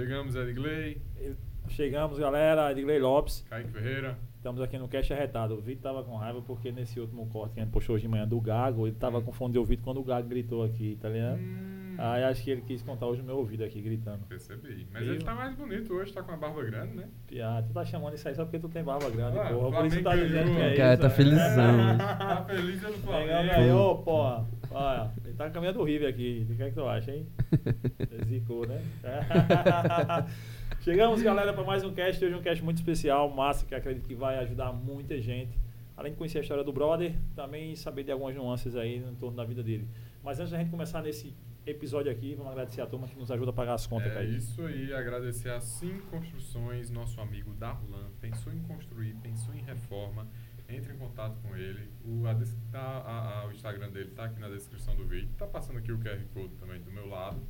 Chegamos, Edgley, Chegamos, galera. Edgley Lopes. Kaique Ferreira. Estamos aqui no Cash Arretado. O Vitor tava com raiva porque nesse último corte que a gente postou hoje de manhã do Gago, ele tava Hum. com fone de ouvido quando o Gago gritou aqui, tá ligado? Hum, Aí acho que ele quis contar hoje no meu ouvido aqui, gritando. Percebi. Mas Viu? ele tá mais bonito hoje, tá com a barba grande, né? Ah, tu tá chamando isso aí só porque tu tem barba grande, Ah, porra. o Por isso tu tá dizendo que é isso. Cara, tá né? felizão. Tá feliz pelo Flamengo. ganhou, porra. Olha, tá caminhando do River aqui. O que é que tu acha, hein? Zicou, né? Chegamos, galera, para mais um cast. Hoje um cast muito especial, massa, que acredito que vai ajudar muita gente. Além de conhecer a história do brother, também saber de algumas nuances aí em torno da vida dele. Mas antes da gente começar nesse episódio aqui, vamos agradecer a turma que nos ajuda a pagar as contas, É isso aí, agradecer a Sim Construções, nosso amigo Darlan. Pensou em construir, pensou em reforma, entre em contato com ele. O, a tá- a- a- o Instagram dele está aqui na descrição do vídeo. Tá passando aqui o QR Code também do meu lado.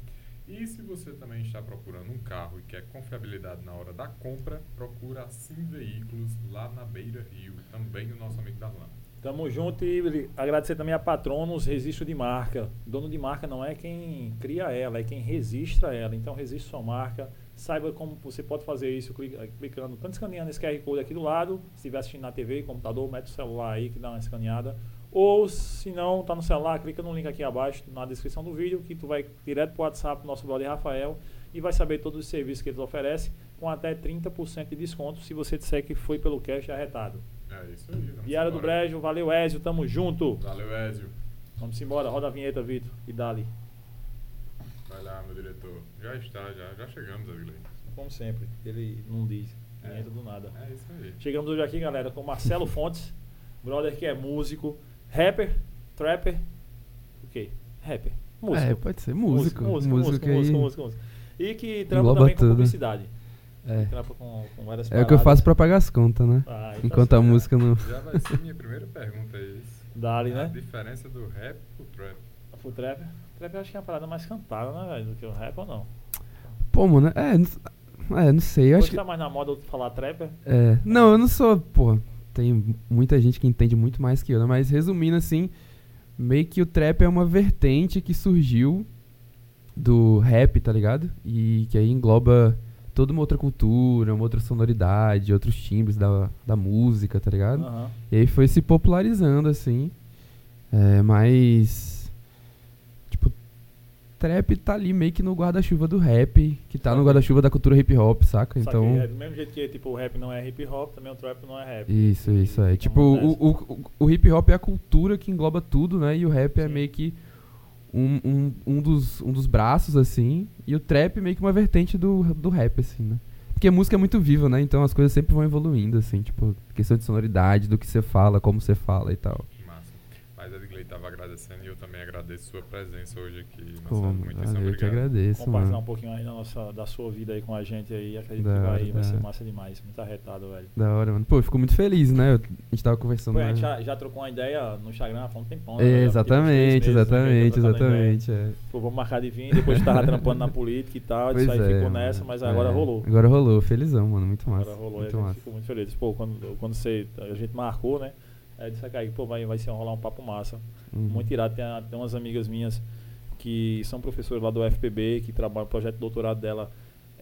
E se você também está procurando um carro e quer confiabilidade na hora da compra, procura Sim Veículos lá na Beira Rio, também o nosso amigo Darlan. Tamo junto e agradecer também a Patronos Registro de Marca. Dono de marca não é quem cria ela, é quem registra ela. Então registre sua marca. Saiba como você pode fazer isso clica- clicando, tanto escaneando esse QR Code aqui do lado, se estiver assistindo na TV, computador, mete o celular aí que dá uma escaneada. Ou se não, tá no celular, clica no link aqui abaixo, na descrição do vídeo, que tu vai direto pro WhatsApp do nosso brother Rafael e vai saber todos os serviços que eles oferecem com até 30% de desconto se você disser que foi pelo cash arretado. É isso aí. Diário do. Brejo, valeu Ézio, tamo junto. Valeu, Ézio. Vamos embora, roda a vinheta, Vitor, e dali. Lá, meu diretor. Já está, já, já chegamos, Edgley. Como sempre, ele não diz, É. vinheta do nada. É isso aí. Chegamos hoje aqui, galera, com Marcelo Fontes, brother que é músico, rapper, trapper, o quê? Rapper, músico. É, pode ser. Músico. músico, músico, músico, aí- músico, músico, músico. E que trampa Engloba também com tudo. publicidade. É. Com, com várias É o que eu faço pra pagar as contas, né? Ah, então Enquanto a assim, música não. Já vai ser minha primeira pergunta é isso. Dali, A né? diferença do rap pro trap. O trap, trap eu acho que é uma parada mais cantada, né, velho, do que o rap ou não? Pô, mano, é. Não, é, não sei. Eu acho que. tá mais na moda falar trapper. É. Não, eu não sou. Pô, tem muita gente que entende muito mais que eu, né? Mas resumindo assim, meio que o trap é uma vertente que surgiu do rap, tá ligado? E que aí engloba toda uma outra cultura, uma outra sonoridade, outros timbres da, da música, tá ligado? Aham. E aí foi se popularizando, assim. É, mas. Trap tá ali meio que no guarda-chuva do rap, que tá no guarda-chuva da cultura hip hop, saca? Só Então. que é do mesmo jeito que tipo, o rap não é hip hop, também o trap não é rap. Isso, isso é. Então, Tipo, o, o, o- hip hop é a cultura que engloba tudo, né? E o rap é Sim. meio que um, um, um, dos, um dos braços, assim. E o trap meio que uma vertente do, do rap, assim, né? Porque a música é muito viva, né? Então as coisas sempre vão evoluindo, assim. Tipo, questão de sonoridade, do que você fala, como você fala e tal. Massa. Mas Edgley tava agradecendo e eu também agradeço sua presença hoje aqui. Pô, Muitíssimo valeu, eu que obrigado. agradeço, compartilhar um mano. pouquinho aí da, nossa, da sua vida aí com a gente aí. Acredito Da que vai, hora, vai ser hora. massa demais. Muito arretado, velho. Da hora, mano. Pô, eu fico muito feliz, né? Eu- a gente tava conversando. Pô, a né? gente já, já trocou uma ideia no Instagram há um tempão. né, É, exatamente, meses, exatamente, né, ideia. exatamente. É. Pô, vamos marcar de vir. Depois tava trampando na política e tal. Pois Isso aí é, ficou mano. nessa, mas agora É, rolou. Agora rolou, felizão, mano. Muito massa. Agora rolou. a muito gente massa. ficou muito feliz. Pô, quando, quando você, a gente marcou, né? Aí disse aí, pô, vai, vai ser rolar um papo massa. Uhum. Muito irado. Tem, a- tem umas amigas minhas que são professoras lá do FPB, que trabalham, o projeto de doutorado dela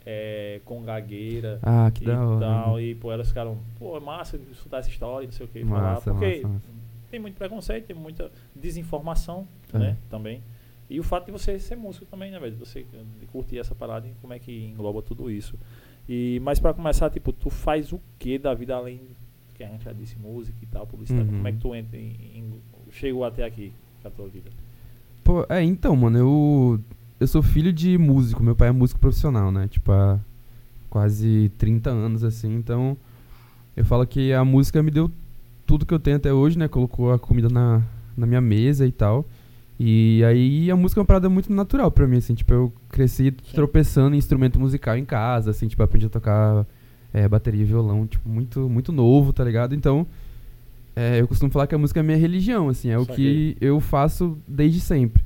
é com gagueira Ah, que e hora. tal. mano. E, pô, elas ficaram, pô, é massa de escutar essa história, não sei o que, falar. Massa, Porque massa, massa. tem muito preconceito, tem muita desinformação, É. né, também. E o fato de você ser músico também, né, velho? Você curtir essa parada e como é que engloba tudo isso. E, mas pra começar, tipo, tu faz o que da vida além que a gente já disse, música e tal, publicidade? Uhum. Como é que tu entra em, em- chegou até aqui com a tua vida? Pô, é, então, mano, eu. Eu sou filho de músico, meu pai é músico profissional, né? Tipo, há quase 30 anos, assim, então. Eu falo que a música me deu tudo que eu tenho até hoje, né? Colocou a comida na, na minha mesa e tal. E aí a música é uma parada muito natural pra mim, assim, tipo, eu cresci tropeçando em instrumento musical em casa, assim, tipo, aprendi a tocar é, bateria e violão, tipo, muito, muito novo, tá ligado? Então, é, eu costumo falar que a música é minha religião, assim, é o Saquei. que eu faço desde sempre.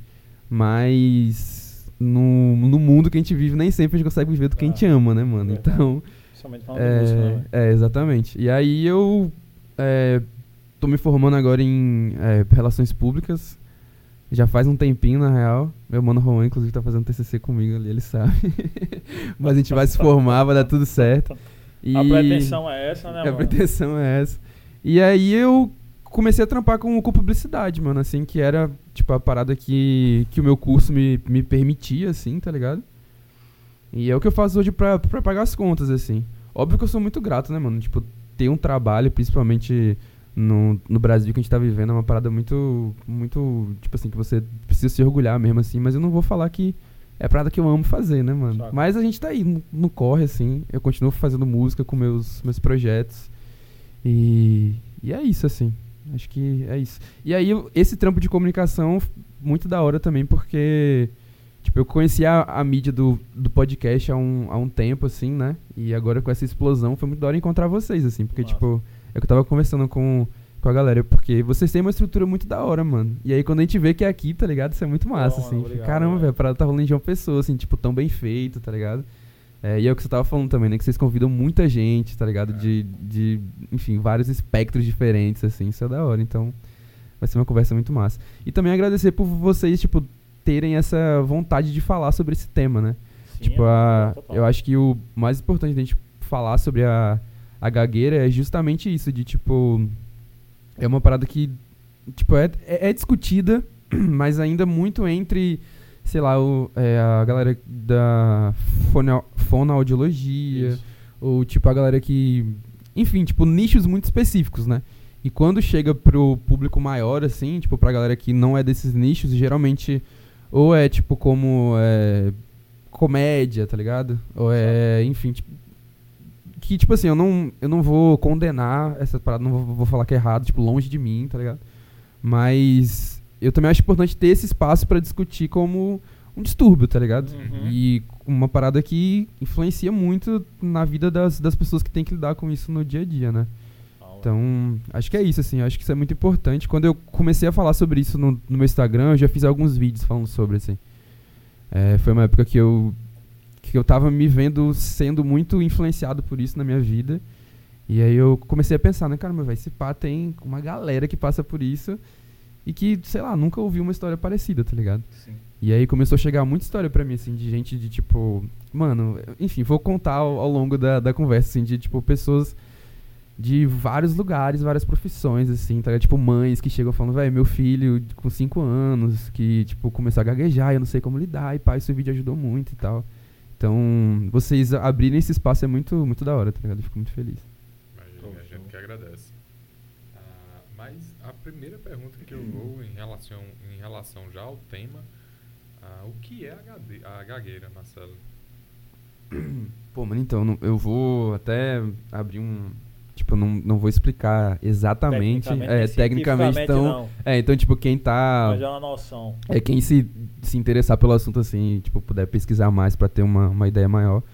Mas no, no mundo que a gente vive, nem sempre a gente consegue viver do que a gente Ah, ama, né, mano? verdade. Então, Principalmente falando música, né, é, velho? é, exatamente. E aí eu é, tô me formando agora em é, relações públicas. Já faz um tempinho, na real. Meu mano Juan, inclusive, tá fazendo TCC comigo ali, ele sabe. Mas a gente vai se formar, vai dar tudo certo. E a pretensão é essa, né, mano? A pretensão é essa. E aí eu comecei a trampar com, com publicidade, mano, assim, que era, tipo, a parada que, que o meu curso me, me permitia, assim, tá ligado? E é o que eu faço hoje pra, pra pagar as contas, assim. Óbvio que eu sou muito grato, né, mano? Tipo, ter um trabalho, principalmente no, no Brasil que a gente tá vivendo, é uma parada muito, muito, tipo assim, que você precisa se orgulhar mesmo, assim. Mas eu não vou falar que é parada que eu amo fazer, né, mano? Mas a gente tá aí, no, no corre, assim. Eu continuo fazendo música com meus, meus projetos. E, e é isso, assim. Acho que é isso. E aí, esse trampo de comunicação, muito da hora também, porque Tipo, eu conheci a, a mídia do, do podcast há um, há um tempo, assim, né? E agora com essa explosão foi muito da hora encontrar vocês, assim. Porque, Nossa. tipo, é que eu tava conversando com, com a galera, porque vocês têm uma estrutura muito da hora, mano. E aí quando a gente vê que é aqui, tá ligado? Isso é muito massa, Bom, assim. Obrigado, Caramba, velho, a parada tá rolando de uma pessoa, assim, tipo, tão bem feito, tá ligado? É, e é o que você tava falando também, né? Que vocês convidam muita gente, tá ligado? É. De, de, enfim, vários espectros diferentes, assim. Isso é da hora. Então, vai ser uma conversa muito massa. E também agradecer por vocês, tipo, terem essa vontade de falar sobre esse tema, né? Sim, tipo, é a, eu acho que o mais importante da gente falar sobre a, a gagueira é justamente isso, de tipo. É uma parada que, tipo, é, é, é discutida, mas ainda muito entre, sei lá, o, é, a galera da fono, fonoaudiologia, isso. ou tipo, a galera que. Enfim, tipo, nichos muito específicos, né? E quando chega pro público maior, assim, tipo, pra galera que não é desses nichos, geralmente ou é tipo como é, comédia, tá ligado? Ou é, enfim, tipo, que tipo assim, eu não, eu não vou condenar essa parada, não vou, vou falar que é errado, tipo, longe de mim, tá ligado? Mas eu também acho importante ter esse espaço para discutir como um distúrbio, tá ligado? Uhum. E uma parada que influencia muito na vida das, das pessoas que têm que lidar com isso no dia a dia, né? Então, acho que é isso, assim. Acho que isso é muito importante. Quando eu comecei a falar sobre isso no, no meu Instagram, eu já fiz alguns vídeos falando sobre, assim. É, foi uma época que eu, que eu tava me vendo sendo muito influenciado por isso na minha vida. E aí eu comecei a pensar, né, cara, mas vai, esse pá tem uma galera que passa por isso e que, sei lá, nunca ouviu uma história parecida, tá ligado? Sim. E aí começou a chegar muita história pra mim, assim, de gente de tipo. Mano, enfim, vou contar ao, ao longo da, da conversa, assim, de tipo, pessoas de vários lugares, várias profissões, assim, tá? Tipo, mães que chegam falando, velho, meu filho com 5 anos, que, tipo, começou a gaguejar, eu não sei como lidar, e pai, esse vídeo ajudou muito e tal. Então, vocês abrirem esse espaço é muito, muito da hora, tá ligado? Eu fico muito feliz. Mas, a gente que agradece. Ah, mas a primeira pergunta que eu vou em relação, em relação já ao tema, ah, o que é a, a gagueira, Marcelo? Pô, mano, então, eu vou até abrir um, Tipo, não, não vou explicar exatamente. Tecnicamente, é, tecnicamente então. Não. É, então, tipo, quem tá. Mas é uma noção. É quem se, se interessar pelo assunto, assim, tipo, puder pesquisar mais para ter uma, uma ideia maior.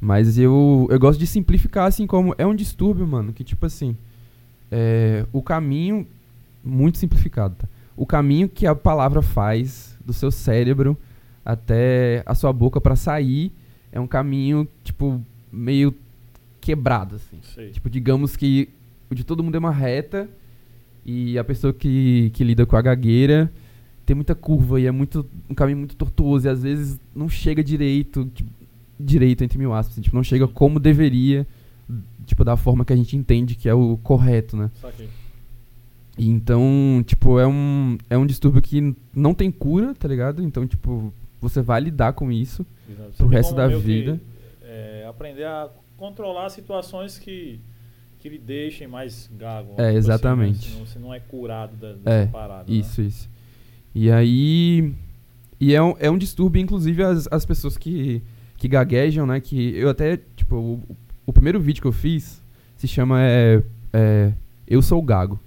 Mas eu, eu gosto de simplificar, assim, como é um distúrbio, mano, que, tipo assim. É, o caminho. Muito simplificado, tá? O caminho que a palavra faz do seu cérebro até a sua boca para sair é um caminho, tipo, meio quebrado, assim. Sei. Tipo, digamos que o de todo mundo é uma reta e a pessoa que, que lida com a gagueira tem muita curva e é muito um caminho muito tortuoso e às vezes não chega direito, tipo, direito entre mil aspas, assim, tipo, não chega como deveria, tipo, da forma que a gente entende que é o correto, né? E então, tipo, é um, é um distúrbio que não tem cura, tá ligado? Então, tipo, você vai lidar com isso Exato. pro resto da vida. Que, é, aprender a controlar situações que, que lhe deixem mais gago. É, exatamente. Assim, né? você não é curado da, dessa é, parada. Isso, né? isso. E aí. E é um, é um distúrbio, inclusive, as, as pessoas que, que gaguejam, né? Que eu até, tipo, o, o primeiro vídeo que eu fiz se chama é, é, Eu Sou Gago.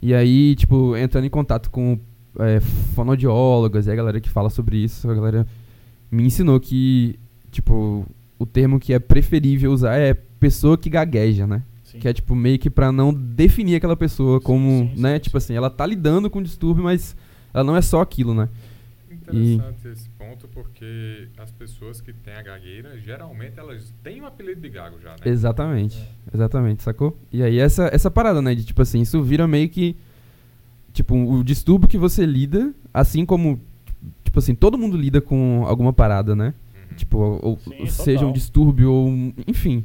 E aí, tipo, entrando em contato com é, fonoaudiólogas e a galera que fala sobre isso, a galera me ensinou que, tipo, o termo que é preferível usar é pessoa que gagueja, né? Sim. Que é tipo meio que pra não definir aquela pessoa como, sim, sim, né? tipo assim, ela tá lidando com distúrbio, mas ela não é só aquilo, né? Interessante e... esse ponto, porque as pessoas que têm a gagueira, geralmente elas têm um apelido de gago já, né? Exatamente, é. exatamente, sacou? E aí essa, essa parada, né, de tipo assim, isso vira meio que tipo, o distúrbio que você lida, assim como, tipo assim, todo mundo lida com alguma parada, né? Tipo, ou, Sim, seja um total. distúrbio ou um- enfim.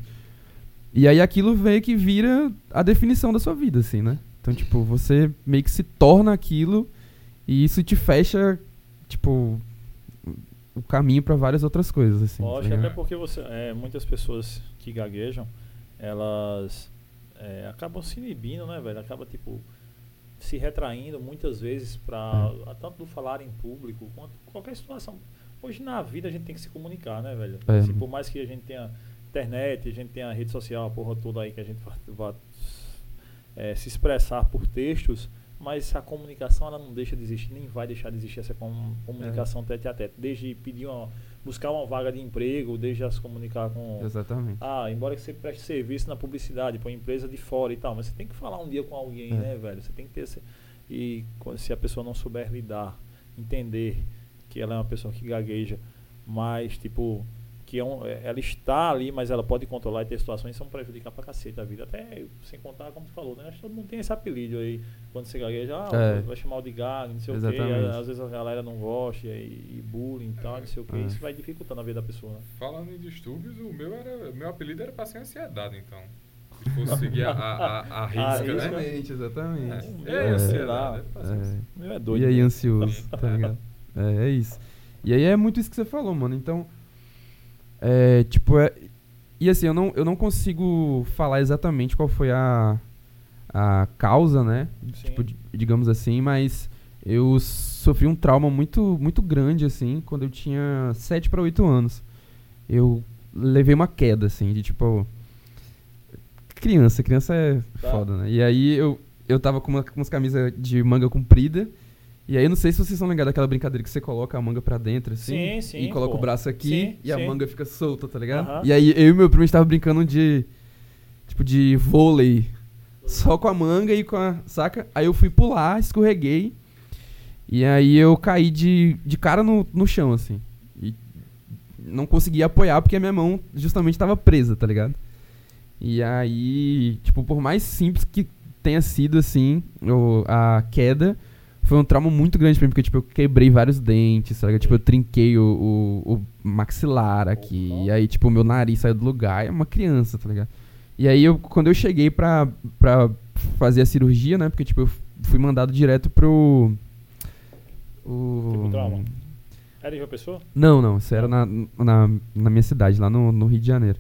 E aí aquilo meio que vira a definição da sua vida, assim, né? Então, tipo, você meio que se torna aquilo e isso te fecha, tipo, o caminho pra várias outras coisas, assim. tá até porque você, é, muitas pessoas que gaguejam, elas é, acabam se inibindo, né, velho? Acaba, tipo, se retraindo muitas vezes pra, É. tanto do falar em público quanto qualquer situação. Hoje na vida a gente tem que se comunicar, né, velho? É. Assim, por mais que a gente tenha internet, a gente tenha rede social, a porra toda aí que a gente vá, é, se expressar por textos, mas a comunicação ela não deixa de existir, nem vai deixar de existir essa com- comunicação tete a tete. Desde pedir uma, buscar uma vaga de emprego, desde a se comunicar com. Exatamente. Ah, embora que você preste serviço na publicidade para empresa de fora e tal, mas você tem que falar um dia com alguém, É. né, velho? Você tem que ter esse, e se a pessoa não souber lidar, entender que ela é uma pessoa que gagueja, mas tipo que é um- é- ela está ali, mas ela pode controlar e ter situações que são prejudicar pra cacete a vida. Até sem contar, como tu falou, né? Acho que todo mundo tem esse apelido aí. Quando você gagueja, ah, É. vai chamar o de gago, não sei o quê. Exatamente. Às vezes a galera não gosta e, e bullying e tal, não sei o quê. É. Isso vai dificultando a vida da pessoa, né? Falando em distúrbios, o meu, era, meu apelido era pra ser ansiedade, então. Se fosse seguir a, a, a, a risca, né? Exatamente, exatamente. É, meu, é, sei é, lá. é, é, É. O meu é doido. E aí, ansioso, tá ligado? É, é isso. E aí é muito isso que você falou, mano. Então, é, tipo, é... E assim, eu não, eu não consigo falar exatamente qual foi a, a causa, né? Sim. Tipo, di- digamos assim, mas eu sofri um trauma muito, muito grande, assim, quando eu tinha 7 para 8 anos. Eu levei uma queda, assim, de tipo... Criança, criança é Tá. foda, né? E aí eu, eu tava com, uma, com umas camisas de manga comprida. E aí eu não sei se vocês estão ligados daquela brincadeira que você coloca a manga pra dentro, assim. Sim, sim, E coloca pô. o braço aqui Sim, e a manga fica solta, tá ligado? E aí eu e meu primo a gente tava brincando de. Tipo, de vôlei. Só com a manga e com a. Saca? Aí eu fui pular, escorreguei. E aí eu caí de, de cara no, no chão, assim. E não conseguia apoiar porque a minha mão justamente tava presa, tá ligado? E aí, tipo, por mais simples que tenha sido, assim, o- a queda, foi um trauma muito grande pra mim, porque, tipo, eu quebrei vários dentes, tá ligado? Tipo, eu trinquei o, o, o maxilar aqui, e aí, tipo, o meu nariz saiu do lugar, é uma criança, tá ligado? E aí, eu, quando eu cheguei pra, pra fazer a cirurgia, né, porque, tipo, eu fui mandado direto pro... O... Tipo, trauma? Era de uma pessoa? Não, não, isso era na, na, na minha cidade, lá no, no Rio de Janeiro.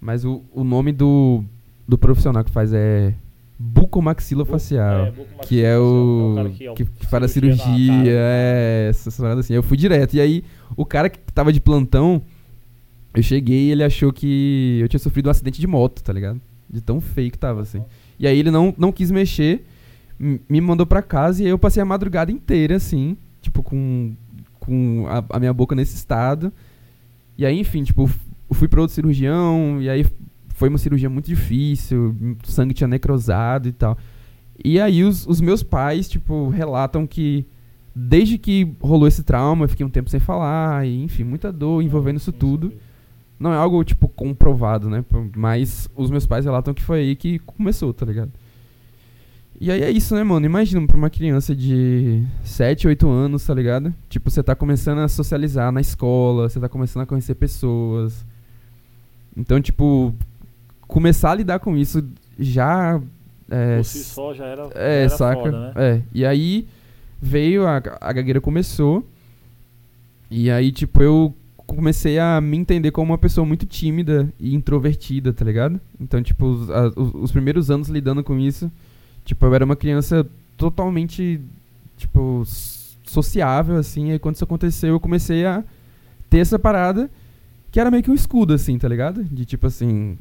Mas o, o nome do, do profissional que faz é bucomaxilofacial. É, bucomaxilofacial, que é é o. que é o que, que faz a cirurgia cara. é. Essas paradas assim. Eu fui direto. E aí, o cara que tava de plantão, eu cheguei e ele achou que eu tinha sofrido um acidente de moto, tá ligado? De tão feio que tava, assim. E aí ele não, não quis mexer, me mandou pra casa e aí eu passei a madrugada inteira, assim, tipo, com, com a, a minha boca nesse estado. E aí, enfim, tipo, fui pra outro cirurgião, e aí foi uma cirurgia muito difícil, o sangue tinha necrosado e tal. E aí os, os meus pais, tipo, relatam que desde que rolou esse trauma, eu fiquei um tempo sem falar, e enfim, muita dor envolvendo isso tudo. Não é algo, tipo, comprovado, né? Mas os meus pais relatam que foi aí que começou, tá ligado? E aí é isso, né, mano? Imagina pra uma criança de 7, 8 anos, tá ligado? Tipo, você tá começando a socializar na escola, você tá começando a conhecer pessoas. Então, tipo, começar a lidar com isso já. É, Por si só já era, é, era saca? foda, né? É. E aí veio, a, a gagueira começou. E aí, tipo, eu comecei a me entender como uma pessoa muito tímida e introvertida, tá ligado? Então, tipo, os, a- os- os primeiros anos lidando com isso, tipo, eu era uma criança totalmente, tipo, sociável, assim. E quando isso aconteceu, eu comecei a ter essa parada que era meio que um escudo, assim, tá ligado? De tipo assim.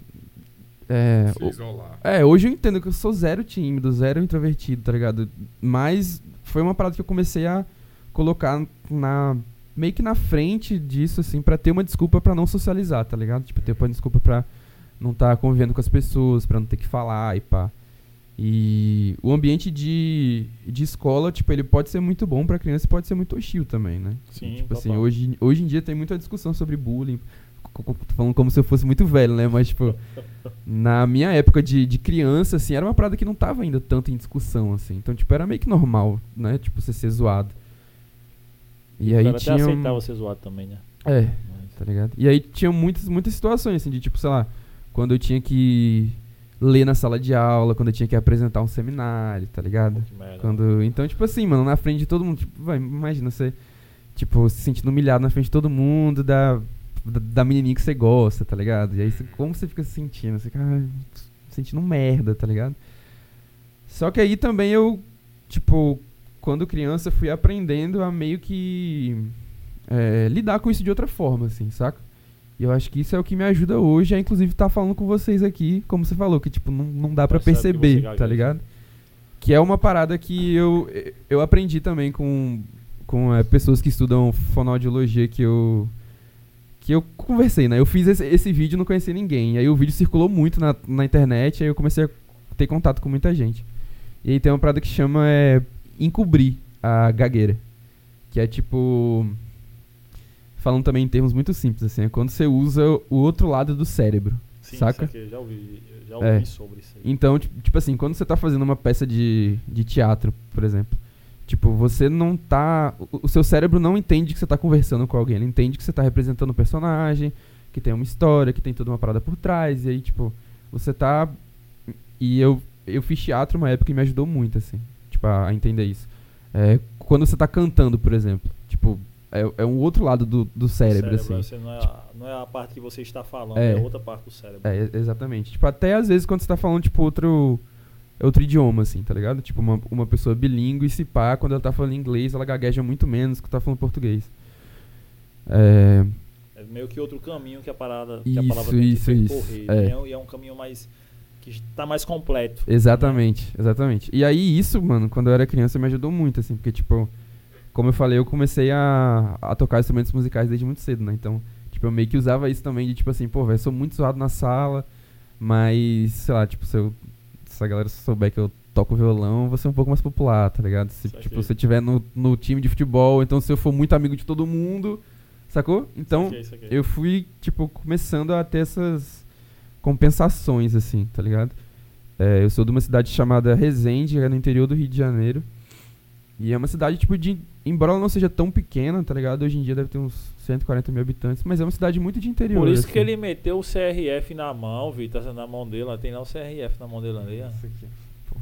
É, Se isolar. é, hoje eu entendo que eu sou zero tímido, zero introvertido, tá ligado? Mas foi uma parada que eu comecei a colocar na meio que na frente disso, assim, pra ter uma desculpa pra não socializar, tá ligado? Tipo, ter uma desculpa pra não estar convivendo com as pessoas, pra não ter que falar e pá. E o ambiente de, de escola, tipo, ele pode ser muito bom pra criança e pode ser muito hostil também, né? Sim, tipo assim, total. hoje, hoje em dia tem muita discussão sobre bullying. Tô falando como se eu fosse muito velho, né? Mas, tipo, na minha época de, de criança, assim, era uma parada que não tava ainda tanto em discussão, assim. Então, tipo, era meio que normal, né? Tipo, você ser zoado. E aí tinha. até aceitava ser zoado também, né? É, Mas- tá ligado? E aí tinha muitas, muitas situações, assim, de tipo, sei lá, quando eu tinha que ler na sala de aula, quando eu tinha que apresentar um seminário, tá ligado? merda. Quando, então, tipo assim, mano, na frente de todo mundo, tipo, vai, imagina você, tipo, se sentindo humilhado na frente de todo mundo, da, da, da menininha que você gosta, tá ligado? E aí, você- como você fica se sentindo? Você fica ah, sentindo merda, tá ligado? Só que aí também eu, tipo, quando criança, fui aprendendo a meio que é, lidar com isso de outra forma, assim, saca? E eu acho que isso é o que me ajuda hoje a, inclusive, estar falando com vocês aqui, como você falou, que, tipo, não, não dá você perceber, tá ligado? Que é uma parada que eu, eu aprendi também com, com é, pessoas que estudam fonoaudiologia que eu que eu conversei, né? Eu fiz esse, esse vídeo e não conhecia ninguém. Aí o vídeo circulou muito na, na internet, aí eu comecei a ter contato com muita gente. E aí tem uma parada que chama é, encobrir a gagueira. Que é tipo. Falando também em termos muito simples, assim, é quando você usa o outro lado do cérebro. Sim, saca? isso aqui, já ouvi, já ouvi É. sobre isso aí. Então, ti- tipo assim, quando você tá fazendo uma peça de, de teatro, por exemplo, tipo, você não tá. O, seu cérebro não entende que você tá conversando com alguém, ele entende que você tá representando um personagem, que tem uma história, que tem toda uma parada por trás, e aí, tipo, você tá. E eu, eu fiz teatro uma época e me ajudou muito, assim, tipo, a, a entender isso. É, quando você tá cantando, por exemplo, tipo, é, é um outro lado do, do cérebro, assim. Você não, é a, não é a parte que você está falando, É. é, outra parte do cérebro. É, exatamente. Tipo, até às vezes quando você tá falando, tipo, outro. Outro idioma, assim, tá ligado? Tipo, uma, uma pessoa bilíngue, se pá, quando ela tá falando inglês, ela gagueja muito menos que tá falando português. É. É meio que outro caminho que a parada que a Isso, palavra tem isso, que isso. percorrer. É. E, é, é um caminho mais que está mais completo. Exatamente, exatamente. E aí, isso, mano, quando eu era criança, me ajudou muito, assim, porque, tipo, como eu falei, eu comecei a, a tocar instrumentos musicais desde muito cedo, né? Então, tipo, eu meio que usava isso também de, tipo assim, pô, velho, sou muito zoado na sala, mas, sei lá, tipo, se, eu, se a galera souber que eu toco violão, vou ser um pouco mais popular, tá ligado? Se, Saquei. tipo, eu tiver no, no time de futebol, então se eu for muito amigo de todo mundo, sacou? Então, aqui. eu fui, tipo, começando a ter essas compensações, assim, tá ligado? É, eu sou de uma cidade chamada Resende, é no interior do Rio de Janeiro. E é uma cidade, tipo, de. Embora ela não seja tão pequena, tá ligado? Hoje em dia deve ter uns 140 mil habitantes, mas é uma cidade muito de interior. Por isso assim. que ele meteu o CRF na mão, Vitor, tá na mão dele, tem lá o CRF na mão dele ali, ó. Isso aqui.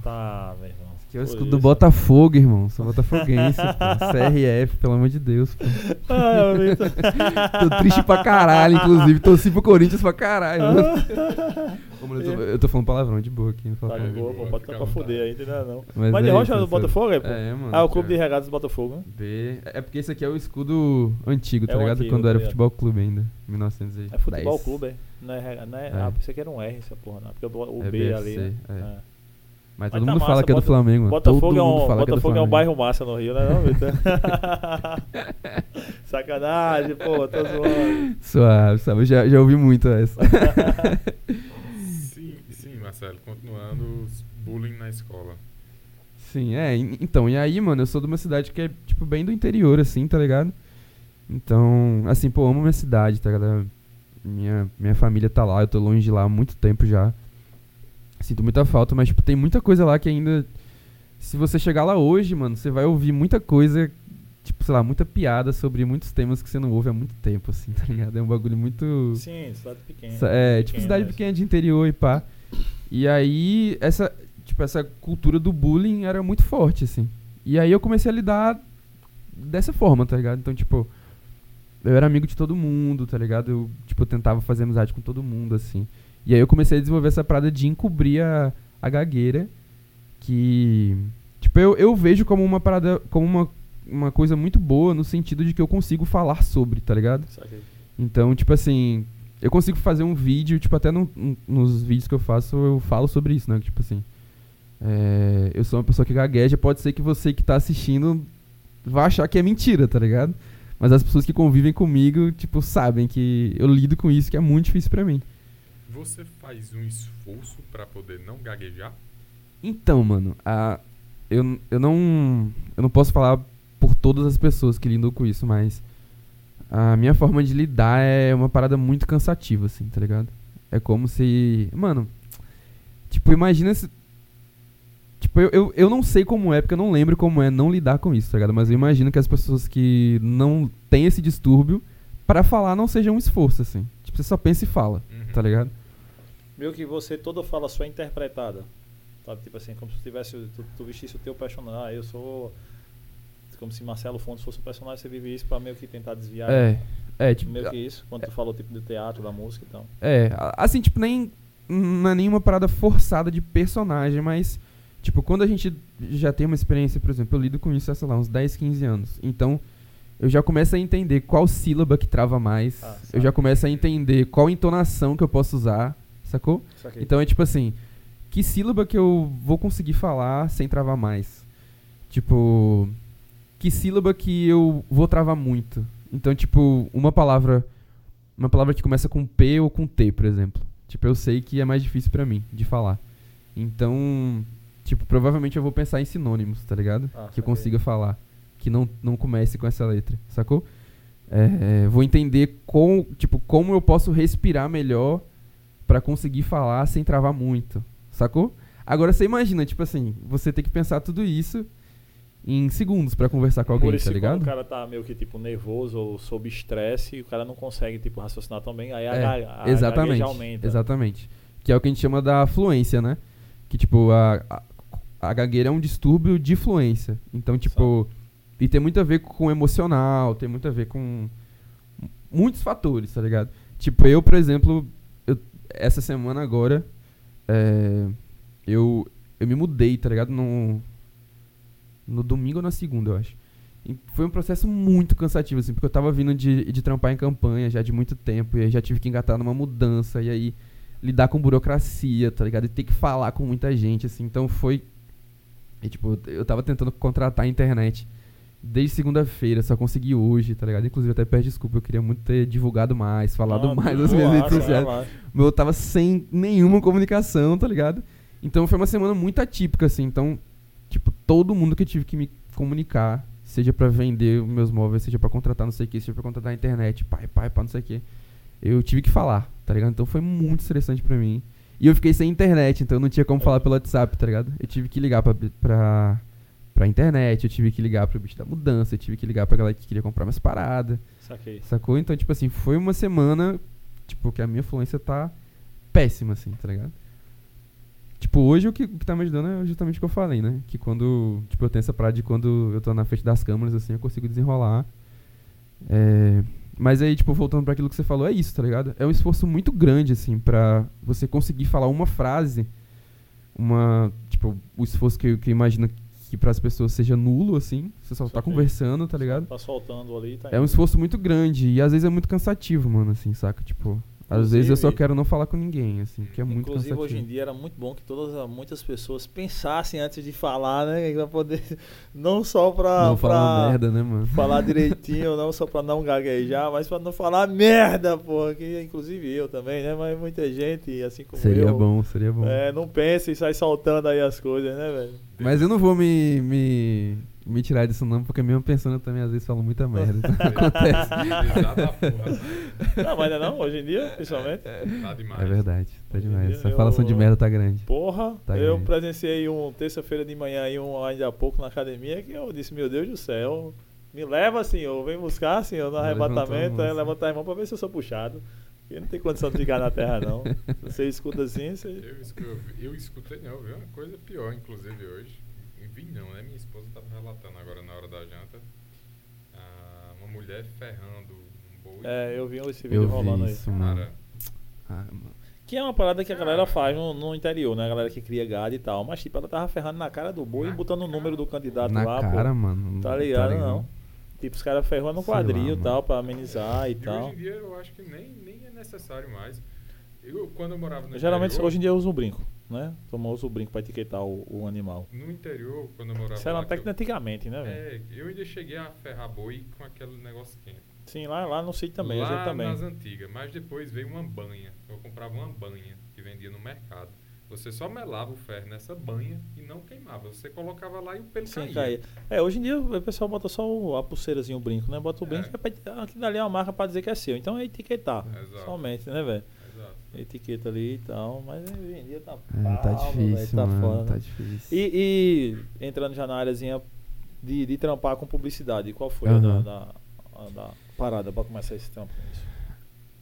Tá, meu irmão. Que é o escudo do. Botafogo, irmão. Sou botafoguense, pô. CRF, pelo amor de Deus, pô. Ah. Tô triste pra caralho, inclusive. Torci pro Corinthians pra caralho. mano, eu, tô, eu tô falando palavrão de boa aqui. Não falo Tá de palavrão. boa, pô, bota Fica à pra fuder aí, entendeu? Não. Mas Mas de é Rocha isso, é do Botafogo, é, pô? É, mano. Ah, o clube é. de regatas do Botafogo, né? B. É porque esse aqui é o escudo antigo, tá É ligado? antigo, Quando tá era futebol clube ainda. 1910. É futebol clube, é? Não é, não é, É. Ah, pensei que era um R essa porra, não. Porque o, o É B BFC, ali, né? é. É. Mas Mas todo tá mundo massa, fala que é do Flamengo. mano. Botafogo, todo é um, fala que é do Botafogo é um bairro massa no Rio, né, não, Vitor? Sacanagem, pô, tô zoando. Suave, sabe? Eu já, já ouvi muito essa. Sim, sim, Marcelo. Continuando, os bullying na escola. Sim, é. en- Então, e aí, mano, eu sou de uma cidade que é, tipo, bem do interior, assim, tá ligado? Então, assim, pô, eu amo minha cidade, tá ligado? Minha, minha família tá lá, eu tô longe de lá há muito tempo já. Sinto muita falta, mas, tipo, tem muita coisa lá que ainda. Se você chegar lá hoje, mano, você vai ouvir muita coisa, tipo, sei lá, muita piada sobre muitos temas que você não ouve há muito tempo, assim, tá ligado? É um bagulho muito. Sim, cidade pequena. É, tipo Pequena, cidade né? pequena de interior e pá. E aí, essa, tipo, essa cultura do bullying era muito forte, assim. E aí eu comecei a lidar dessa forma, tá ligado? Então, tipo, eu era amigo de todo mundo, tá ligado? Eu, tipo, tentava fazer amizade com todo mundo, assim. E aí eu comecei a desenvolver essa parada de encobrir a, a gagueira, que, tipo, eu, eu vejo como uma parada, como uma, uma coisa muito boa no sentido de que eu consigo falar sobre, tá ligado? Então, tipo assim, eu consigo fazer um vídeo, tipo, até no- nos vídeos que eu faço, eu falo sobre isso, né? Tipo assim, é, eu sou uma pessoa que gagueja, pode ser que você que tá assistindo vá achar que é mentira, tá ligado? Mas as pessoas que convivem comigo, tipo, sabem que eu lido com isso, que é muito difícil pra mim. Você faz um esforço pra poder não gaguejar? Então, mano, a, eu, eu não eu não posso falar por todas as pessoas que lidam com isso, mas a minha forma de lidar é uma parada muito cansativa, assim, tá ligado? É como se. Mano, tipo, imagina se. Tipo, eu, eu, eu não sei como é, porque eu não lembro como é não lidar com isso, tá ligado? Mas eu imagino que as pessoas que não têm esse distúrbio, pra falar não seja um esforço, assim. Tipo, você só pensa e fala, Uhum. tá ligado? Meio que você toda fala só interpretada. Sabe? Tipo assim, como se tivesse. Tu, tu vestisse o teu personagem. Ah, eu sou. Como se Marcelo Fontes fosse o personagem, você vive isso pra meio que tentar desviar. É. É, tipo. Meio que isso, quando tu falou tipo do teatro, da música e tal. É, assim, tipo, nem. Não é nenhuma parada forçada de personagem, mas. Tipo, quando a gente já tem uma experiência, por exemplo, eu lido com isso há, sei lá, uns 10, 15 anos. Então, eu já começo a entender qual sílaba que trava mais. Ah, eu já começo a entender qual entonação que eu posso usar, sacou? Isso aqui. Então é tipo assim, que sílaba que eu vou conseguir falar sem travar mais? Tipo, que sílaba que eu vou travar muito? Então, tipo, uma palavra, uma palavra que começa com P ou com T, por exemplo. Tipo, eu sei que é mais difícil pra mim de falar. Então, tipo, provavelmente eu vou pensar em sinônimos, tá ligado? Ah, que eu consiga falar, que não não comece com essa letra, sacou? É, vou entender com, tipo, como eu posso respirar melhor pra conseguir falar sem travar muito, sacou? Agora você imagina, tipo assim, você tem que pensar tudo isso em segundos pra conversar com alguém, Por isso, tá quando ligado? o cara tá meio que tipo nervoso ou sob estresse, o cara não consegue tipo raciocinar tão bem, aí a, É, ga- a exatamente, aumenta. exatamente. Que é o que a gente chama da fluência, né? Que tipo a, a, a gagueira é um distúrbio de fluência. Então, tipo, e tem muito a ver com emocional, tem muito a ver com muitos fatores, tá ligado? Tipo, eu, por exemplo, eu, essa semana agora, é, eu, eu me mudei, tá ligado? No, no domingo ou na segunda, eu acho. E foi um processo muito cansativo, assim, porque eu tava vindo de, de trampar em campanha já de muito tempo, e aí já tive que engatar numa mudança, e aí lidar com burocracia, tá ligado? E ter que falar com muita gente, assim, então foi. E, tipo, eu tava tentando contratar a internet desde segunda-feira, só consegui hoje, tá ligado? Inclusive, até peço desculpa, eu queria muito ter divulgado mais, falado Ah, mais nas minhas redes sociais. O meu tava sem nenhuma comunicação, tá ligado? Então foi uma semana muito atípica, assim. Então, tipo, todo mundo que eu tive que me comunicar, seja pra vender meus móveis, seja pra contratar não sei o que, seja pra contratar a internet, pai, pai, pai, não sei o que. Eu tive que falar, tá ligado? Então foi muito estressante pra mim. E eu fiquei sem internet, então eu não tinha como falar pelo WhatsApp, tá ligado? Eu tive que ligar pra, pra, pra internet, eu tive que ligar pro bicho da mudança, eu tive que ligar pra galera que queria comprar minhas paradas. Saquei. Sacou? Então, tipo assim, foi uma semana, tipo, que a minha fluência tá péssima, assim, tá ligado? Tipo, hoje o que, o que tá me ajudando é justamente o que eu falei, né? Que quando, tipo, eu tenho essa parada de quando eu tô na frente das câmeras, assim, eu consigo desenrolar. É, Mas aí, tipo, voltando pra aquilo que você falou, é isso, tá ligado? É um esforço muito grande, assim, pra você conseguir falar uma frase, uma, tipo, o esforço que eu, que eu imagino que pras pessoas seja nulo, assim, você só tá Saquei. conversando, tá ligado? Tá soltando ali, tá É um esforço muito grande e às vezes é muito cansativo, mano, assim, saca? Tipo, às vezes eu só quero não falar com ninguém, assim, que é muito Inclusive, cansativo. hoje em dia era muito bom que todas, muitas pessoas pensassem antes de falar, né? Pra poder. Não só pra. não falar pra uma merda, né, mano? falar direitinho, não só pra não gaguejar, mas pra não falar merda, porra. Que inclusive eu também, né? Mas muita gente, assim como Seria eu. bom, seria bom. É, não pensa e sai soltando aí as coisas, né, velho? Mas eu não vou me, me, me tirar disso não, porque mesmo pensando eu também às vezes falo muita merda. Acontece. Não, mas não, é não, hoje em dia, principalmente. Tá demais. É verdade, tá demais. Essa Eu- falação de merda tá grande. Porra, Tá eu grande. presenciei um terça-feira de manhã e um ainda há pouco na academia que eu disse, meu Deus do céu, me leva, senhor, vem buscar, senhor, no arrebatamento, mão, é, levantar a mão pra ver se eu sou puxado. Porque não tem condição de ficar na terra, não. Se você escuta assim, você... Eu, escu- eu, eu escutei, não, eu vi uma coisa pior, inclusive, hoje. Vi não, né? Minha esposa estava relatando agora na hora da janta. ah, uma mulher ferrando um boi. É, eu vi esse vídeo Eu rolando vi aí. isso, mano. Cara, Ah, mano. Que é uma parada que a galera faz no, no interior, né? A galera que cria gado e tal. Mas, tipo, ela tava ferrando na cara do boi e Na botando o número do candidato Na lá, cara, pô. mano. Tá ligado, não. Tipo, os caras ferram no quadril e mano. tal, pra amenizar e e tal. hoje em dia eu acho que nem, nem é necessário mais. Eu, quando eu morava no Geralmente, interior... hoje em dia eu uso o brinco, né? Toma uso o brinco pra etiquetar o, o animal. No interior, quando eu morava Isso era uma que eu- técnica antigamente, né, velho? É, eu ainda cheguei a ferrar boi com aquele negócio quente. Sim, lá, lá no sítio também, lá também. nas antigas, mas depois veio uma banha. Eu comprava uma banha que vendia no mercado. Você só melava o ferro nessa banha e não queimava. Você colocava lá e o pelo Sim, caía. caía. É, hoje em dia o pessoal bota só a pulseirazinha, o brinco, né? Bota o É. brinco, é. pra, aquilo dali é uma marca pra dizer que é seu. Então é etiquetar. Exato. Somente, né, velho? Etiqueta ali e tal. Mas hoje em dia tá É, tá difícil, velho, tá mano. foda. Tá difícil. E, e entrando já na áreazinha de, de trampar com publicidade, qual foi a Aham. da, a da parada pra começar esse trampo?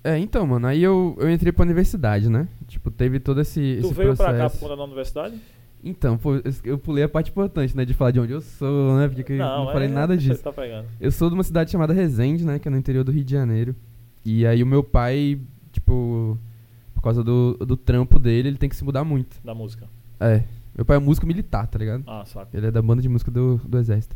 É, então, mano, aí eu, eu entrei pra universidade, né? Tipo, teve todo esse, Tu esse veio pra cá processo. por conta da universidade? Então, pô, eu- pulei a parte importante, né? De falar de onde eu sou, né? Porque eu não, falei é, nada você disso. Tá. Eu sou de uma cidade chamada Resende, né? Que é no interior do Rio de Janeiro. E aí o meu pai, tipo, por causa do, do trampo dele, ele tem que se mudar muito. Da música. É. Meu pai é músico militar, tá ligado? Ah, saco. Ele é da banda de música do, do Exército.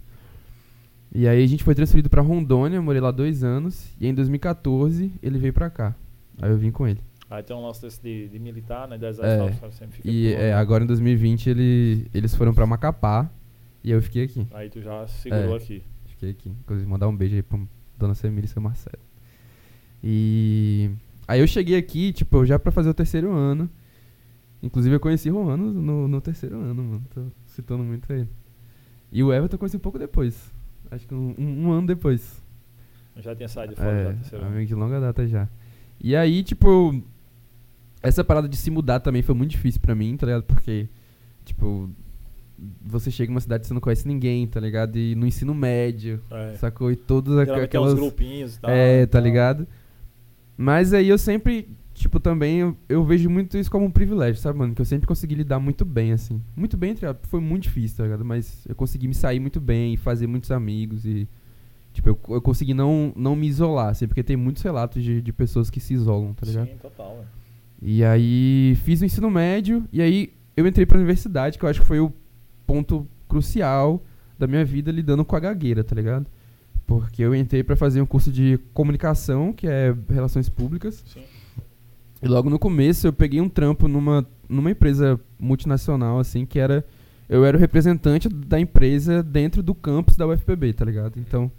E aí a gente foi transferido pra Rondônia, morei lá dois anos. E em 2014 ele veio pra cá. Aí eu vim com ele. Aí tem um lance desse de, de militar, né? É. exército, caras sempre fica E é, agora em 2020 ele, eles foram pra Macapá. E eu fiquei aqui. Aí tu já segurou É. aqui. Fiquei aqui. Inclusive, mandar um beijo aí pra dona Semira e seu Marcelo. E aí eu cheguei aqui, tipo, já pra fazer o terceiro ano. Inclusive eu conheci Romano no, no terceiro ano, mano. Tô citando muito ele. E o Everton eu conheci um pouco depois. Acho que um, um- ano depois. Já tinha saído fora É, terceira. ano. amigo de longa data já. E aí, tipo, essa parada de se mudar também foi muito difícil pra mim, tá ligado? Porque, tipo, você chega numa cidade que você não conhece ninguém, tá ligado? E no ensino médio, É. sacou? E todas aqu- Geralmente tem uns aquelas. grupinhos e tal. É, e tá tal. Mas aí eu sempre, tipo, também eu, eu vejo muito isso como um privilégio, sabe, mano? Que eu sempre consegui lidar muito bem, assim. Muito bem, entre foi muito difícil, tá ligado? Mas eu consegui me sair muito bem, fazer muitos amigos e. Tipo, eu, eu consegui não, não me isolar, assim, porque tem muitos relatos de, de pessoas que se isolam, tá ligado? Sim, total. velho. E aí fiz o ensino médio e aí eu entrei pra universidade, que eu acho que foi o ponto crucial da minha vida lidando com a gagueira, tá ligado? Porque eu entrei pra fazer um curso de comunicação, que é relações públicas, Sim. e logo no começo eu peguei um trampo numa, numa empresa multinacional, assim, que era. Eu era o representante da empresa dentro do campus da UFPB, tá ligado? Então,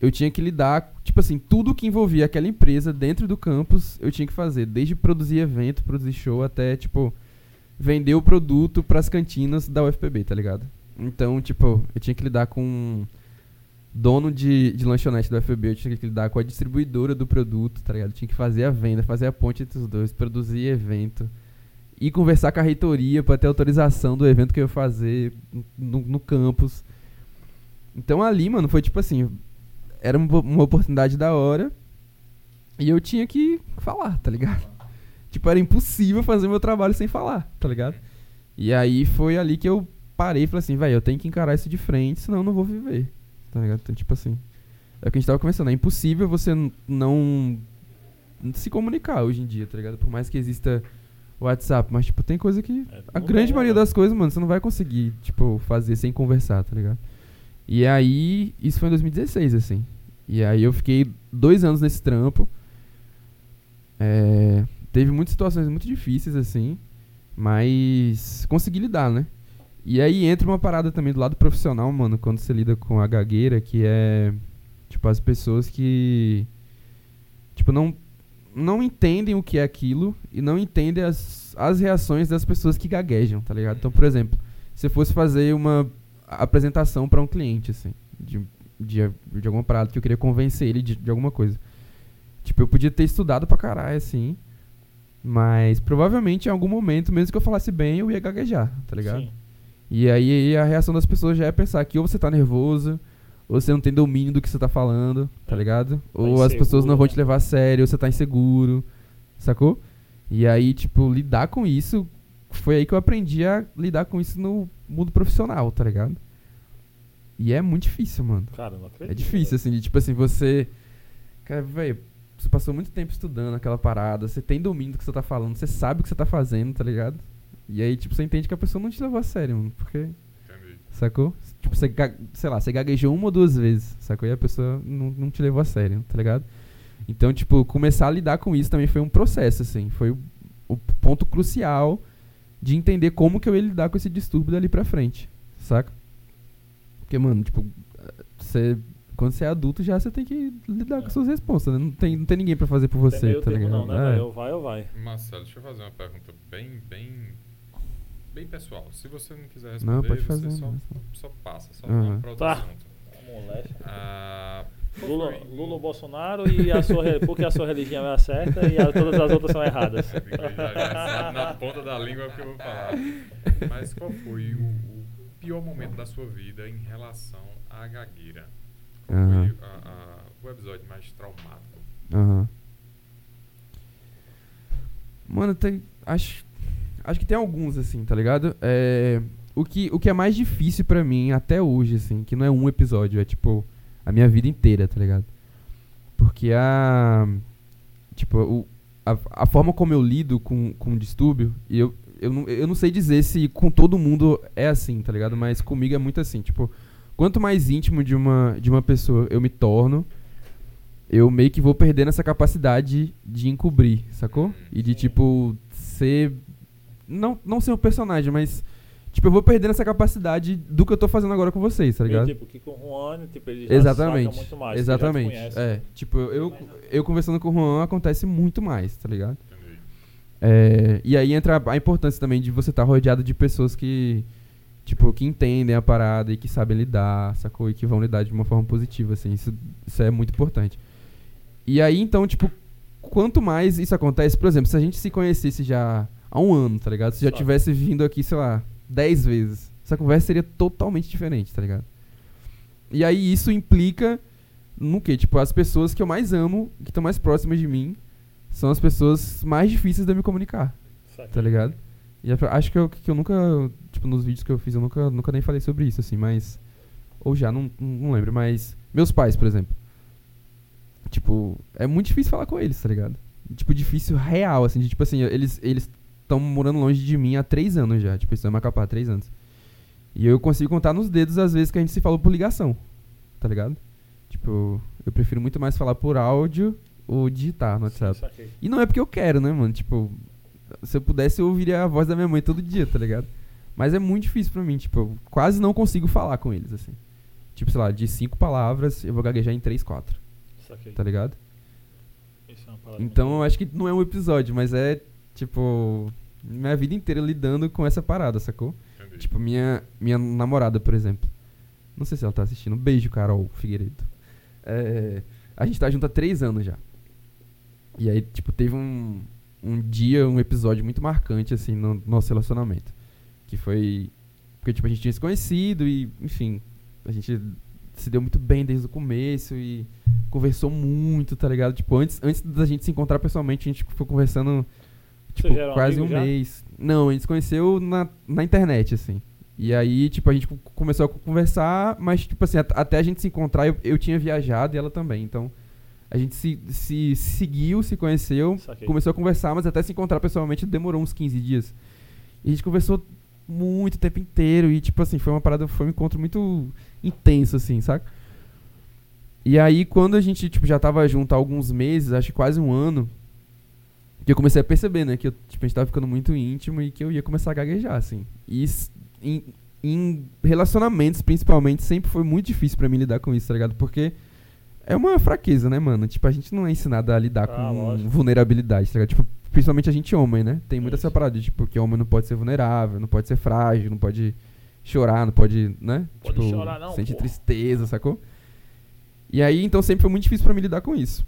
eu tinha que lidar, tipo assim, tudo que envolvia aquela empresa dentro do campus, eu tinha que fazer. Desde produzir evento, produzir show, até, tipo, vender o produto pras cantinas da UFPB, tá ligado? Então, tipo, eu tinha que lidar com dono de, de lanchonete da UFPB, eu tinha que lidar com a distribuidora do produto, tá ligado? Tinha que fazer a venda, fazer a ponte entre os dois, produzir evento. E conversar com a reitoria pra ter autorização do evento que eu ia fazer no, no campus. Então ali, mano, foi tipo assim, era uma, uma oportunidade da hora e eu tinha que falar, tá ligado? Tipo, era impossível fazer meu trabalho sem falar, tá ligado? E aí foi ali que eu parei e falei assim, velho, eu tenho que encarar isso de frente, senão eu não vou viver, tá ligado? Então, tipo assim, é o que a gente tava conversando, é impossível você não se comunicar hoje em dia, tá ligado? Por mais que exista WhatsApp, mas, tipo, tem coisa que É, a grande maioria né? das coisas, mano, você não vai conseguir, tipo, fazer sem conversar, tá ligado? E aí, isso foi em 2016, assim. E aí eu fiquei dois anos nesse trampo. É, teve muitas situações muito difíceis, assim. Mas consegui lidar, né? E aí entra uma parada também do lado profissional, mano, quando você lida com a gagueira, que é, tipo, as pessoas que, tipo, não, não entendem o que é aquilo e não entendem as, as reações das pessoas que gaguejam, tá ligado? Então, por exemplo, se fosse fazer uma apresentação pra um cliente, assim, de, de, de alguma parada que eu queria convencer ele de, de alguma coisa. Tipo, eu podia ter estudado pra caralho, assim, mas provavelmente em algum momento, mesmo que eu falasse bem, eu ia gaguejar, tá ligado? Sim. E aí a reação das pessoas já é pensar que ou você tá nervoso, ou você não tem domínio do que você tá falando, tá É. ligado? ou as inseguro, pessoas não vão né? te levar a sério, ou você tá inseguro, sacou? E aí, tipo, lidar com isso, foi aí que eu aprendi a lidar com isso no mundo profissional, tá ligado? E é muito difícil, mano. Cara, não acredito. É difícil, assim, de, tipo assim, você. Cara, velho, você passou muito tempo estudando aquela parada, você tem domínio do que você tá falando, você sabe o que você tá fazendo, tá ligado? E aí, tipo, você entende que a pessoa não te levou a sério, mano, porque. Entendi. Sacou? Tipo, você, sei lá, você gaguejou uma ou duas vezes, sacou? E a pessoa não, não te levou a sério, tá ligado? Então, tipo, começar a lidar com isso também foi um processo, assim. Foi o, o ponto crucial de entender como que eu ia lidar com esse distúrbio dali pra frente, saca? Porque, mano, tipo, você, quando você é adulto já você tem que lidar com É. suas responsas, né? Não tem, não tem ninguém pra fazer por Tem você, meio tá ligado? não, né? É. velho? Ou vai ou vai. Marcelo, deixa eu fazer uma pergunta bem, bem pessoal, se você não quiser responder, Não, pode fazer. você só, né? só passa, só vamos para outro Tá. assunto. Ah, Lula, Lula ou Bolsonaro e a sua, porque a sua religião é a certa e a- todas as outras são erradas. Já- na ponta da língua o que eu vou falar. Mas qual foi o, o pior momento da sua vida em relação à gagueira? Qual Aham. foi a- a- o episódio mais traumático? Aham. Mano, tem. Acho. Acho que tem alguns, assim, tá ligado? É. O que, o que é mais difícil pra mim até hoje, assim, que não é um episódio, é tipo a minha vida inteira, tá ligado? Porque a. Tipo, o, a, a forma como eu lido com, com o distúrbio, e eu, eu, não, eu não sei dizer se com todo mundo é assim, tá ligado? Mas comigo é muito assim. Tipo, quanto mais íntimo de uma, de uma pessoa eu me torno, eu meio que vou perdendo essa capacidade de encobrir, sacou? E de, tipo, ser. Não, não ser um personagem, mas. Tipo, eu vou perdendo essa capacidade do que eu tô fazendo agora com vocês, tá ligado? E, tipo, que com o Juan, tipo, ele já Exatamente. saca muito mais. Exatamente. Já te conhece. É, tipo, eu, eu conversando com o Juan acontece muito mais, tá ligado? É, e aí entra a, importância também de você estar rodeado de pessoas que, tipo, que entendem a parada e que sabem lidar, sacou? E que vão lidar de uma forma positiva, assim. Isso, isso é muito importante. E aí, então, tipo, quanto mais isso acontece, por exemplo, se a gente se conhecesse já há um ano, tá ligado? Se já tivesse vindo aqui, sei lá, 10 vezes, essa conversa seria totalmente diferente, tá ligado? E aí isso implica no que? Tipo, as pessoas que eu mais amo, que estão mais próximas de mim, são as pessoas mais difíceis de eu me comunicar, tá ligado? E acho que eu, que eu nunca, tipo, nos vídeos que eu fiz, eu nunca, nunca nem falei sobre isso, assim, mas. Ou já, não, não lembro, mas. Meus pais, por exemplo. Tipo, é muito difícil falar com eles, tá ligado? Tipo, difícil real, assim, de, tipo assim, eles eles estão morando longe de mim há três anos já, tipo, estão em Macapá há três anos. E eu consigo contar nos dedos as vezes que a gente se falou por ligação, tá ligado? Tipo, eu prefiro muito mais falar por áudio ou digitar no Sim, WhatsApp. saquei. E não é porque eu quero, né, mano? Tipo, se eu pudesse, eu ouviria a voz da minha mãe todo dia, tá ligado? Mas é muito difícil pra mim, tipo, eu quase não consigo falar com eles, assim. Tipo, sei lá, de cinco palavras, eu vou gaguejar em três, quatro, Saquei. tá ligado? Isso é Então, eu acho que não é um episódio, mas é, tipo, minha vida inteira lidando com essa parada, sacou? Entendi. Tipo, minha, minha namorada, por exemplo. Não sei se ela tá assistindo. Beijo, Carol Figueiredo. É, a gente tá junto há três anos já. E aí, tipo, teve um, um dia, um episódio muito marcante, assim, no nosso relacionamento. Que foi. Porque, tipo, a gente tinha se conhecido e, enfim, a gente se deu muito bem desde o começo e conversou muito, tá ligado? Tipo, antes, antes da gente se encontrar pessoalmente, a gente foi conversando, tipo, quase um já? mês. Não, a gente se conheceu na, na internet, assim. E aí, tipo, a gente co- começou a conversar, mas, tipo assim, at- até a gente se encontrar, eu, eu tinha viajado e ela também. Então, a gente se, se seguiu, se conheceu, Saquei. começou a conversar, mas até se encontrar pessoalmente demorou uns 15 dias. E a gente conversou muito o tempo inteiro e, tipo assim, foi uma parada, foi um encontro muito intenso, assim, saca? E aí, quando a gente, tipo, já tava junto há alguns meses, acho que quase um ano, que eu comecei a perceber, né, que eu, tipo, a gente tava ficando muito íntimo e que eu ia começar a gaguejar, assim. E em, em relacionamentos, principalmente, sempre foi muito difícil pra mim lidar com isso, tá ligado? Porque é uma fraqueza, né, mano? Tipo, a gente não é ensinado a lidar Ah, com lógico. vulnerabilidade, tá ligado? Tipo, principalmente a gente homem, né? Tem Isso. essa parada tipo, que homem não pode ser vulnerável, não pode ser frágil, não pode chorar, não pode, né? Pode tipo, chorar não, Sente tristeza, sacou? E aí, então, sempre foi muito difícil pra mim lidar com isso.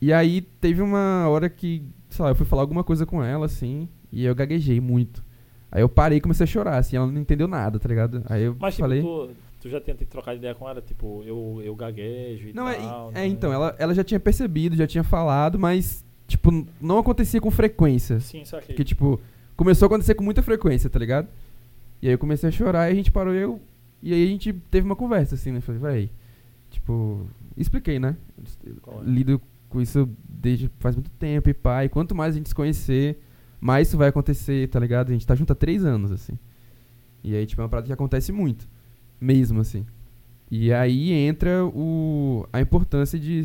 E aí, teve uma hora que, sei lá, eu fui falar alguma coisa com ela, assim, e eu gaguejei muito. Aí eu parei e comecei a chorar, assim, ela não entendeu nada, tá ligado? Aí eu Mas, tipo, falei... tu, tu já tinha trocado ideia com ela? Tipo, eu, eu gaguejo e Não, é, tal. é, né? então, ela, ela já tinha percebido, já tinha falado, mas, tipo, não acontecia com frequência. Sim, saquei. Que, tipo, começou a acontecer com muita frequência, tá ligado? E aí eu comecei a chorar e a gente parou e eu. E aí a gente teve uma conversa, assim, né? Falei, véi. Tipo, expliquei, né? Eu é? lido com isso desde faz muito tempo e pá. E quanto mais a gente se conhecer, mais isso vai acontecer, tá ligado? A gente tá junto há três anos, assim. E aí, tipo, é uma parada que acontece muito. Mesmo, assim. E aí entra o, a importância de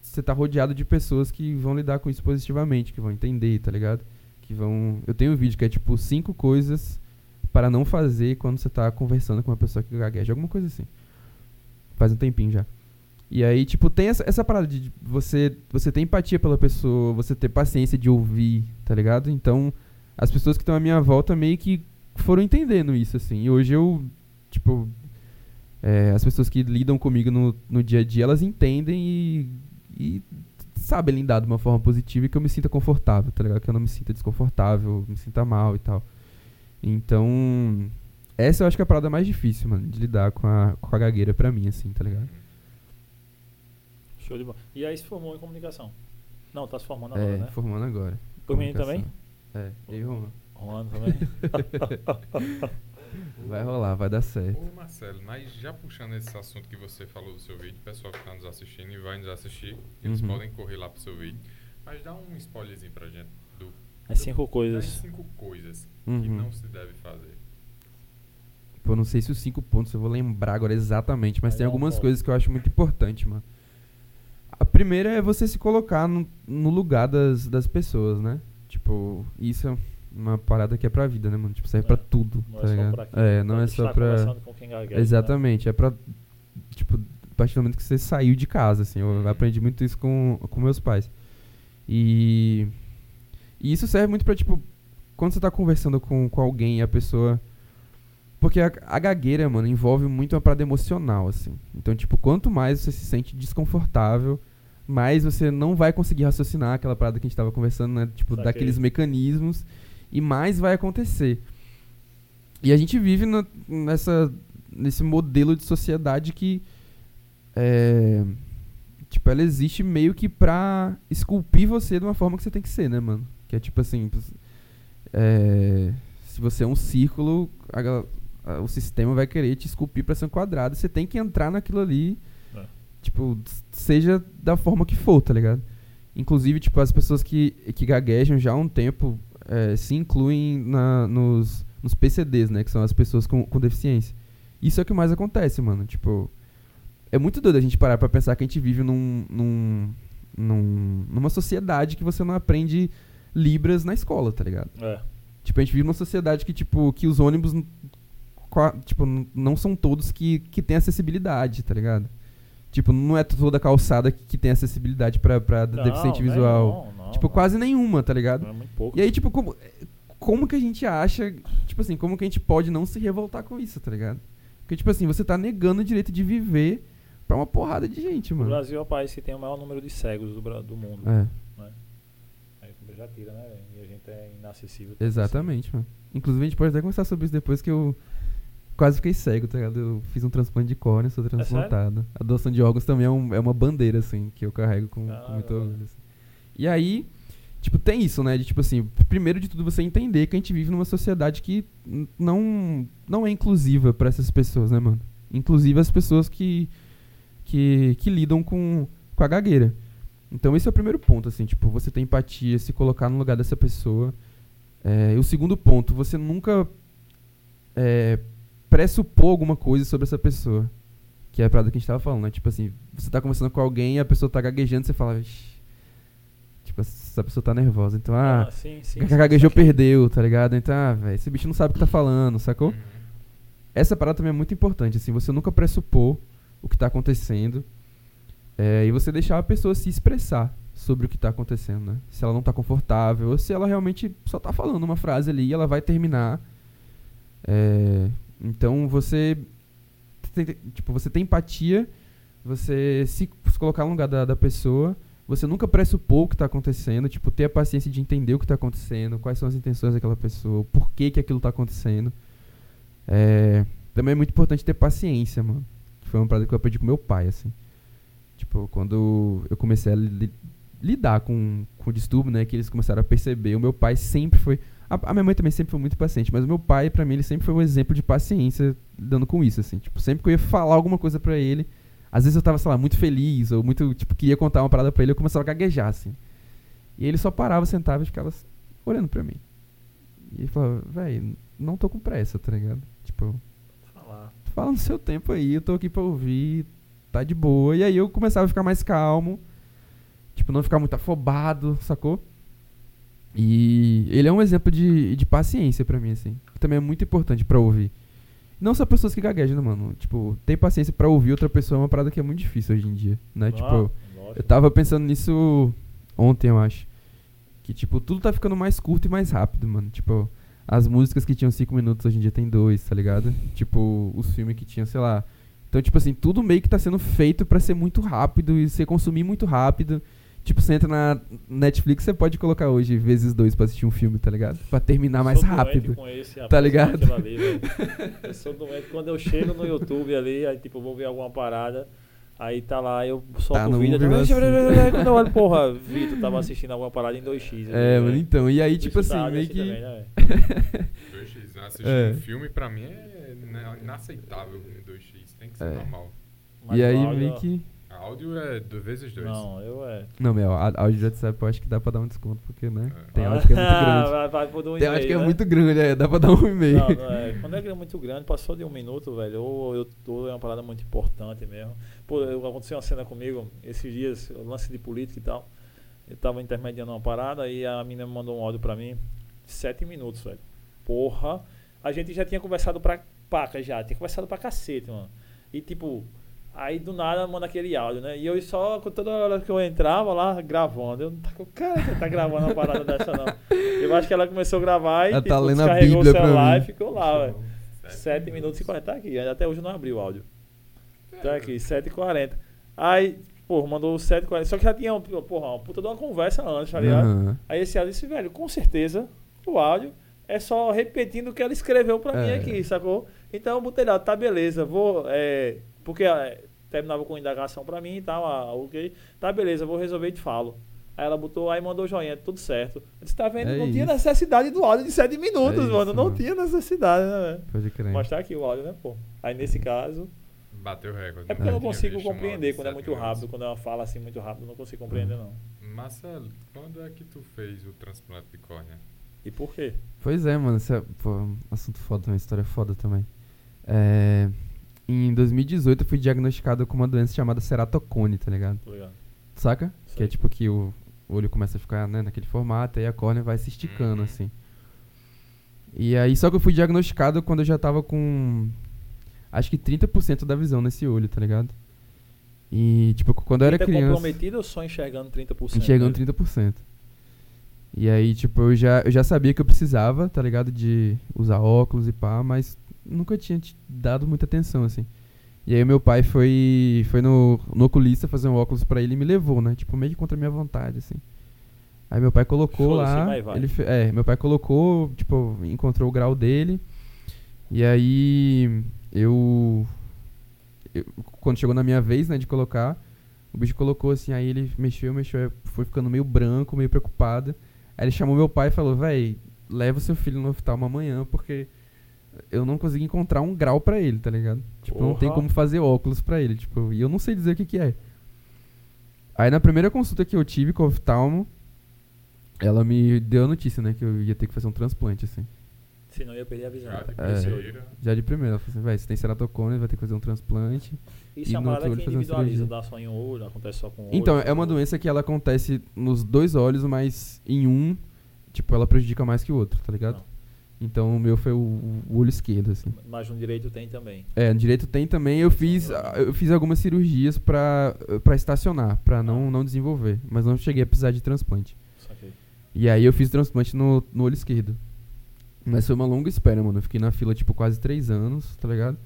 você estar rodeado de pessoas que vão lidar com isso positivamente, que vão entender, tá ligado? Que vão. Eu tenho um vídeo que é tipo cinco coisas para não fazer quando você tá conversando com uma pessoa que gagueja, alguma coisa assim. Faz um tempinho já. E aí, tipo, tem essa, essa parada de você, você ter empatia pela pessoa, você ter paciência de ouvir, tá ligado? Então, as pessoas que estão à minha volta meio que foram entendendo isso, assim. E hoje eu, tipo, é, as pessoas que lidam comigo no, no dia a dia, elas entendem e, e sabem lidar de uma forma positiva e que eu me sinta confortável, tá ligado? Que eu não me sinta desconfortável, me sinta mal e tal. Então, essa eu acho que é a parada mais difícil, mano, de lidar com a, com a gagueira pra mim, assim, tá ligado? Show de bola. E aí se formou em comunicação? Não, tá se formando é, agora, né? formando agora. Por mim também? É, e o Roman. Rolando também? Vai rolar, vai dar certo. Ô Marcelo, mas já puxando esse assunto que você falou do seu vídeo, o pessoal que está nos assistindo e vai nos assistir, eles Uhum. podem correr lá pro seu vídeo. Mas dá um spoilerzinho pra gente do É cinco das coisas. cinco coisas que Uhum. não se deve fazer. Pô, não sei se os cinco pontos eu vou lembrar agora exatamente, mas Vai tem um algumas coisas que eu acho muito importante, mano. Primeira é você se colocar no, no lugar das, das pessoas, né? Tipo, isso é uma parada que é pra vida, né, mano? Tipo, serve É. pra tudo, Não tá é só ligado? pra quem é, não é só pra... com quem gagueja, né? Exatamente, é pra. Tipo, a partir do momento que você saiu de casa, assim. Eu aprendi muito isso com, com meus pais. E. E isso serve muito pra, tipo, quando você tá conversando com, com alguém e a pessoa. Porque a, a gagueira, mano, envolve muito uma parada emocional, assim. Então, tipo, quanto mais você se sente desconfortável, mais você não vai conseguir raciocinar aquela parada que a gente tava conversando, né? Tipo, Saquei. daqueles mecanismos. E mais vai acontecer. E a gente vive na- nessa, nesse modelo de sociedade que. É, tipo, ela existe meio que pra esculpir você de uma forma que você tem que ser, né, mano? Que é tipo assim. é, se você é um círculo, a a- o sistema vai querer te esculpir pra ser um quadrado. Você tem que entrar naquilo ali. Tipo, seja da forma que for, tá ligado? Inclusive, tipo, as pessoas que, que gaguejam já há um tempo é, se incluem na, nos, nos PCDs, né? Que são as pessoas com, com deficiência. Isso é o que mais acontece, mano. Tipo, é muito doido a gente parar pra pensar que a gente vive num, num, num- numa sociedade que você não aprende libras na escola, tá ligado? É. Tipo, a gente vive numa sociedade que, tipo, que os ônibus, tipo, não são todos que, que têm acessibilidade, tá ligado? Tipo, não é toda calçada que, que tem acessibilidade pra, pra Não, deficiente né, visual. não, não, tipo, quase nenhuma, tá ligado? É muito pouco. E aí, tipo, como, como que a gente acha, tipo assim, como que a gente pode não se revoltar com isso, tá ligado? Porque, tipo assim, você tá negando o direito de viver pra uma porrada de gente, O mano. Brasil é o país que tem o maior número de cegos do, do mundo. É, Aí já tira, né? E a gente é inacessível. exatamente, mano. Inclusive, a gente pode até conversar sobre isso depois que eu quase fiquei cego, tá ligado? Eu fiz um transplante de córnea, sou transplantado. A doação de órgãos também é, um- é uma bandeira, assim, que eu carrego com, com Caralho, muito orgulho. assim. E aí, tipo, tem isso, né? De, tipo assim, primeiro de tudo você entender que a gente vive numa sociedade que não, não é inclusiva pra essas pessoas, né, mano? Inclusive as pessoas que, que, que lidam com, com a gagueira. Então esse é o primeiro ponto, assim, tipo, você ter empatia, se colocar no lugar dessa pessoa. É, e o segundo ponto, você nunca é, pressupor alguma coisa sobre essa pessoa. Que é a parada que a gente tava falando, né? Tipo assim, você tá conversando com alguém e a pessoa tá gaguejando, você fala, "Ixi, tipo, essa pessoa tá nervosa. Então, ah, sim, sim. sim, gaguejou, perdeu, tá ligado? Então, ah, velho, esse bicho não sabe o que tá falando, sacou? Uhum. Essa parada também é muito importante, assim, você nunca pressupor o que tá acontecendo é, e você deixar a pessoa se expressar sobre o que tá acontecendo, né? Se ela não tá confortável ou se ela realmente só tá falando uma frase ali e ela vai terminar. É, então você tipo, você tem empatia, você se, se colocar no lugar da, da pessoa, você nunca pressupor o que tá acontecendo, tipo, ter a paciência de entender o que tá acontecendo, quais são as intenções daquela pessoa, por que que aquilo tá acontecendo. É, também é muito importante ter paciência, mano. Foi uma parada que eu aprendi com meu pai, assim. Tipo, quando eu comecei a li- lidar com, com o distúrbio, né? Que eles começaram a perceber. O meu pai sempre foi. A, a minha mãe também sempre foi muito paciente, mas o meu pai, pra mim, ele sempre foi um exemplo de paciência lidando com isso, assim. Tipo, sempre que eu ia falar alguma coisa pra ele, às vezes eu tava, sei lá, muito feliz, ou muito, tipo, queria contar uma parada pra ele, eu começava a gaguejar, assim. E ele só parava, sentava e ficava olhando pra mim. E ele falava, véi, não tô com pressa, tá ligado? Tipo, Falar. fala no seu tempo aí, eu tô aqui pra ouvir, tá de boa. E aí eu começava a ficar mais calmo, tipo, não ficar muito afobado, sacou? E ele é um exemplo de, de paciência pra mim, assim. Que também é muito importante pra ouvir. Não só pessoas que gaguejam, né, mano? Tipo, ter paciência pra ouvir outra pessoa é uma parada que é muito difícil hoje em dia, né? Ah, tipo, lógico. eu tava pensando nisso ontem, eu acho. Que, tipo, tudo tá ficando mais curto e mais rápido, mano. Tipo, As músicas que tinham cinco minutos hoje em dia tem dois, tá ligado? Tipo, os filmes que tinham, sei lá. Então, tipo assim, tudo meio que tá sendo feito pra ser muito rápido e ser consumir muito rápido. Tipo, você entra na Netflix, você pode colocar hoje vezes dois pra assistir um filme, tá ligado? Pra terminar mais rápido. com esse, Tá rapaz, ligado? ali, velho. eu sou doente. Quando eu chego no YouTube ali, aí tipo, eu vou ver alguma parada, aí tá lá, eu solto Tá o no vídeo. vírgula assim. Quando eu olho, porra, Vitor tava assistindo alguma parada em 2x. É, ali, mano, então. E aí, tipo assim, tá meio assim que. também, né, 2x, assistir É. um filme pra mim é ina- inaceitável em 2x. Tem que ser É. normal. Mas E aí, meio que. Áudio é do vezes 2. Não, eu é. Não, meu, á- áudio de WhatsApp eu acho que dá pra dar um desconto, porque, né? É. Tem áudio que é muito grande. vai, vai por um Tem áudio que é né? muito grande, é, dá pra dar um e-mail. Não, não é. Quando é muito grande, passou de um minuto, velho. Ou eu tô, é uma parada muito importante mesmo. Pô, eu- aconteceu uma cena comigo esses dias, lance de política e tal. Eu tava intermediando uma parada e a menina me mandou um áudio pra mim. Sete minutos, velho. Porra. A gente já tinha conversado pra paca já, tinha conversado pra cacete, mano. E tipo, aí do nada manda aquele áudio, né? E eu só, com toda hora que eu entrava lá, gravando. Eu não tá com cara que tá gravando uma parada dessa, não. Eu acho que ela começou a gravar e Ela tipo, tá lendo a descarregou Bíblia o celular e mim. ficou lá, velho. 7 minutos e 40. Tá aqui, até hoje eu não abri o áudio. Tá aqui, 7 e 40. Aí, porra, mandou 7 e 40. Só que já tinha, porra, uma puta de uma conversa antes, tá ligado? Aham. Aí esse áudio disse, velho, com certeza o áudio é só repetindo o que ela escreveu pra mim É. aqui, sacou? Então eu botei lá, tá beleza, vou. É, porque é, terminava com indagação pra mim e tal, ah, ok. Tá beleza, vou resolver e te falo. Aí ela botou, aí mandou o joinha, tudo certo. Eu disse, tá vendo? É não tinha isso. necessidade do áudio de 7 minutos, É mano. isso, não mano. tinha necessidade, né, velho? Pode crer. Mas tá aqui o áudio, né, pô? Aí nesse caso. Bateu recorde. É porque eu não tinha consigo compreender quando é muito minutos. rápido, quando é uma fala assim muito rápido, eu não consigo compreender, não. Marcelo, quando é que tu fez o transplante de córnea? E por quê? Pois é, mano. Isso é, pô, um assunto foda, uma história foda também. É, em 2018 eu fui diagnosticado com uma doença chamada ceratocone, tá ligado? Ligado. Saca? Que é Sei. tipo que o olho começa a ficar né, naquele formato e a córnea vai se esticando, Uhum. assim. E aí, só que eu fui diagnosticado quando eu já tava com. Acho que 30% da visão nesse olho, tá ligado? E, tipo, quando eu era Tá criança. comprometido ou só enxergando 30%? Enxergando né? 30%. E aí, tipo, eu já, eu já sabia que eu precisava, tá ligado? De usar óculos e pá, mas nunca tinha dado muita atenção, assim. E aí meu pai foi, foi no, no oculista fazer um óculos pra ele e me levou, né? Tipo, meio que contra a minha vontade, assim. Aí meu pai colocou lá. vai, vai. Ele é, meu pai colocou, tipo, encontrou o grau dele. E aí eu, eu- Quando chegou na minha vez, né, de colocar, o bicho colocou assim, aí ele mexeu, mexeu, foi ficando meio branco, meio preocupado. Aí ele chamou meu pai e falou, véi, leva o seu filho no hospital amanhã, porque eu não consegui encontrar um grau pra ele, tá ligado? Tipo, não tem Porra. como fazer óculos pra ele, tipo, e eu não sei dizer o que que é. Aí na primeira consulta que eu tive com o oftalmo, ela me deu a notícia, né, que eu ia ter que fazer um transplante, assim. Senão eu ia perder a visão. Já de É. Olho. primeira. Já de primeira, ela falou assim, véi, você tem ceratocone, vai ter que fazer um transplante. Isso E é uma parada olho que individualiza, dá só em um olho, acontece só com um Então, olho. é uma doença que ela acontece nos dois olhos, mas em um, tipo, ela prejudica mais que o outro, tá ligado? Não. Então o meu foi o, o olho esquerdo, assim. Mas no direito tem também. É, no direito tem também, eu fiz, ah, eu fiz algumas cirurgias pra, pra estacionar, pra não, não desenvolver, mas não cheguei a precisar de transplante. Saquei. E aí eu fiz transplante no, no olho esquerdo. Mas foi uma longa espera, mano. Eu fiquei na fila, tipo, quase três anos, tá ligado?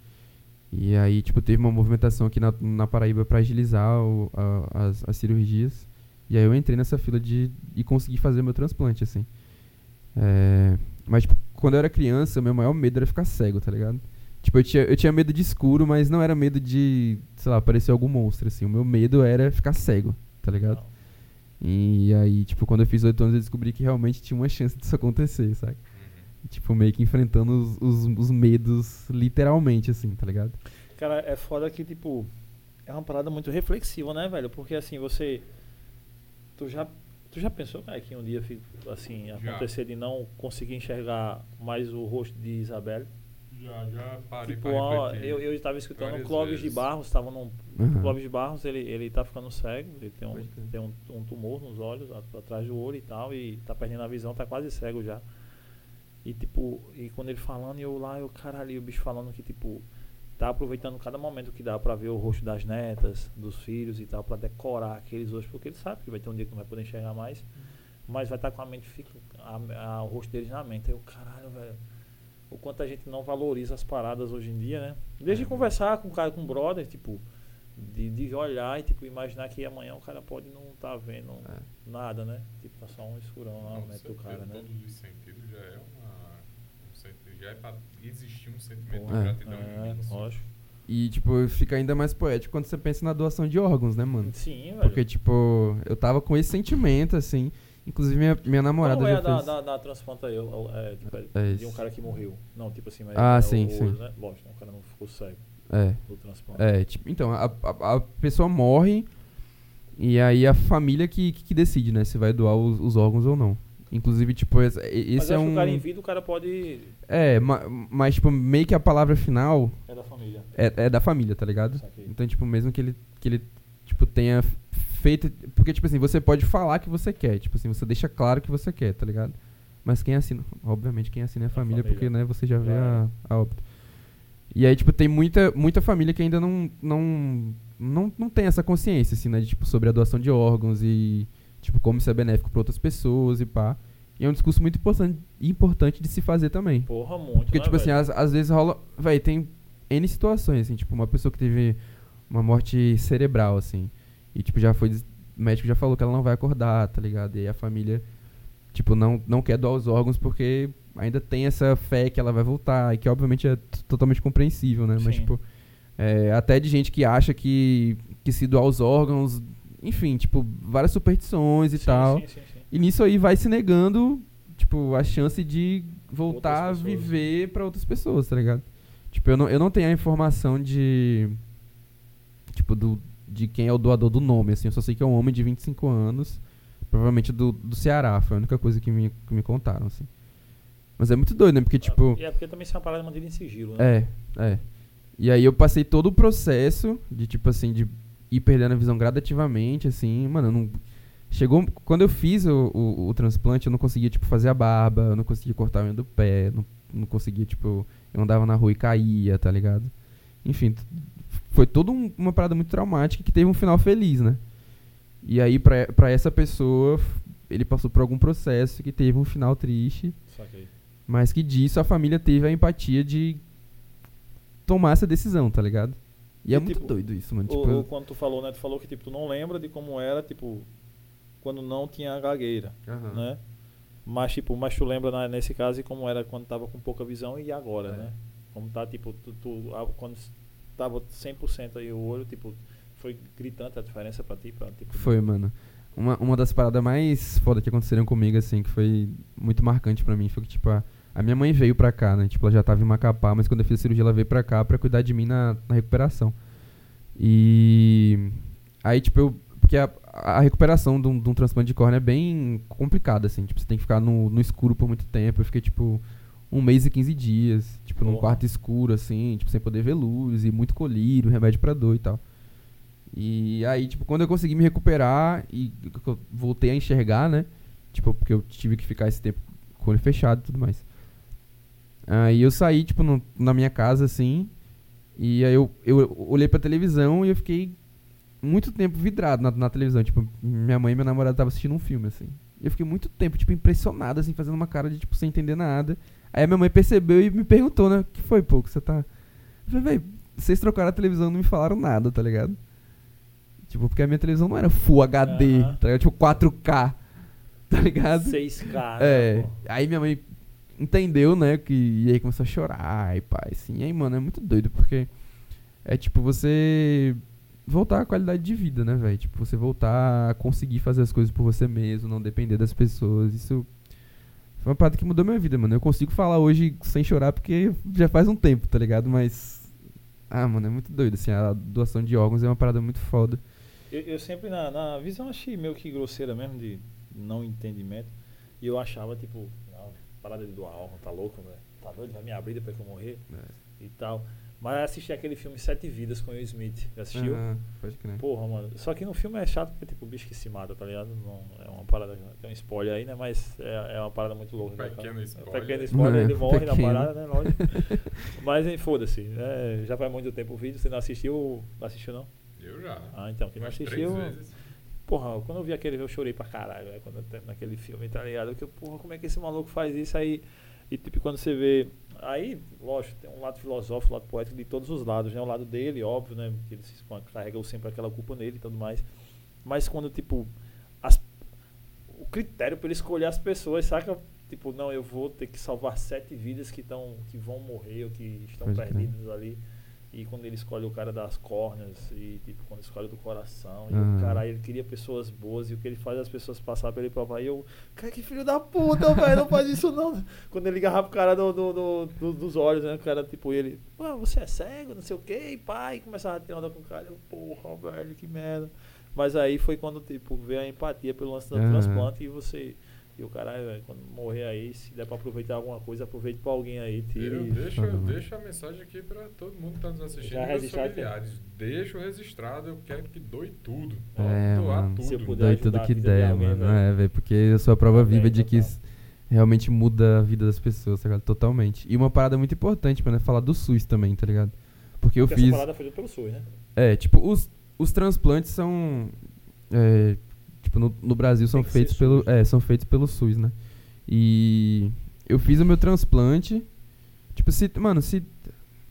E aí, tipo, teve uma movimentação aqui na, na Paraíba pra agilizar o- a- as, as cirurgias. E aí eu entrei nessa fila de e consegui fazer meu transplante, assim. É, mas, tipo, quando eu era criança, meu maior medo era ficar cego, tá ligado? Tipo, eu tinha, eu tinha medo de escuro, mas não era medo de, sei lá, aparecer algum monstro, assim. O meu medo era ficar cego, tá ligado? E aí, tipo, quando eu fiz 8 anos, eu descobri que realmente tinha uma chance disso acontecer, sabe? Uhum. Tipo, meio que enfrentando os, os, os medos, literalmente, assim, tá ligado? Cara, é foda que, tipo, é uma parada muito reflexiva, né, velho? Porque assim, você. Tu já. Tu já pensou, cara, que um dia assim, Já. acontecer de não conseguir enxergar mais o rosto de Isabelle? Já, já parei Tipo, ó, eu, eu estava escutando o várias Clóvis de vezes. Barros, estava num. Aham. Clóvis de Barros, ele, ele tá ficando cego, ele tem um, crer. tem um, um tumor nos olhos, a- atrás do olho e tal, e tá perdendo a visão, tá quase cego já. E tipo, e quando ele falando, e eu lá, eu caralho, e o bicho falando que tipo, tá aproveitando cada momento que dá pra ver o rosto das netas, dos filhos e tal, pra decorar aqueles rostos, porque ele sabe que vai ter um dia que não vai poder enxergar mais. mas vai estar com a mente, fica, a- a- o rosto deles na mente. Aí eu, caralho, velho. O quanto a gente não valoriza as paradas hoje em dia, né? Desde É. conversar com o cara, com o brother, tipo, de, de olhar e tipo, imaginar que amanhã o cara pode não estar vendo É. nada, né? Tipo, tá só um escurão lá na mente do cara, né? todos os sentidos já é. Um já é pra existir um sentimento Pô, de É. gratidão É, imenso. lógico. E, tipo, fica ainda mais poético quando você pensa na doação de órgãos, né, mano? Sim, velho. Porque, tipo, eu tava com esse sentimento, assim. Inclusive, minha, minha namorada Qual é já a da, fez. da, da transplanta o- É, tipo, é É de um cara que morreu. Não, tipo assim, mas Ah, é sim, o sim. Né? Lógico, o cara não ficou cego É, do transplante. é, tipo, então, a, a, a pessoa morre e aí a família que, que decide, né, se vai doar os, os órgãos ou não. Inclusive, tipo, esse, mas é um... o cara em vida, o cara pode. É, ma- mas, tipo, meio que a palavra final É da família. é, é da família, tá ligado? Saquei. Então, tipo, mesmo que ele, que ele tipo, tenha feito... Porque, tipo assim, você pode falar que você quer. Tipo assim, você deixa claro que você quer, tá ligado? Mas quem assina... Obviamente, quem assina é a família, família. porque, né, você já vê Já a, a óbito. E aí, tipo, tem muita, muita família que ainda não, não, não, não tem essa consciência, assim, né? De, tipo, sobre a doação de órgãos e, tipo, como isso é benéfico pra outras pessoas e pá. E é um discurso muito importante, importante de se fazer também. Porra, muito. Porque, né, tipo assim, velho? às, às vezes rola. Véi, tem N situações, assim, tipo, uma pessoa que teve uma morte cerebral, assim. E, tipo, já foi. O médico já falou que ela não vai acordar, tá ligado? E aí a família, tipo, não, não quer doar os órgãos porque ainda tem essa fé que ela vai voltar. E que, obviamente, é totalmente compreensível, né? Mas, Sim. tipo. é, até de gente que acha que, que se doar os órgãos. Enfim, tipo, várias superstições e Sim, tal. Sim, sim, sim. E nisso aí vai se negando, tipo, a chance de voltar a viver pra outras pessoas, tá ligado? Tipo, eu não, eu não tenho a informação de. Tipo, do, de quem é o doador do nome, assim. Eu só sei que é um homem de 25 anos, provavelmente do, do Ceará. Foi a única coisa que me, que me contaram, assim. Mas é muito doido, né? Porque, tipo. E é porque também isso é uma parada mantida em sigilo, né? É, é. E aí eu passei todo o processo de, tipo assim, de ir perdendo a visão gradativamente, assim, mano, não... Chegou, quando eu fiz o, o, o transplante, eu não conseguia, tipo, fazer a barba, eu não conseguia cortar a unha do pé, não, não conseguia, tipo, eu andava na rua e caía, tá ligado? Enfim, foi toda um- uma parada muito traumática que teve um final feliz, né? E aí, pra, pra essa pessoa, ele passou por algum processo que teve um final triste, Saquei. mas que disso a família teve a empatia de tomar essa decisão, tá ligado? E, E, é muito tipo, doido isso, mano. Tipo, ou quando tu falou, né? Tu falou que tipo, tu não lembra de como era, tipo, quando não tinha a gagueira, aham. né? Mas, tipo, mas tu lembra na- nesse caso como era quando tava com pouca visão e agora, É. né? Como tá, tipo, tu, tu- a- quando tava 100% aí o olho, tipo, foi gritante a diferença pra ti? Pra, tipo, Foi, mano. Uma, uma das paradas mais foda que aconteceram comigo, assim, que foi muito marcante pra mim, foi que, tipo, a, a minha mãe veio pra cá, né? Tipo, ela já tava em Macapá, mas quando eu fiz a cirurgia, ela veio pra cá pra cuidar de mim na, na recuperação. E. Aí, tipo, eu. Porque a, a recuperação de um, de um transplante de córnea é bem complicada, assim. Tipo, você tem que ficar no, no escuro por muito tempo. Eu fiquei, tipo, um mês e 15 dias, tipo, num Porra. quarto escuro, assim, tipo, sem poder ver luz, e muito colírio, remédio pra dor e tal. E aí, tipo, quando eu consegui me recuperar e voltei a enxergar, né? Tipo, porque eu tive que ficar esse tempo com o olho fechado e tudo mais. Aí eu saí, tipo, no- na minha casa, assim, e aí eu, eu olhei pra televisão e eu fiquei muito tempo vidrado na, na televisão. Tipo, minha mãe e meu namorado estavam assistindo um filme, assim. E eu fiquei muito tempo, tipo, impressionado, assim, fazendo uma cara de, tipo, sem entender nada. Aí a minha mãe percebeu e me perguntou, né? O que foi, pô, que você tá... Eu falei, véi, vocês trocaram a televisão e não me falaram nada, tá ligado? Tipo, porque a minha televisão não era Full HD, Aham. tá ligado? Tipo, 4K, tá ligado? 6K, É, né, aí minha mãe entendeu, né, que e aí começou a chorar e pai, assim. E aí, mano, é muito doido porque é tipo você voltar à qualidade de vida, né, velho? Tipo, você voltar a conseguir fazer as coisas por você mesmo, não depender das pessoas. Isso foi uma parada que mudou minha vida, mano. Eu consigo falar hoje sem chorar porque já faz um tempo, tá ligado? Mas ah, mano, é muito doido assim, a doação de órgãos é uma parada muito foda. Eu, eu sempre, na, na visão, achei meio que grosseira mesmo, de não entendimento. E eu achava, tipo, parada de doar órgão, tá louco, velho? Tá doido? Vai me abrir depois que eu morrer e tal. Mas assisti aquele filme Sete Vidas com o Will Smith. Já assistiu? Ah, pode crer. Porra, mano. Só que no filme é chato porque, tipo, o bicho que se mata, tá ligado? Não, é uma parada. Tem um spoiler aí, né? Mas é, é uma parada muito louca. né, Pequeno cara? spoiler. Pequeno spoiler, É, ele morre pequeno. na parada, né? Lógico. Mas hein, foda-se. né? já faz muito tempo o vídeo. Você não assistiu? Não assistiu, não? Eu já. Ah, então. Quem não assistiu. vezes. Porra, quando eu vi aquele, eu chorei pra caralho, quando eu- naquele filme, tá ligado? Que, porra, como é que esse maluco faz isso aí? E tipo, quando você vê. Aí, lógico, tem um lado filosófico, um lado poético de todos os lados, né? O lado dele, óbvio, né? Que ele se carrega sempre aquela culpa nele e tudo mais. Mas quando, tipo, as- o critério pra ele escolher as pessoas, saca? Tipo, não, eu vou ter que salvar sete vidas que, tão, que vão morrer ou que estão crer. perdidas ali. E quando ele escolhe o cara das córneas, e tipo, quando escolhe do coração, e Aham. o cara, ele queria pessoas boas, e o que ele faz é as pessoas passar pelo papai, e eu, cara, que filho da puta, velho, não faz isso não. Quando ele agarrava o cara do, do- do- do- dos olhos, né, o cara, tipo, ele, pô, você é cego, não sei o que, pai, e começava a tirar onda com o cara, eu, porra, velho, que merda. Mas aí foi quando, tipo, veio a empatia pelo lance do Aham. transplante, e você, e o cara, velho, quando morrer aí, se der pra aproveitar alguma coisa, aproveite pra alguém aí, tire. Eu deixo, Foda, mano. deixo a mensagem aqui pra todo mundo que tá nos assistindo. Já meus registrado, familiares. Deixo registrado, eu quero que doe tudo. É, doar mano. tudo. Se eu puder ajudar tudo que vida de der, alguém, mano. É, velho, porque eu sou a prova Também, viva de que isso realmente muda a vida das pessoas, tá ligado? Totalmente. E uma parada muito importante, mano, é falar do SUS também, tá ligado? Porque eu Porque fiz. essa parada foi feita pelo SUS, né? É, tipo, os, os transplantes são. é, tipo, no, no Brasil são feitos pelo. SUS. É, são feitos pelo SUS, né? E eu fiz o meu transplante. Tipo, se. Mano, se.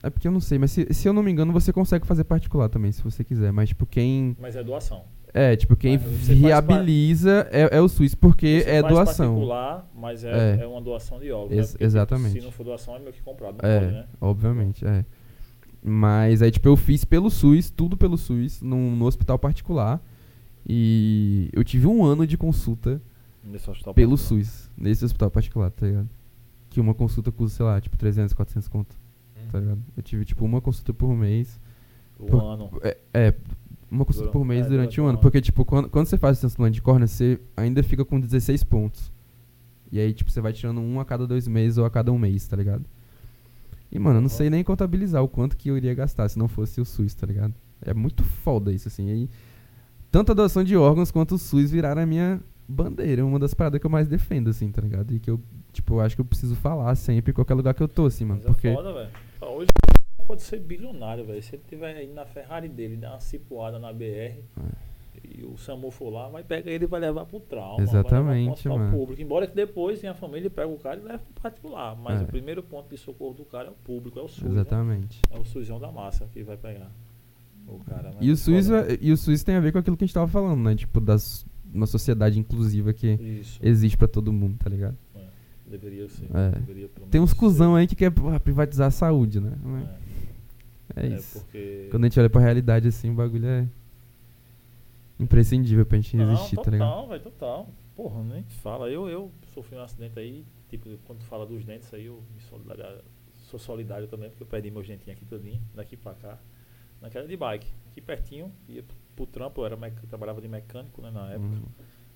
É porque eu não sei, mas se, se eu não me engano, você consegue fazer particular também, se você quiser. Mas, tipo, quem. Mas é doação. É, tipo, quem viabiliza é, é o SUS, porque Você é faz doação. particular, mas é, É. é uma doação de órgãos. Ex- né? Exatamente. Se não for doação, é meio que comprado, É, pode, né? obviamente, é. Mas aí, tipo, eu fiz pelo SUS, tudo pelo SUS, num, no hospital particular. E eu tive um ano de consulta Nesse hospital pelo particular. SUS, nesse hospital particular, tá ligado? Que uma consulta custa, sei lá, tipo, 300, 400 conto, Hum. tá ligado? Eu tive, tipo, uma consulta por mês. O Por- ano. É, é, uma consulta Durante- por mês é, durante um um ano. ano. Porque, tipo, quando, quando você faz o transplante de córnea, você ainda fica com 16 pontos. E aí, tipo, você vai tirando um a cada dois meses ou a cada um mês, tá ligado? E, mano, eu não Uhum. sei nem contabilizar o quanto que eu iria gastar se não fosse o SUS, tá ligado? É muito foda isso, assim. Aí, tanto a doação de órgãos quanto o SUS viraram a minha bandeira. Uma das paradas que eu mais defendo, assim, tá ligado? E que eu, tipo, eu acho que eu preciso falar sempre em qualquer lugar que eu tô, assim, mano. Mas Porque. é foda, velho. Hoje pode ser bilionário, velho. Se ele tiver indo na Ferrari dele, dar uma cipuada na BR, e o SAMU for lá, vai pegar ele e vai levar pro trauma. Exatamente, vai mano. público. Embora que depois tenha a família, pega o cara e leva pro particular. Mas É. o primeiro ponto de socorro do cara é o público, é o SUS. né? Exatamente. É o SUSão da massa que vai pegar cara. E o, SUS, Foda, é- e o SUS tem a ver com aquilo que a gente tava falando, né? Tipo, das, uma sociedade inclusiva que Isso. existe pra todo mundo, tá ligado? É, Deveria ser. É. Deveria, Tem uns cuzão ser. aí que quer privatizar a saúde, né? É, É, é isso. Quando a gente olha pra realidade assim, o bagulho é imprescindível pra gente Não, resistir, tá ligado? total, velho, total. Porra, nem fala. Eu, eu sofri um acidente aí, tipo, quando tu fala dos dentes aí, eu me sou solidário também, porque eu perdi meus dentinhos aqui todinho, daqui pra cá, naquela de bike, aqui pertinho, ia pro, trampo, eu era mec- trabalhava de mecânico, né, na época. Hum,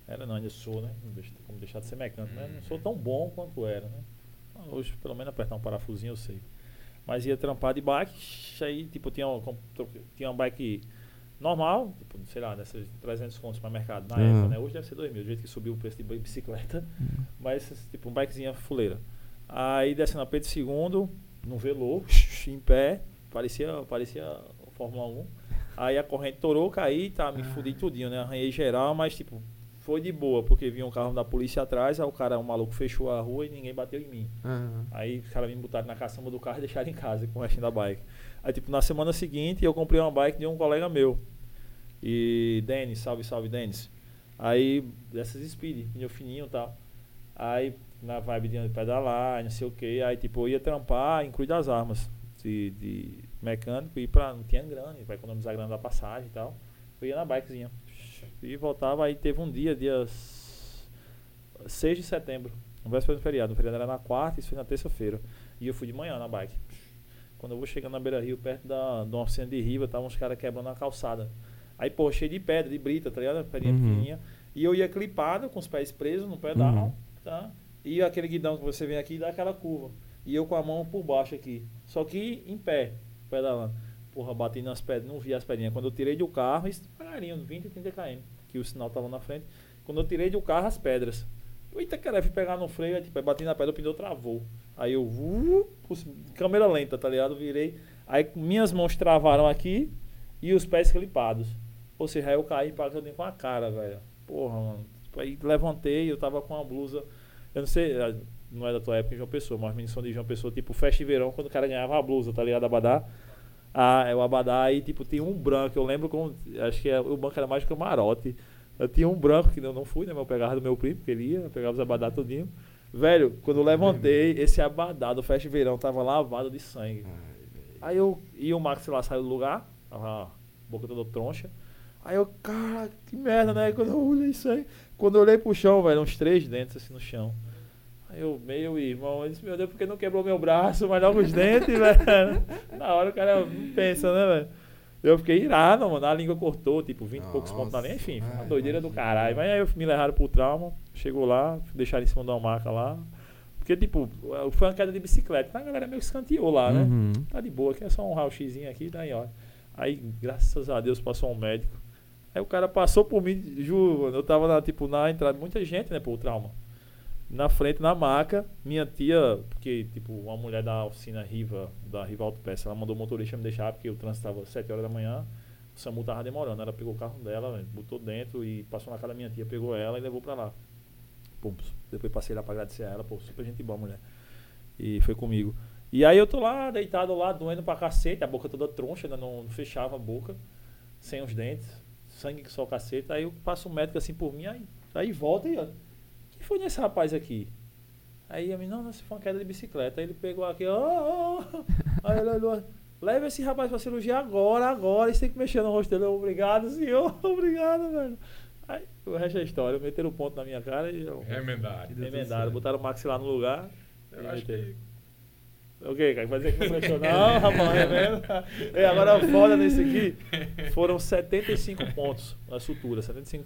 Era não, ainda sou, né? Não deixo- Como deixar de ser mecânico, né? Não sou tão bom quanto era, né? Ah, Hoje, pelo menos, apertar um parafusinho eu sei. Mas ia trampar de bike, aí, tipo, tinha, uma- tinha uma bike normal, tipo, sei lá, dessas 300 contos para mercado na Aham. época, né? Hoje deve ser 2 mil, do jeito que subiu o preço de bicicleta. hum. Mas, tipo, um bikezinha fuleira. Aí, descendo a Pedro II, num velô, em pé, parecia, parecia Fórmula 1. Aí a corrente torou, caí, tá, me fudi tudinho, né? Arranhei geral, mas, tipo, foi de boa, porque vinha um carro da polícia atrás, aí o cara, o maluco fechou a rua e ninguém bateu em mim. Ah, Aí os caras me botaram na caçamba do carro e deixaram em casa com o restinho da bike. Aí, tipo, na semana seguinte eu comprei uma bike de um colega meu. E Denis, salve, salve, Denis. Aí, dessas speed, pneu fininho e tal. Aí, na vibe de pedalar, não sei o que. Aí, tipo, eu ia trampar em Cruz das Armas, de, de mecânico, e pra, não tinha grana, vai economizar grana da passagem e tal. Eu ia na bikezinha. E voltava, aí teve um dia, dia s- 6 de setembro, no véspera do feriado. O feriado era na quarta, isso foi na terça-feira. E eu fui de manhã na bike. Quando eu vou chegando na beira rio, perto da, de uma oficina de riba, estavam uns caras quebrando a calçada. Aí, pô, cheio de pedra, de brita, tá ligado? Pedrinha Uhum. pequenininha. E eu ia clipado, com os pés presos no pedal, Uhum. tá? E aquele guidão que você vem aqui dá aquela curva. E eu com a mão por baixo aqui. Só que em pé, pedalando. Porra, bati nas pedras, não vi as pedrinhas. Quando eu tirei do carro, isso devagarinho, 20, 30 km, que o sinal tava na frente. Quando eu tirei do carro, as pedras. Eita, cara, fui pegar no freio, aí, tipo, aí bati na pedra, o pneu travou. Aí eu, uh, câmera lenta, tá ligado? Virei. Aí minhas mãos travaram aqui e os pés clipados. Ou seja, aí eu caí impactando com a cara, velho. Porra, mano. Aí levantei, eu tava com uma blusa. Eu não sei, não é da tua época em João Pessoa, mas menção de João Pessoa, tipo festa de verão, quando o cara ganhava a blusa, tá ligado? Abadá. Ah, é o Abadá aí, tipo, tem um branco. Eu lembro como. Acho que é, o banco era mais camarote. Eu tinha um branco que eu não fui, né? Mas eu pegava do meu primo, que ele ia, pegava os abadá tudinho. Velho, quando eu levantei, esse abadá do festa de verão tava lavado de sangue. Aí eu. E o Max lá saiu do lugar, a boca toda troncha. Aí eu, cara, que merda, né? Quando eu olhei isso aí, quando eu olhei pro chão, velho, uns três dentes assim no chão. Eu, meu irmão, eu disse, meu Deus, por que não quebrou meu braço? Mas logo os dentes, velho. Na hora o cara pensa, né, velho? Eu fiquei irado, mano. A língua cortou, tipo, 20 e poucos pontos na linha. Enfim, foi uma doideira do caralho. Mas aí eu me levaram pro trauma. Chegou lá, deixaram em cima de uma maca lá. Porque, tipo, foi uma queda de bicicleta. A galera meio que escanteou lá, né? Uhum. Tá de boa, aqui é só um raio-xzinho aqui, daí, ó. Aí, graças a Deus, passou um médico. Aí o cara passou por mim, juro, mano, eu tava na, tipo, na entrada, muita gente, né, por trauma. Na frente, na maca, minha tia, porque, tipo, uma mulher da oficina Riva, da Riva Autopeça, ela mandou o motorista me deixar, porque o trânsito tava 7 horas da manhã, o SAMU tava demorando. Ela pegou o carro dela, botou dentro e passou na casa da minha tia, pegou ela e levou pra lá. Depois passei lá pra agradecer a ela, pô, super gente boa, mulher. E foi comigo. E aí eu tô lá, deitado lá, doendo pra cacete, a boca toda troncha, ainda não, não fechava a boca, sem os dentes, sangue que só o cacete. Aí eu passo um médico assim por mim, aí, aí volta e ó. Foi nesse rapaz aqui? Aí a mim, não, não, se foi uma queda de bicicleta. Aí ele pegou aqui, ó. ó. Aí ele olhou, leva esse rapaz pra cirurgia agora, agora. E tem que mexer no rosto dele. Obrigado, senhor. Obrigado, velho. Aí o resto é história. Meteram o ponto na minha cara e eu. Remendaram, certo. botaram o maxilar no lugar. Eu acho meteram. que O que, cara? Vai dizer que não prestou? Não, rapaz. É, agora foda nesse aqui. Foram 75 pontos na sutura. 75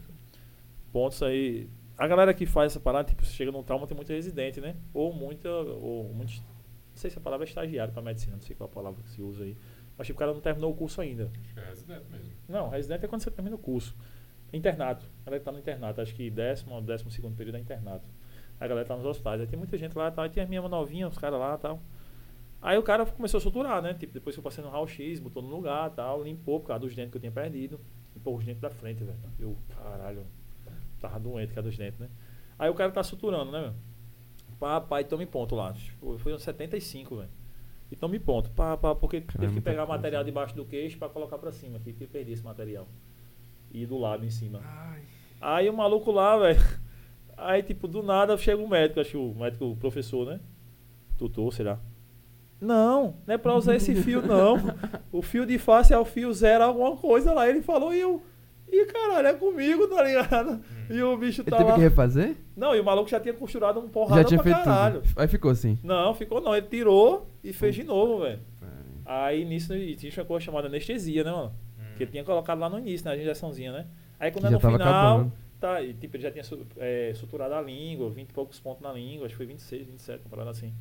pontos aí. A galera que faz essa parada, tipo, chega num trauma, tem muito residente, né? Ou muita. Ou muitos. Não sei se a palavra é estagiário pra medicina, não sei qual a palavra que se usa aí. Mas tipo, o cara não terminou o curso ainda. acho que é residente mesmo. Não, residente é quando você termina o curso. Internato. A galera que tá no internato, acho que décimo ou décimo segundo período é internato. A galera tá nos hospitais. Aí tem muita gente lá e tal. Aí tem as minhas novinhas, os caras lá e tal. Aí o cara começou a suturar, né? Tipo, depois que eu passei no raio-x, botou no lugar tal, limpou por causa dos dentes que eu tinha perdido. Limpou os dentes da frente, velho. Eu, caralho, tava doente por causa dos dentes, né? Aí o cara tá suturando, né, meu? Pá, pá, e tome ponto lá. Foi uns 75, velho. E tome ponto. Pá, pá, porque Cara, teve que muita pegar coisa, material debaixo do queixo pra colocar pra cima aqui, porque eu perdi esse material. E do lado em cima. Ai. Aí o maluco lá, velho. Aí, tipo, do nada chega o médico, acho que o médico, o professor, né? Tutor, será? Não, não é pra usar esse fio, não. O fio de face é o fio zero, alguma coisa lá. Ele falou e eu. Ih, caralho, é comigo, tá ligado? E o bicho Ele tá teve lá. que refazer? Não, e o maluco já tinha costurado um porrada Já tinha pra feito caralho. tudo. Aí ficou assim. Não, ficou não. Ele tirou e fez de novo, velho. Aí nisso e tinha uma coisa chamada anestesia, né, mano? Que ele tinha colocado lá no início, na injeçãozinha, né? Aí quando Que é já no final, acabando. tá, e, tipo, ele já tinha é, suturado a língua, 20 e poucos pontos na língua, acho que foi 26, 27, uma parada assim.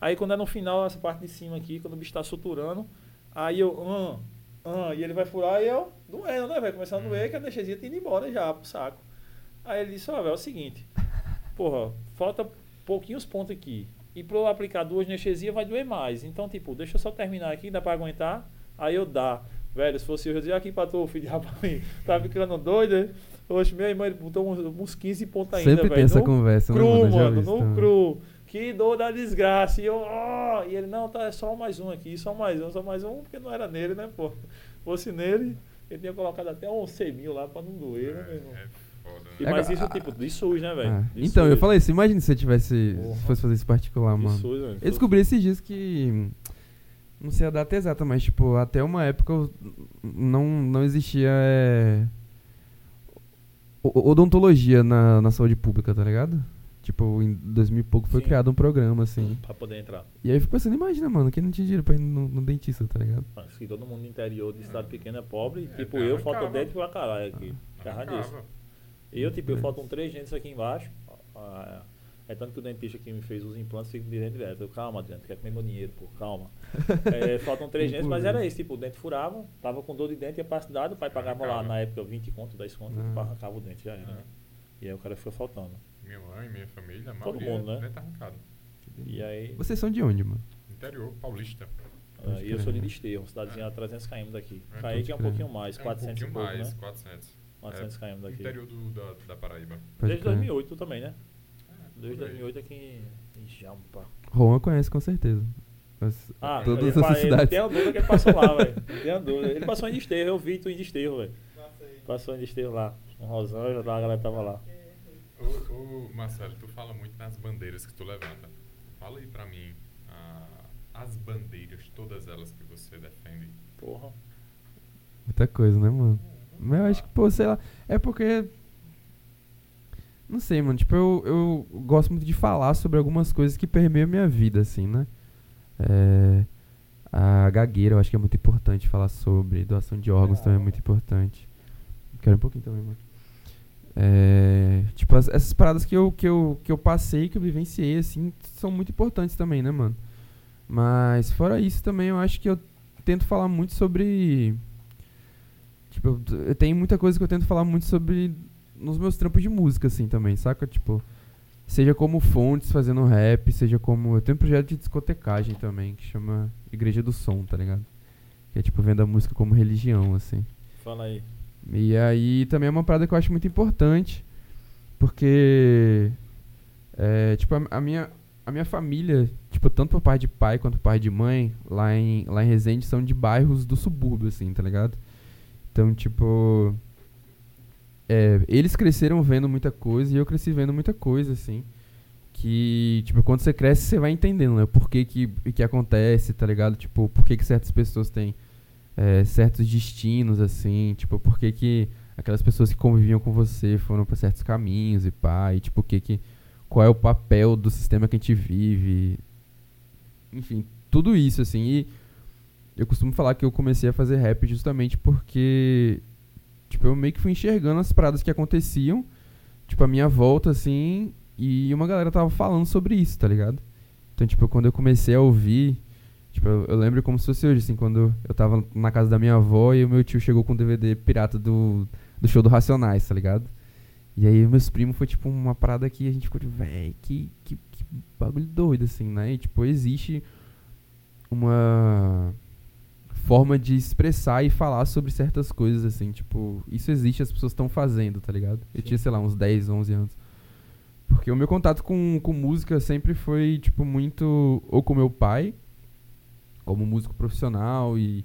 Aí quando é no final, essa parte de cima aqui, quando o bicho tá suturando, aí eu, ah, ah, e ele vai furar e eu, doendo, né, vai começando a doer, que a anestesia tinha ido embora já pro saco. Aí ele disse, ó, velho, é o seguinte, porra, falta pouquinhos pontos aqui. E pra eu aplicar duas anestesias vai doer mais. Então, tipo, deixa eu só terminar aqui, dá pra aguentar. Aí eu dá. Velho, se fosse eu, eu dizia aqui pra tu, filho de rapaz, tá ficando doido, né? Hoje, minha irmã ele botou uns, uns 15 pontos ainda, Sempre velho. tem essa no conversa, né, cru, mano? No também. cru. Que dor da desgraça. E eu, ó. E ele, não, tá, é só mais um aqui, só mais um, só mais um, porque não era nele, né, pô? Fosse nele, ele tinha colocado até um mil lá pra não doer, né, meu irmão? É foda, E, né? mas Agora- isso, tipo, de SUS, né, velho? Ah, De então, eu SUS. falei isso. Imagina se você tivesse. Porra. Se fosse fazer isso particular, De mano. SUS, velho. Eu descobri esses dias que. Não sei a data exata, mas, tipo, até uma época eu- não, não existia. É, odontologia na, na saúde pública, tá ligado? Tipo, em 2000 e pouco foi Sim. criado um programa, assim. Pra poder entrar. E aí eu fico pensando, imagina, mano, quem não tinha dinheiro pra ir no, no dentista, tá ligado? Mas que todo mundo no interior de cidade pequena é pobre. É, tipo, eu falta dentro pra caralho aqui. Terra Arrancava. disso. Eu, tipo, eu faltam três dentes aqui embaixo. Ah, É tanto que o dentista que me fez os implantes fica dizendo direto. Eu, calma, Adriano, tu quer comer meu dinheiro, pô, calma. É, faltam três dentes, mas era isso, tipo, o dente furava, tava com dor de dente, ia pra cidade, o pai pagava lá na época 20 conto, 10 conto, Ah. arrancava o dente, já era, né? E aí o cara foi faltando. Minha mãe, minha família, a Todo mundo, né? dente arrancado. E aí. Vocês são de onde, mano? Interior, paulista. Pode e eu sou de. Desterro, cidadezinha a 300 km daqui. É, Kaique é um pouquinho mais, É um 400 e pouquinho pouco, mais, né? 400. 400 km daqui. Interior do, da, da Paraíba. Pode Desde crer. 2008 tu também, né? É, Desde por aí. 2008 aqui em, em Jampa. Roma conhece com certeza. As- Ah, todas ia essas cidades. Tem a dúvida que ele passou lá, velho. Tem a dúvida. Ele passou em Desterro, eu vi tu em Desterro, velho. Passou em Desterro lá. Um Rosângela, lá, a galera tava lá. Ô, ô, Marcelo, tu fala muito nas bandeiras que tu levanta. Fala aí pra mim ah, as bandeiras, todas elas que você defende. Porra. Muita coisa, né, mano? Mas eu acho que, pô, sei lá. É porque. Não sei, mano. Tipo, eu, eu gosto muito de falar sobre algumas coisas que permeiam a minha vida, assim, né? É, a gagueira eu acho que é muito importante falar sobre. Doação de órgãos também é muito importante. Quero um pouquinho também, mano. É, tipo, as- essas paradas que eu, que, eu, que eu passei, que eu vivenciei, assim, são muito importantes também, né, mano? Mas, fora isso, também eu acho que eu tento falar muito sobre. Tipo, eu, eu tenho muita coisa que eu tento falar muito sobre nos meus trampos de música, assim, também, saca? Tipo, seja como fontes fazendo rap, seja como. Eu tenho um projeto de discotecagem também, que chama Igreja do Som, tá ligado? Que é tipo vendo a música como religião, assim. Fala aí. E aí também é uma parada que eu acho muito importante, porque é, tipo, a, a minha a minha família, tipo, tanto por pai de pai quanto por pai de mãe, lá em lá em Resende são de bairros do subúrbio assim, tá ligado? Então, tipo, é, eles cresceram vendo muita coisa e eu cresci vendo muita coisa assim. Que, tipo, quando você cresce, você vai entendendo, né? Por que que, que acontece, tá ligado? Tipo, por que que certas pessoas têm é, certos destinos, assim, tipo, por que que aquelas pessoas que conviviam com você foram para certos caminhos e pá, e tipo, que que, qual é o papel do sistema que a gente vive, enfim, tudo isso, assim, e eu costumo falar que eu comecei a fazer rap justamente porque, tipo, eu meio que fui enxergando as paradas que aconteciam, tipo, a minha volta, assim, e uma galera tava falando sobre isso, tá ligado? Então, tipo, quando eu comecei a ouvir, Tipo, eu, eu lembro como se fosse hoje, assim, quando eu tava na casa da minha avó e o meu tio chegou com o DVD pirata do, do show do Racionais, tá ligado? E aí meus primos foi tipo uma parada que a gente ficou tipo, véi, que, que, que bagulho doido, assim, né? E tipo, existe uma forma de expressar e falar sobre certas coisas, assim, tipo, isso existe, as pessoas estão fazendo, tá ligado? Eu Sim. tinha, sei lá, uns 10, 11 anos. Porque o meu contato com, com música sempre foi, tipo, muito. Ou com meu pai, como músico profissional e.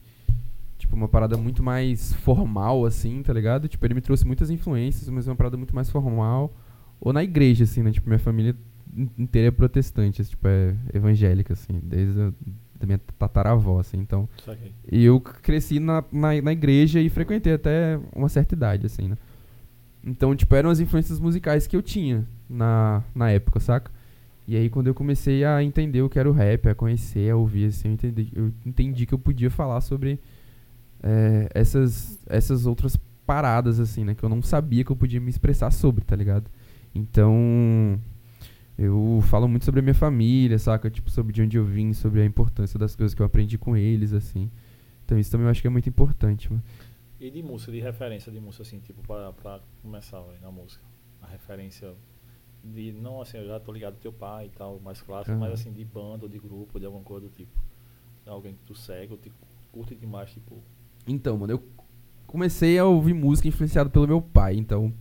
Tipo, uma parada muito mais formal, assim, tá ligado? Tipo, ele me trouxe muitas influências, mas uma parada muito mais formal. Ou na igreja, assim, né? Tipo, minha família in- inteira é protestante, tipo, é evangélica, assim, desde a da minha tataravó, assim, então. E eu cresci na, na, na igreja e frequentei até uma certa idade, assim, né? Então, tipo, eram as influências musicais que eu tinha na, na época, saca? E aí, quando eu comecei a entender o que era o rap, a conhecer, a ouvir, assim, eu entendi, eu entendi que eu podia falar sobre é, essas, essas outras paradas, assim, né? Que eu não sabia que eu podia me expressar sobre, tá ligado? Então, eu falo muito sobre a minha família, saca? Tipo, sobre de onde eu vim, sobre a importância das coisas que eu aprendi com eles, assim. Então, isso também eu acho que é muito importante, mano. E de música, de referência de música, assim, tipo, pra, pra começar véio, na música. A referência de, não assim, eu já tô ligado teu pai e tal, mais clássico, Aham. mas assim, de banda ou de grupo, de alguma coisa do tipo. Alguém que tu segue ou te curte demais, tipo. Então, mano, eu comecei a ouvir música influenciado pelo meu pai. Então,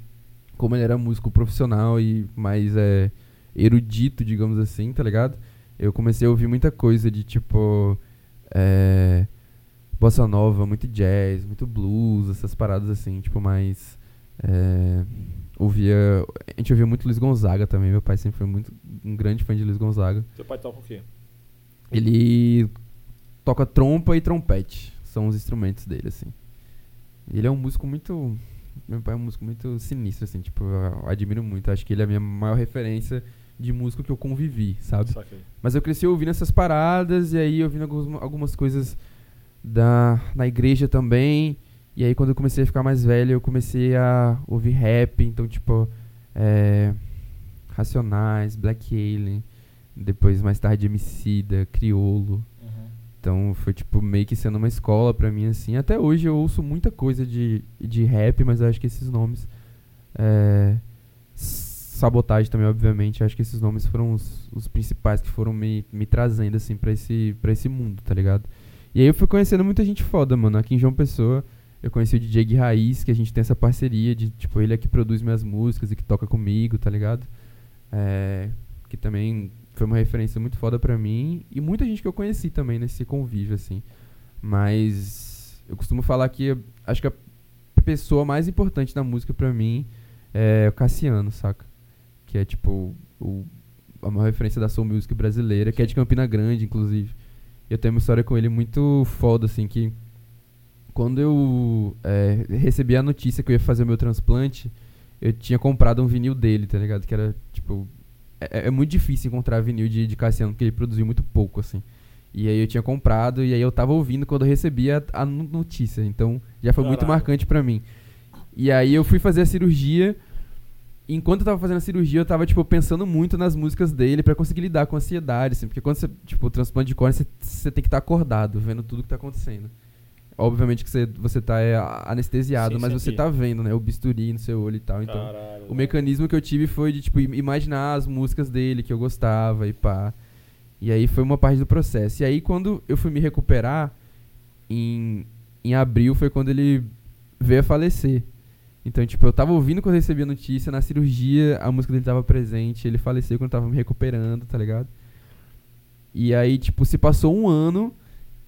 como ele era músico profissional e mais é, erudito, digamos assim, tá ligado? Eu comecei a ouvir muita coisa de tipo. É, bossa nova, muito jazz, muito blues, essas paradas assim, tipo, mais. É, ouvia. A gente ouvia muito Luiz Gonzaga também. Meu pai sempre foi muito um grande fã de Luiz Gonzaga. Teu pai toca o quê? Ele toca trompa e trompete. São os instrumentos dele, assim. Ele é um músico muito. Meu pai é um músico muito sinistro, assim, tipo, eu admiro muito. Acho que ele é a minha maior referência de músico que eu convivi, sabe? Saquei. Mas eu cresci ouvindo essas paradas e aí ouvindo algumas, algumas coisas da, na igreja também. E aí quando eu comecei a ficar mais velho, eu comecei a ouvir rap. Então, tipo, é, Racionais, Black Alien. Depois, mais tarde, Emicida, Criolo. Uhum. Então foi tipo meio que sendo uma escola pra mim assim. Até hoje eu ouço muita coisa de, de rap, mas eu acho que esses nomes é, sabotagem também, obviamente. Acho que esses nomes foram os, os principais que foram me, me trazendo assim para esse para esse mundo, tá ligado? E aí eu fui conhecendo muita gente foda, mano. Aqui em João Pessoa, eu conheci o DJ Gui Raiz, que a gente tem essa parceria de, tipo, ele é que produz minhas músicas e que toca comigo, tá ligado? É, que também foi uma referência muito foda pra mim. E muita gente que eu conheci também nesse convívio, assim. Mas eu costumo falar que acho que a pessoa mais importante na música pra mim é o Cassiano, saca? Que é tipo o, a maior referência da soul music brasileira, que é de Campina Grande, inclusive. Eu tenho uma história com ele muito foda, assim, que quando eu é, recebi a notícia que eu ia fazer o meu transplante, eu tinha comprado um vinil dele, tá ligado? Que era, tipo. É, é muito difícil encontrar vinil de, de Cassiano, porque ele produziu muito pouco, assim. E aí eu tinha comprado, e aí eu tava ouvindo quando eu recebi a, a notícia. Então já foi muito marcante pra mim. E aí eu fui fazer a cirurgia. Enquanto eu tava fazendo a cirurgia, eu tava, tipo, pensando muito nas músicas dele para conseguir lidar com a ansiedade, assim. Porque quando você, tipo, o transplante de córnea, você, você tem que estar tá acordado, vendo tudo que tá acontecendo. Obviamente que você, você tá é, anestesiado, Sim, mas você tá vendo, né? O bisturi no seu olho e tal. Então, Caralho, o mecanismo que eu tive foi de, tipo, imaginar as músicas dele que eu gostava e pá. E aí foi uma parte do processo. E aí quando eu fui me recuperar, em, em abril foi quando ele veio a falecer. Então, tipo, eu tava ouvindo quando eu recebi a notícia, na cirurgia a música dele tava presente, ele faleceu quando eu tava me recuperando, tá ligado? E aí, tipo, se passou um ano,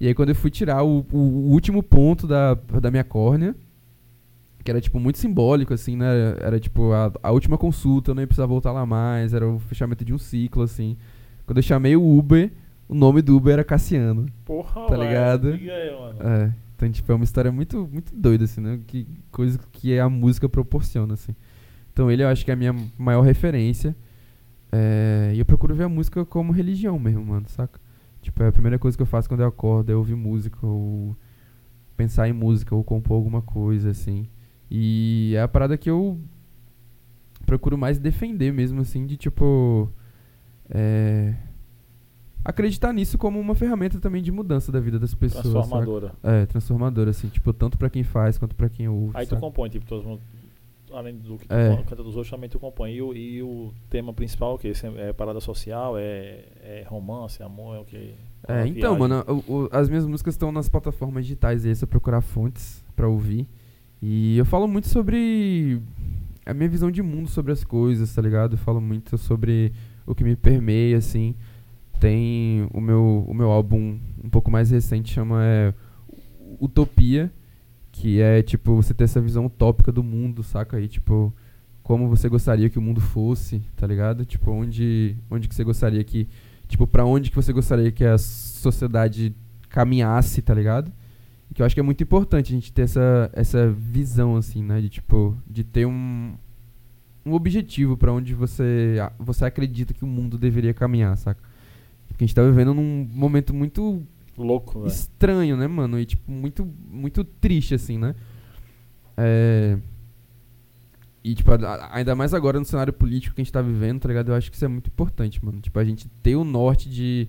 e aí quando eu fui tirar o, o, o último ponto da, da minha córnea, que era, tipo, muito simbólico, assim, né? Era, tipo, a, a última consulta, eu não ia precisar voltar lá mais, era o fechamento de um ciclo, assim. Quando eu chamei o Uber, o nome do Uber era Cassiano. Porra, Tá ligado? Aí. É. Então, tipo, é uma história muito, muito doida, assim, né? Que coisa que a música proporciona, assim. Então ele eu acho que é a minha maior referência. É, e eu procuro ver a música como religião mesmo, mano, saca? Tipo, é a primeira coisa que eu faço quando eu acordo é ouvir música, ou pensar em música, ou compor alguma coisa, assim. E é a parada que eu procuro mais defender mesmo, assim, de tipo é, acreditar nisso como uma ferramenta também de mudança da vida das pessoas. Transformadora. Saca? É, transformadora, assim, tipo, tanto pra quem faz quanto pra quem ouve. Aí saca? tu compõe, tipo, todos, além do que é. canta dos outros, também tu compõe. E o, e o tema principal, que é parada social, é, é romance, amor, é o que? É, então, mano, o, o, as minhas músicas estão nas plataformas digitais aí, se eu procurar fontes pra ouvir. E eu falo muito sobre a minha visão de mundo sobre as coisas, tá ligado? Eu falo muito sobre o que me permeia, assim. Tem o meu, o meu álbum um pouco mais recente, chama é, Utopia, que é, tipo, você ter essa visão utópica do mundo, saca? aí tipo, como você gostaria que o mundo fosse, tá ligado? Tipo, onde, onde que você gostaria que... Tipo, pra onde que você gostaria que a sociedade caminhasse, tá ligado? Que eu acho que é muito importante a gente ter essa, essa visão, assim, né? De, tipo, de ter um, um objetivo para onde você, você acredita que o mundo deveria caminhar, saca? Porque a gente tá vivendo num momento muito louco, estranho, né, mano? E tipo muito muito triste assim, né? É... E, tipo, ainda mais agora no cenário político que a gente tá vivendo, tá ligado? Eu acho que isso é muito importante, mano. Tipo, a gente ter o norte de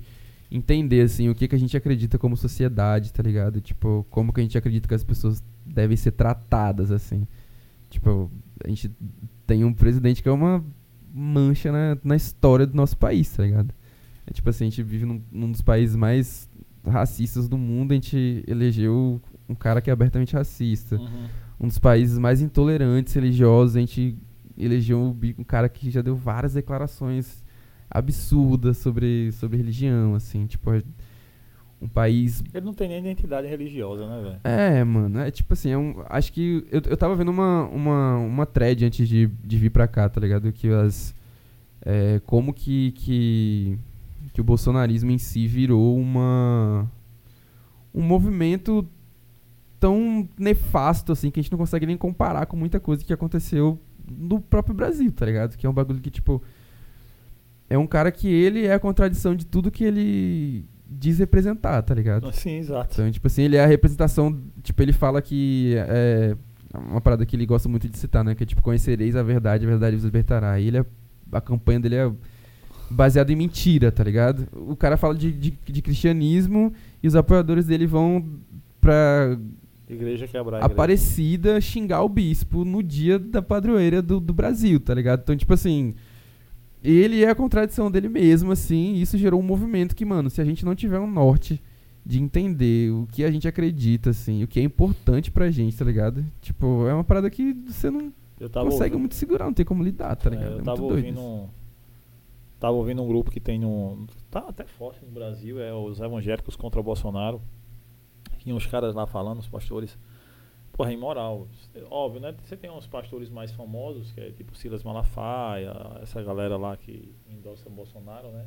entender, assim, o que, que a gente acredita como sociedade, tá ligado? Tipo, como que a gente acredita que as pessoas devem ser tratadas, assim. Tipo, a gente tem um presidente que é uma mancha na, na história do nosso país, tá ligado? É tipo assim, a gente vive num, num dos países mais racistas do mundo, a gente elegeu um cara que é abertamente racista. Uhum. Um dos países mais intolerantes religiosos, a gente elegeu um cara que já deu várias declarações absurdas sobre, sobre religião, assim, tipo, um país. Ele não tem nem identidade religiosa, né, velho? É, mano. É tipo assim, é um, acho que. Eu, eu tava vendo uma, uma, uma thread antes de, de vir pra cá, tá ligado? Que as. É, como que, que. Que o bolsonarismo em si virou uma. um movimento tão nefasto assim que a gente não consegue nem comparar com muita coisa que aconteceu no próprio Brasil, tá ligado? Que é um bagulho que, tipo. É um cara que ele é a contradição de tudo que ele diz representar, tá ligado? Sim, exato. Então, tipo assim, ele é a representação. Tipo, ele fala que. É uma parada que ele gosta muito de citar, né? Que é tipo, conhecereis a verdade, a verdade vos libertará. E ele é, a campanha dele é baseada em mentira, tá ligado? O cara fala de, de, de cristianismo e os apoiadores dele vão pra. Igreja quebrar. Aparecida xingar o bispo no dia da padroeira do, do Brasil, tá ligado? Então, tipo assim ele é a contradição dele mesmo, assim, e isso gerou um movimento que, mano, se a gente não tiver um norte de entender o que a gente acredita, assim, o que é importante pra gente, tá ligado? Tipo, é uma parada que você não consegue ouvindo- muito segurar, não tem como lidar, tá É, ligado? É, eu muito tava ouvindo um. Tava ouvindo um grupo que tem no. Tá até forte no Brasil, é os evangélicos contra o Bolsonaro. Tinha uns caras lá falando, os pastores. Porra, é imoral. Óbvio, né? Você tem uns pastores mais famosos, que é tipo Silas Malafaia, essa galera lá que endossa Bolsonaro, né?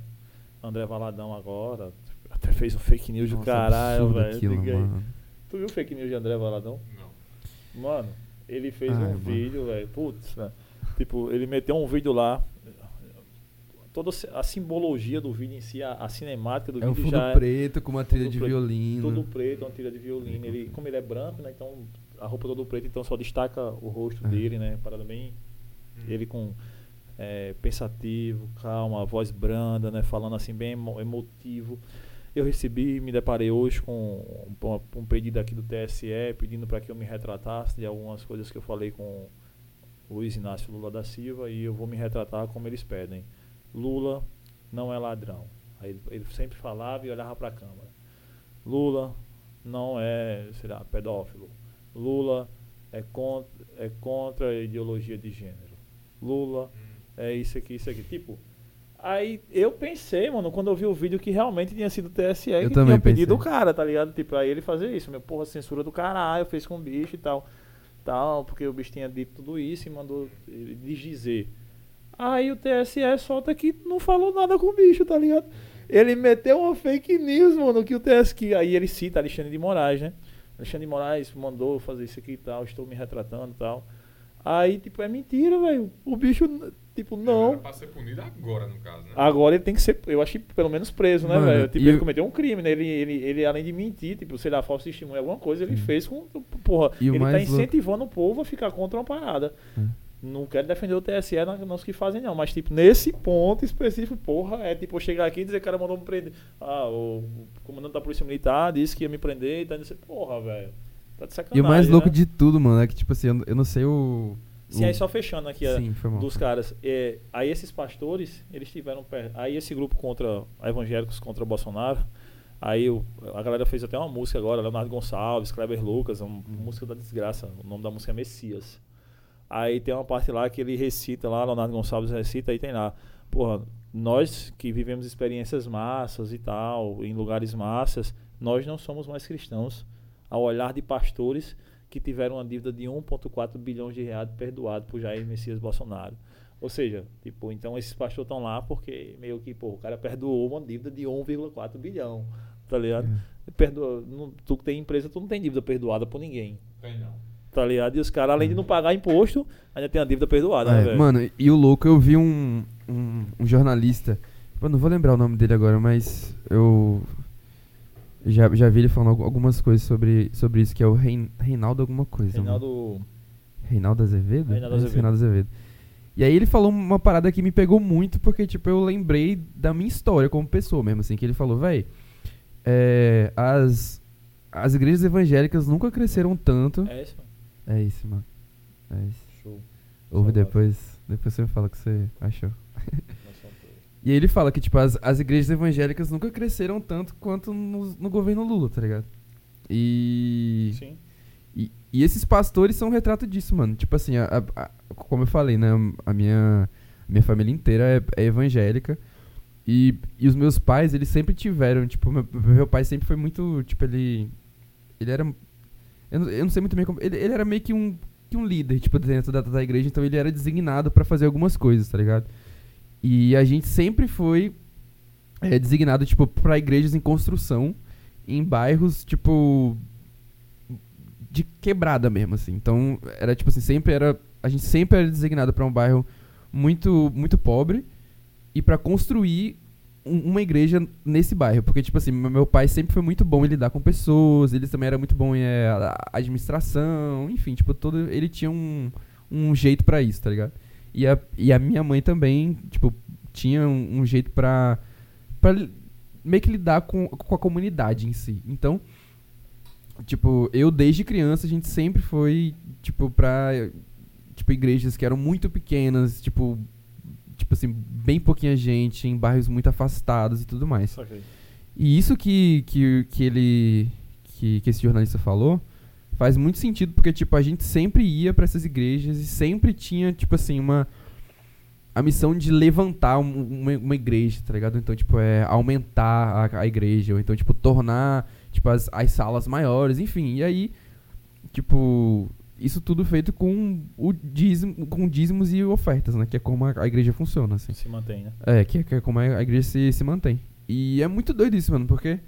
André Valadão agora. Até fez um fake news do Nossa, caralho, absurdo velho. Tu viu o fake news de André Valadão? Não. Mano, ele fez Ai, um mano. vídeo, velho. Putz, velho. Tipo, ele meteu um vídeo lá. Toda a simbologia do vídeo em si, a, a cinemática do É um vídeo fundo já é preto com uma trilha de preto, violino. tudo preto, uma trilha de violino. Ele, como ele é branco, né? Então a roupa toda preta, então só destaca o rosto É. dele, né? Parada bem. Ele com é, pensativo, calma, a voz branda, né? Falando assim, bem emo- emotivo. Eu recebi, me deparei hoje com um, um pedido aqui do TSE pedindo para que eu me retratasse de algumas coisas que eu falei com o Luiz Inácio Lula da Silva e eu vou me retratar como eles pedem. Lula não é ladrão. Aí ele, ele sempre falava e olhava para a câmera. Lula não é, sei lá, pedófilo. Lula é contra, é contra a ideologia de gênero. Lula é isso aqui, isso aqui. Tipo, aí eu pensei, mano, quando eu vi o vídeo que realmente tinha sido o TSE Eu que também tinha pedido o cara, tá ligado? Tipo, aí ele fazer isso. Meu, porra, censura do caralho, fez com o bicho e tal. Tal, porque o bicho tinha dito tudo isso e mandou desdizer. Aí o TSE solta que não falou nada com o bicho, tá ligado? Ele meteu uma fake news, mano, que o TSE. Que, aí ele cita Alexandre de Moraes, né? Alexandre de Moraes mandou fazer isso aqui e tal, estou me retratando e tal. Aí, tipo, é mentira, velho. O bicho, tipo, Era não. pra ser punido agora, no caso, né? Agora ele tem que ser, eu acho que pelo menos preso, né, velho? Tipo, ele cometeu um crime, né? Ele, ele, ele, além de mentir, tipo, sei lá, falso testemunho, alguma coisa, ele Sim. fez com. Porra, E ele tá mais louco- incentivando o povo a ficar contra uma parada. Hum. Não quero defender o TSE na- nos que fazem, não. Mas, tipo, nesse ponto específico, porra, é tipo eu chegar aqui e dizer que o cara mandou me prender. Ah, o, o comandante da Polícia Militar disse que ia me prender e tá dizendo, porra, velho. Tá de sacanagem. E o mais louco né? de tudo, mano, é que, tipo assim, eu, eu não sei o. Sim, aí só fechando aqui a, Sim, dos caras. É, aí esses pastores, eles tiveram aí esse grupo contra evangélicos contra Bolsonaro. Aí o- a galera fez até uma música agora, Leonardo Gonçalves, Kleber Lucas, uma música da desgraça. O nome da música é Messias. Aí tem uma parte lá que ele recita lá, Leonardo Gonçalves recita, aí tem lá, porra, nós que vivemos experiências massas e tal, em lugares massas, nós não somos mais cristãos ao olhar de pastores que tiveram uma dívida de 1,4 bilhões de reais perdoado por Jair Messias Bolsonaro. Ou seja, tipo, então esses pastores estão lá porque meio que, pô, o cara perdoou uma dívida de 1,4 bilhão, tá ligado? Perdoa, não, tu que tem empresa, tu não tem dívida perdoada por ninguém, Tem não. Tá ligado? E os caras, além de não pagar imposto, ainda tem a dívida perdoada, né, É, velho? mano, e o louco, eu vi um, um, um jornalista, eu não vou lembrar o nome dele agora, mas eu já, já vi ele falando algu- algumas coisas sobre, sobre isso, que é o Rein, Reinaldo alguma coisa. Reinaldo. Reinaldo Azevedo? Reinaldo É Azevedo. Reinaldo Azevedo. E aí ele falou uma parada que me pegou muito, porque, tipo, eu lembrei da minha história como pessoa mesmo, assim, que ele falou, véi, é, as, as igrejas evangélicas nunca cresceram tanto. É mano. É isso, mano. É isso. Show. Ouve Saudade. depois, depois você me fala o que você achou. E aí ele fala que, tipo, as, as igrejas evangélicas nunca cresceram tanto quanto no, no governo Lula, tá ligado? E, Sim. e. e esses pastores são um retrato disso, mano. Tipo assim, a- a- a- como eu falei, né? A minha, minha família inteira é, é evangélica. E, e os meus pais, eles sempre tiveram, tipo, meu, meu pai sempre foi muito, tipo, ele. Ele era. Eu não, eu não sei muito bem como. Ele, ele era meio que um, que um líder, tipo, dentro da, da igreja, então ele era designado pra fazer algumas coisas, tá ligado? E a gente sempre foi é, designado, tipo, pra igrejas em construção, em bairros, tipo. de quebrada mesmo, assim. Então, era tipo assim, sempre era. A gente sempre era designado pra um bairro muito, muito pobre e pra construir uma igreja nesse bairro. Porque, tipo assim, meu pai sempre foi muito bom em lidar com pessoas, ele também era muito bom em é, administração, enfim, tipo, todo. Ele tinha um, um jeito pra isso, tá ligado? E a, e a minha mãe também, tipo, tinha um, um jeito pra, pra meio que lidar com, com a comunidade em si. Então, tipo, eu desde criança, a gente sempre foi, tipo, pra, tipo, igrejas que eram muito pequenas, tipo, tipo assim, bem pouquinha gente, em bairros muito afastados e tudo mais. Saquei. E isso que, que, que ele. Que, que esse jornalista falou faz muito sentido, porque, tipo, a gente sempre ia para essas igrejas e sempre tinha, tipo assim, uma. A missão de levantar um, uma, uma igreja, tá ligado? Então, tipo, é aumentar a, a igreja, ou então, tipo, tornar, tipo, as, as salas maiores, enfim. E aí, tipo, isso tudo feito com o dízimo, com dízimos e ofertas, né? Que é como a, a igreja funciona, assim. Se mantém, né? É, que, que é como a igreja se, se mantém. E é muito doido isso, mano, porque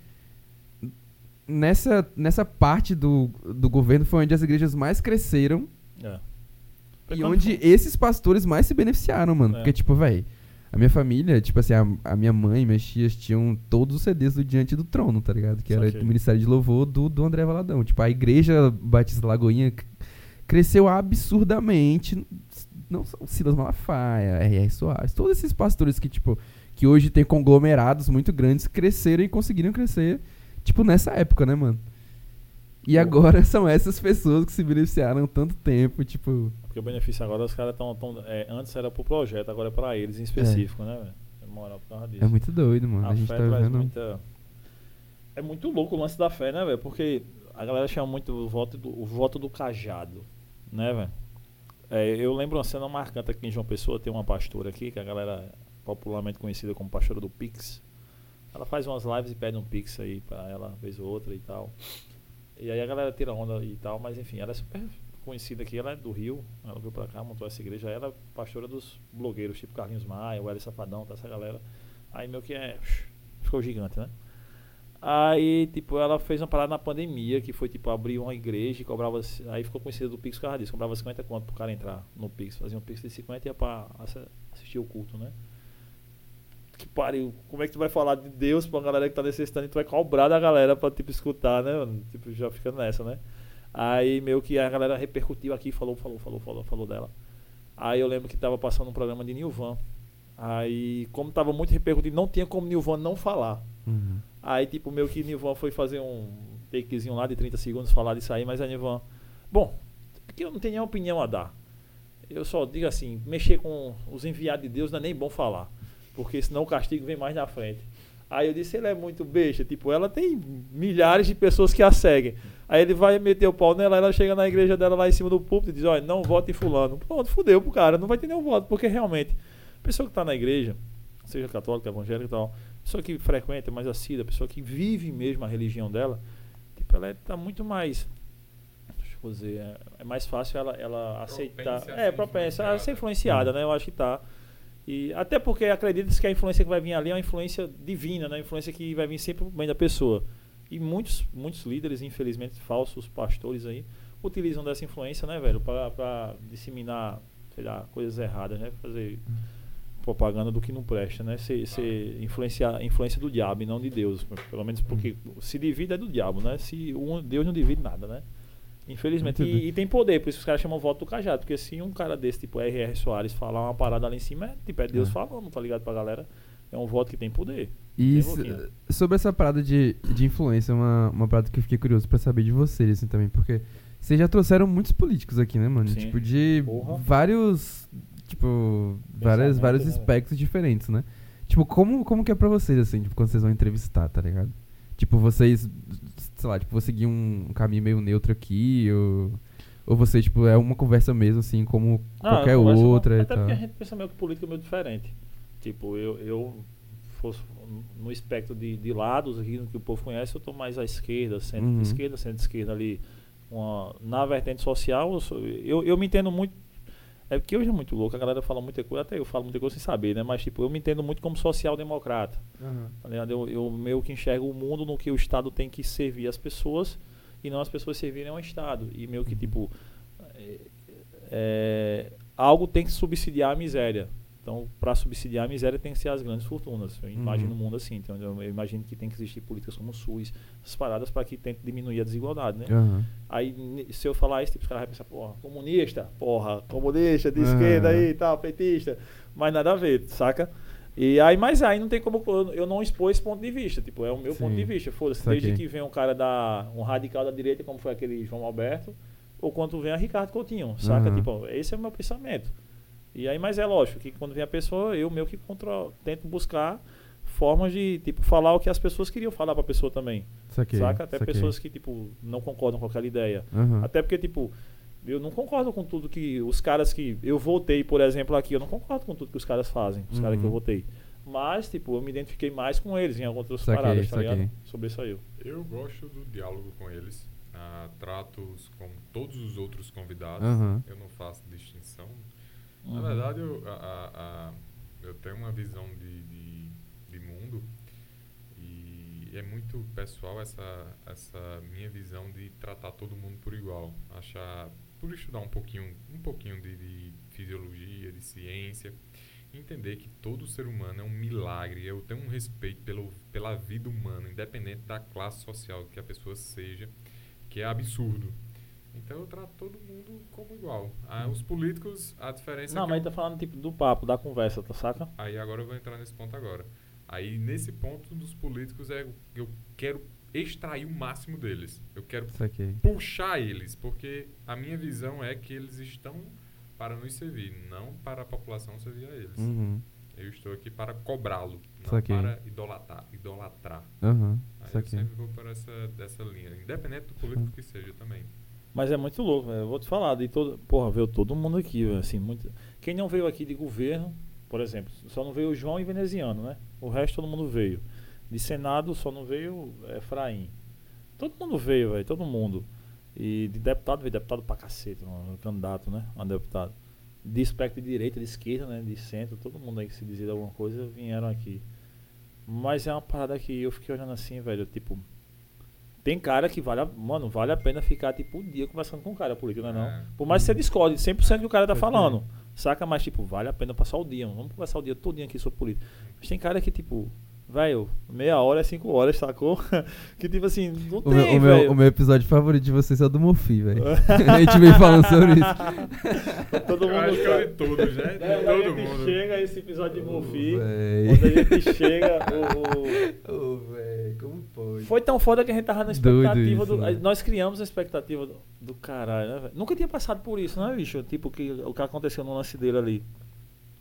nessa, nessa parte do, do governo foi onde as igrejas mais cresceram É. e onde foi- esses pastores mais se beneficiaram, mano. É. Porque, tipo, velho, a minha família, tipo assim, a, a minha mãe minhas tias tinham todos os CDs do Diante do Trono, tá ligado? Que era Saquei. do Ministério de Louvor do, do André Valadão. Tipo, a igreja Batista Lagoinha cresceu absurdamente. Não só o Silas Malafaia, R.R. Soares, todos esses pastores que, tipo, que hoje tem conglomerados muito grandes, cresceram e conseguiram crescer, tipo, nessa época, né, mano? E agora são essas pessoas que se beneficiaram tanto tempo, tipo. Porque o benefício agora os caras estão. Tão, é, antes era pro projeto, agora é pra eles em específico, né, velho? É. É muito doido, mano. A, a gente tá traz vendo. muita. É muito louco o lance da fé, né, velho? Porque a galera chama muito o voto do, o voto do cajado, né, velho? É, eu lembro uma cena marcante aqui em João Pessoa, tem uma pastora aqui, que a galera popularmente conhecida como pastora do Pix. Ela faz umas lives e pede um Pix aí pra ela, vez ou outra e tal. E aí a galera tira onda e tal, mas enfim, ela é super conhecida aqui, ela é do Rio, ela veio pra cá, montou essa igreja, ela é pastora dos blogueiros, tipo Carlinhos Maia, o Safadão, tá essa galera. Aí meu que é. Ficou gigante, né? Aí, tipo, ela fez uma parada na pandemia, que foi, tipo, abrir uma igreja e cobrava. Aí ficou conhecida do Pix por causa disso. Cobrava 50 conto pro cara entrar no Pix. Fazia um Pix de 50 e ia pra assi- assistir o culto, né? Que pariu. Como é que tu vai falar de Deus pra uma galera que tá necessitando e tu vai cobrar da galera pra, tipo, escutar, né? Tipo, já fica nessa, né? Aí meio que a galera repercutiu aqui, falou, falou, falou, falou, falou dela. Aí eu lembro que tava passando um programa de Nilvan. Aí, como tava muito repercutido, não tinha como Nilvan não falar. Uhum. Aí, tipo, meio que Nilvan foi fazer um takezinho lá de 30 segundos, falar disso aí, mas a Nilvan. Bom, aqui eu não tenho nenhuma opinião a dar. Eu só digo assim: mexer com os enviados de Deus não é nem bom falar, porque senão o castigo vem mais na frente. Aí eu disse: ele é muito besta, tipo, ela tem milhares de pessoas que a seguem. Aí ele vai meter o pau nela, ela chega na igreja dela lá em cima do púlpito e diz: olha, não vote em Fulano. Pronto, fudeu pro cara, não vai ter nenhum voto, porque realmente, pessoa que tá na igreja, seja católica, evangélica e tal, pessoa que frequenta, mais assídua, pessoa que vive mesmo a religião dela, tipo, ela está muito mais. Deixa eu dizer, é, é mais fácil ela, ela aceitar. a É, propensa a ser influenciada. né? Eu acho que tá. E até porque acredita-se que a influência que vai vir ali é uma influência divina, né? Uma influência que vai vir sempre bem da pessoa. E muitos, muitos líderes, infelizmente, falsos pastores aí, utilizam dessa influência, né, velho, para pra disseminar, sei lá, coisas erradas, né? Fazer propaganda do que não presta, né? Ser, ser influenciar, influência do diabo e não de Deus. Pelo menos porque se divide é do diabo, né? Se um, Deus não divide nada, né? Infelizmente. E, e tem poder, por isso os caras chamam voto do cajado. Porque se um cara desse, tipo R.R. Soares, falar uma parada ali em cima, é, tipo, é Deus É. falando, tá ligado pra galera? É um voto que tem poder. E Tem boquinha. sobre essa parada de, de influência, uma, uma parada que eu fiquei curioso pra saber de vocês, assim, também, porque vocês já trouxeram muitos políticos aqui, né, mano? Sim. Tipo, de Porra. vários, tipo, várias, vários aspectos diferentes, né? Tipo, como, como que é pra vocês, assim, tipo, quando vocês vão entrevistar, tá ligado? Tipo, vocês, sei lá, tipo, vou seguir um, um caminho meio neutro aqui, ou... Ou você, tipo, é uma conversa mesmo, assim, como Ah, qualquer converso com- outra e Até porque a gente pensa meio que política meio diferente. Tipo, eu, eu fosse no espectro de, de lados aqui, no que o povo conhece, eu tô mais à esquerda, centro Uhum. esquerda, centro esquerda ali. Uma, na vertente social, eu, sou- eu, eu me entendo muito. É porque hoje é muito louco, a galera fala muita coisa, até eu falo muita coisa sem saber, né? Mas tipo, eu me entendo muito como social-democrata. Tá ligado? Eu, eu meio que enxergo o mundo no que o Estado tem que servir as pessoas e não as pessoas servirem ao Estado. E meio que, tipo, é, é, algo tem que subsidiar a miséria. Então, para subsidiar a miséria, tem que ser as grandes fortunas. Eu imagino Uhum. o mundo assim. Então, eu, eu imagino que tem que existir políticas como o SUS, essas paradas para que tente diminuir a desigualdade, né? Aham. Aí, se eu falar isso, tipo, os caras vão pensar, porra, comunista, porra, comunista, de Aham. esquerda aí e tal, petista. Mas nada a ver, saca? E aí, mas aí não tem como eu, não expor esse ponto de vista. Tipo, é o meu ponto Sim. de vista. Foda-se, desde que vem um cara da. um radical da direita, como foi aquele João Alberto, ou quando vem a Ricardo Coutinho, saca? Tipo, esse é o meu pensamento. E aí, mas é lógico que quando vem a pessoa, eu meio que contra, tento buscar formas de, tipo, falar o que as pessoas queriam falar pra pessoa também. Saquei, saca? Até saquei. pessoas que, tipo, não concordam com aquela ideia. Aham. Até porque, tipo, eu não concordo com tudo que os caras que. Eu votei, por exemplo, aqui, eu não concordo com tudo que os caras fazem, os caras que eu Uhum. votei. Mas, tipo, eu me identifiquei mais com eles em algumas outras Saquei, paradas, tá ligado? Sobre isso aí. eu. Eu gosto do diálogo com eles. ah, trato-os como todos os outros convidados. Aham. Eu não faço distinção. Uhum. Na verdade, eu, a- a- eu tenho uma visão de, de, de mundo e é muito pessoal essa, essa minha visão de tratar todo mundo por igual. Achar, por estudar um pouquinho, um pouquinho de, de fisiologia, de ciência, entender que todo ser humano é um milagre. Eu tenho um respeito pelo, pela vida humana, independente da classe social que a pessoa seja, que é absurdo. Então eu trato todo mundo como igual. Ah, os políticos, a diferença Não, é mas eu- tá falando, tipo, do papo, da conversa, tá saca? Aí agora eu vou entrar nesse ponto agora. Aí nesse ponto dos políticos é eu quero extrair o máximo deles. Eu quero puxar eles, porque a minha visão é que eles estão para nos servir, não para a população servir a eles. Uhum. Eu estou aqui para cobrá-lo, não para idolatrar. idolatrar. Aham. Aí eu sempre vou por essa dessa linha, independente do político que seja também. Mas é muito louco, velho. Eu vou te falar, de todo. Porra, veio todo mundo aqui. Assim, muito... Quem não veio aqui de governo, por exemplo, só não veio o João e Veneziano, né? O resto todo mundo veio. De Senado só não veio Efraim. Todo mundo veio, velho. Todo mundo. E de deputado veio deputado pra cacete, um candidato, né? Um deputado. De espectro de direita, de esquerda, né? De centro, todo mundo aí que se dizia alguma coisa vieram aqui. Mas é uma parada que eu fiquei olhando assim, velho, tipo. Tem cara que vale a, mano, vale a pena ficar tipo um dia conversando com o cara político, não é É. não? Por mais que você discorde 100% do que o cara tá falando. Saca? Mas tipo, vale a pena passar o dia. Vamos conversar o dia todinho aqui sobre política. Mas tem cara que tipo, velho, meia hora é cinco horas, sacou? que tipo assim, não O tem, meu, o, meu, velho. o meu episódio favorito de vocês é o do Mofi, velho. a gente veio falando sobre isso. Todo eu mundo acho que é de todos, né? De É, quando a gente mundo. chega esse episódio de Mufi, Véi. quando a gente chega, o, o- Ô, velho, como pode? Foi tão foda que a gente tava na Doido expectativa isso, do. né? Nós criamos a expectativa do, do caralho, né, velho? Nunca tinha passado por isso, né, bicho? Tipo, que, o que aconteceu no lance dele ali.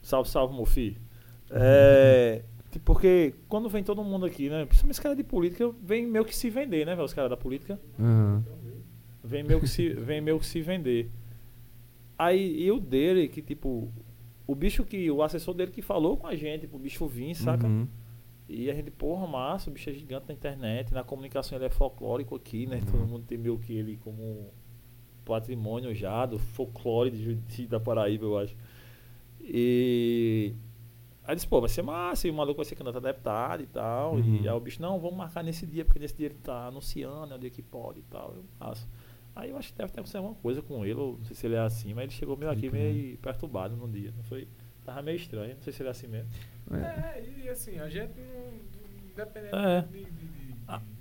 Salve, salve, Mofi. É. tipo, porque quando vem todo mundo aqui, né? Principalmente os caras de política, vem meio que se vender, né, velho? Os caras da política. Aham. Vem meio que se, vem meio que se vender. Aí, e o dele, que tipo. O bicho que. O assessor dele que falou com a gente, pro bicho vir, saca? Uhum. E a gente, porra, massa, o bicho é gigante na internet, na comunicação ele é folclórico aqui, né? Uhum. Todo mundo tem meio que ele como patrimônio já do folclore de Juiz da Paraíba, eu acho. E aí disse, pô, vai ser massa, e o maluco vai ser candidato a deputado e tal. Uhum. E aí o bicho, não, vamos marcar nesse dia, porque nesse dia ele tá anunciando, é o dia que pode e tal. Eu, massa. Aí eu acho que deve ter acontecido alguma coisa com ele, ou não sei se ele é assim, mas ele chegou meio aqui meio perturbado no dia. Não foi? Tava meio estranho, não sei se ele é assim mesmo. É. É, e assim, a gente não. Independente É. de, de- de- de- Ah. de-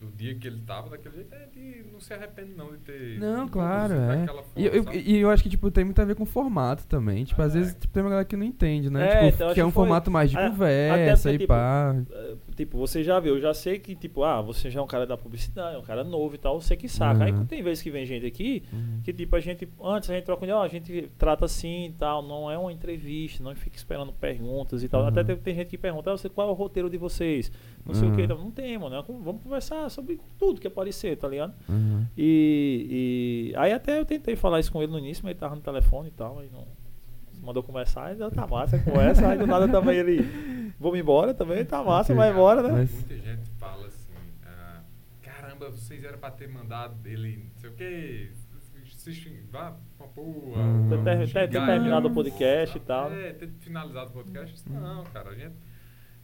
do dia que ele tava daquele jeito, a gente não se arrepende não de ter. Não, de claro, é. daquela E eu, forma, e eu acho que, tipo, tem muito a ver com o formato também. Tipo, às É. vezes tipo, tem uma galera que não entende, né? É, tipo, então, acho que é que um foi- formato mais de a- conversa porque, e tipo, pá. É, Tipo, você já viu, eu já sei que, tipo, ah, você já é um cara da publicidade, é um cara novo e tal, você que saca. Aí Uhum. tem vezes que vem gente aqui Uhum. que, tipo, a gente, antes a gente troca, ó, a gente trata assim e tal, não é uma entrevista, não fica esperando perguntas e tal. Uhum. Até tem, tem gente que pergunta, ah, você, qual é o roteiro de vocês? Não sei o que, Uhum. não tem, mano, é com- vamos conversar sobre tudo que aparecer, tá ligado? Uhum. E, e aí até eu tentei falar isso com ele no início, mas ele tava no telefone e tal, aí não mandou conversar, e tá massa conversa, aí do nada também ele, vamos embora também, tá massa, vai embora, né? Mas- Muita gente fala assim, ah, caramba, vocês eram pra ter mandado ele, não sei o quê, se vá pra porra. Hum. vamos Ter- ter- ter terminado o podcast e tal. É, ter finalizado o podcast. Eu disse, Hum. Não, cara, a gente,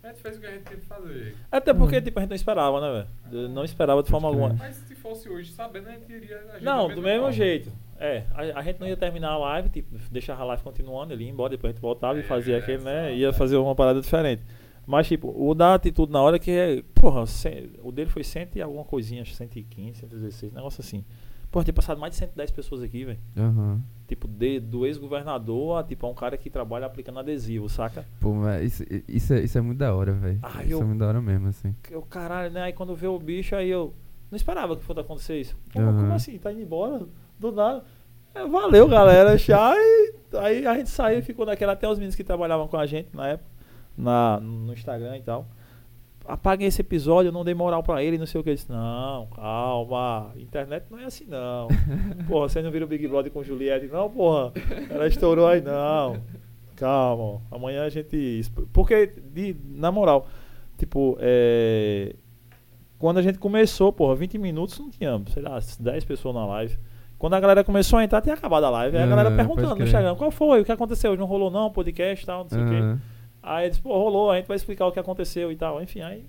a gente fez o que a gente tinha que fazer. Até porque, tipo, a gente não esperava, né, velho? Não esperava de forma alguma. Mas se fosse hoje sabendo, a gente iria Não, do mesmo forma. jeito. É, a, a gente não ia terminar a live, tipo, deixar a live continuando, ele ia embora, depois a gente voltava e É, fazia aquele, né? Ia fazer uma parada diferente. Mas, tipo, o da atitude na hora que é. Porra, o dele foi 100 e alguma coisinha, acho que 115, 116, negócio assim. Porra, tem passado mais de 110 pessoas aqui, velho. Aham. Tipo, de, do ex-governador a, tipo, a um cara que trabalha aplicando adesivo, saca? Pô, mas isso, isso, é, isso é muito da hora, velho. Ah, Isso eu- é muito da hora mesmo, assim. Eu, caralho, né? Aí quando vê o bicho, aí eu. Não esperava que fosse acontecer isso. Pô, Aham. como assim? Tá indo embora? Do nada. É, valeu, galera. Tchau. E aí a gente saiu e ficou naquela. Até os meninos que trabalhavam com a gente na época. na, no Instagram e tal. Apaguem esse episódio, eu não dei moral pra ele, não sei o que. Eu disse, não, calma, internet não é assim não. porra, você não vira o Big Brother com Juliette, não, porra. Ela estourou aí, não. Calma, amanhã a gente. Porque, de, na moral, tipo, é. Quando a gente começou, porra, 20 minutos não tinha, sei lá, 10 pessoas na live. Quando a galera começou a entrar, tinha acabado a live. Aí a galera pode perguntando no. Instagram, qual foi? O que aconteceu? Não rolou não? Podcast e tal, não sei o quê. Aí eles, pô, rolou, a gente vai explicar o que aconteceu e tal. Enfim, aí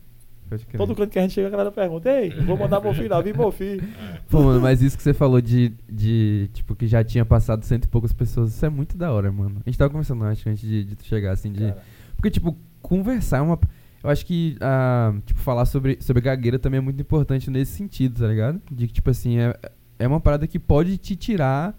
todo canto que a gente chega, a galera pergunta, ei, vou mandar pro filho, Davi pro filho. Pô, mano, mas isso que você falou de, de, tipo, que já tinha passado cento e poucas pessoas, isso é muito da hora, mano. A gente tava conversando, acho, antes de, de tu chegar, assim, de... Cara, Porque, tipo, conversar é uma... Eu acho que, ah, tipo, falar sobre, sobre gagueira também é muito importante nesse sentido, tá ligado? De que, tipo assim, é, é uma parada que pode te tirar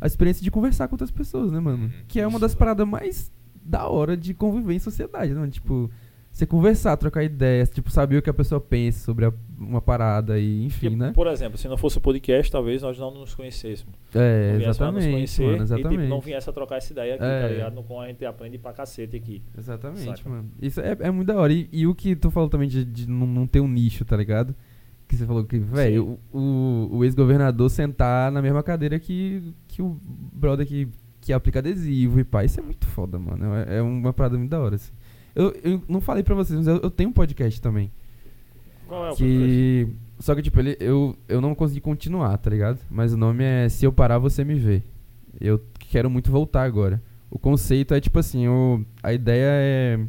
a experiência de conversar com outras pessoas, né, mano? Uhum. Que é uma das paradas mais da hora de conviver em sociedade, né? mano? Tipo, você conversar, trocar ideias, tipo, saber o que a pessoa pensa sobre a- uma parada e, enfim, porque, né? Por exemplo, se não fosse o podcast, talvez nós não nos conhecêssemos. É, não pra nos exatamente, conhecer mano, e exatamente. tipo, não viesse a trocar essa ideia aqui, É. tá ligado? No qual a gente aprende pra cacete aqui. Exatamente, Saca? mano. Isso é, é muito da hora. E, e o que tu falou também de, de não, não ter um nicho, tá ligado? Que você falou que, velho, o, o, o ex-governador sentar na mesma cadeira que, que o brother que, que aplica adesivo e pá. Isso é muito foda, mano. É, é uma parada muito da hora, assim. Eu, eu não falei pra vocês, mas eu, eu tenho um podcast também. Qual é o podcast? que. Só que, tipo, ele, eu, eu não consegui continuar, tá ligado? Mas o nome é Se Eu Parar, Você Me Vê. Eu quero muito voltar agora. O conceito é, tipo assim, o, a ideia é.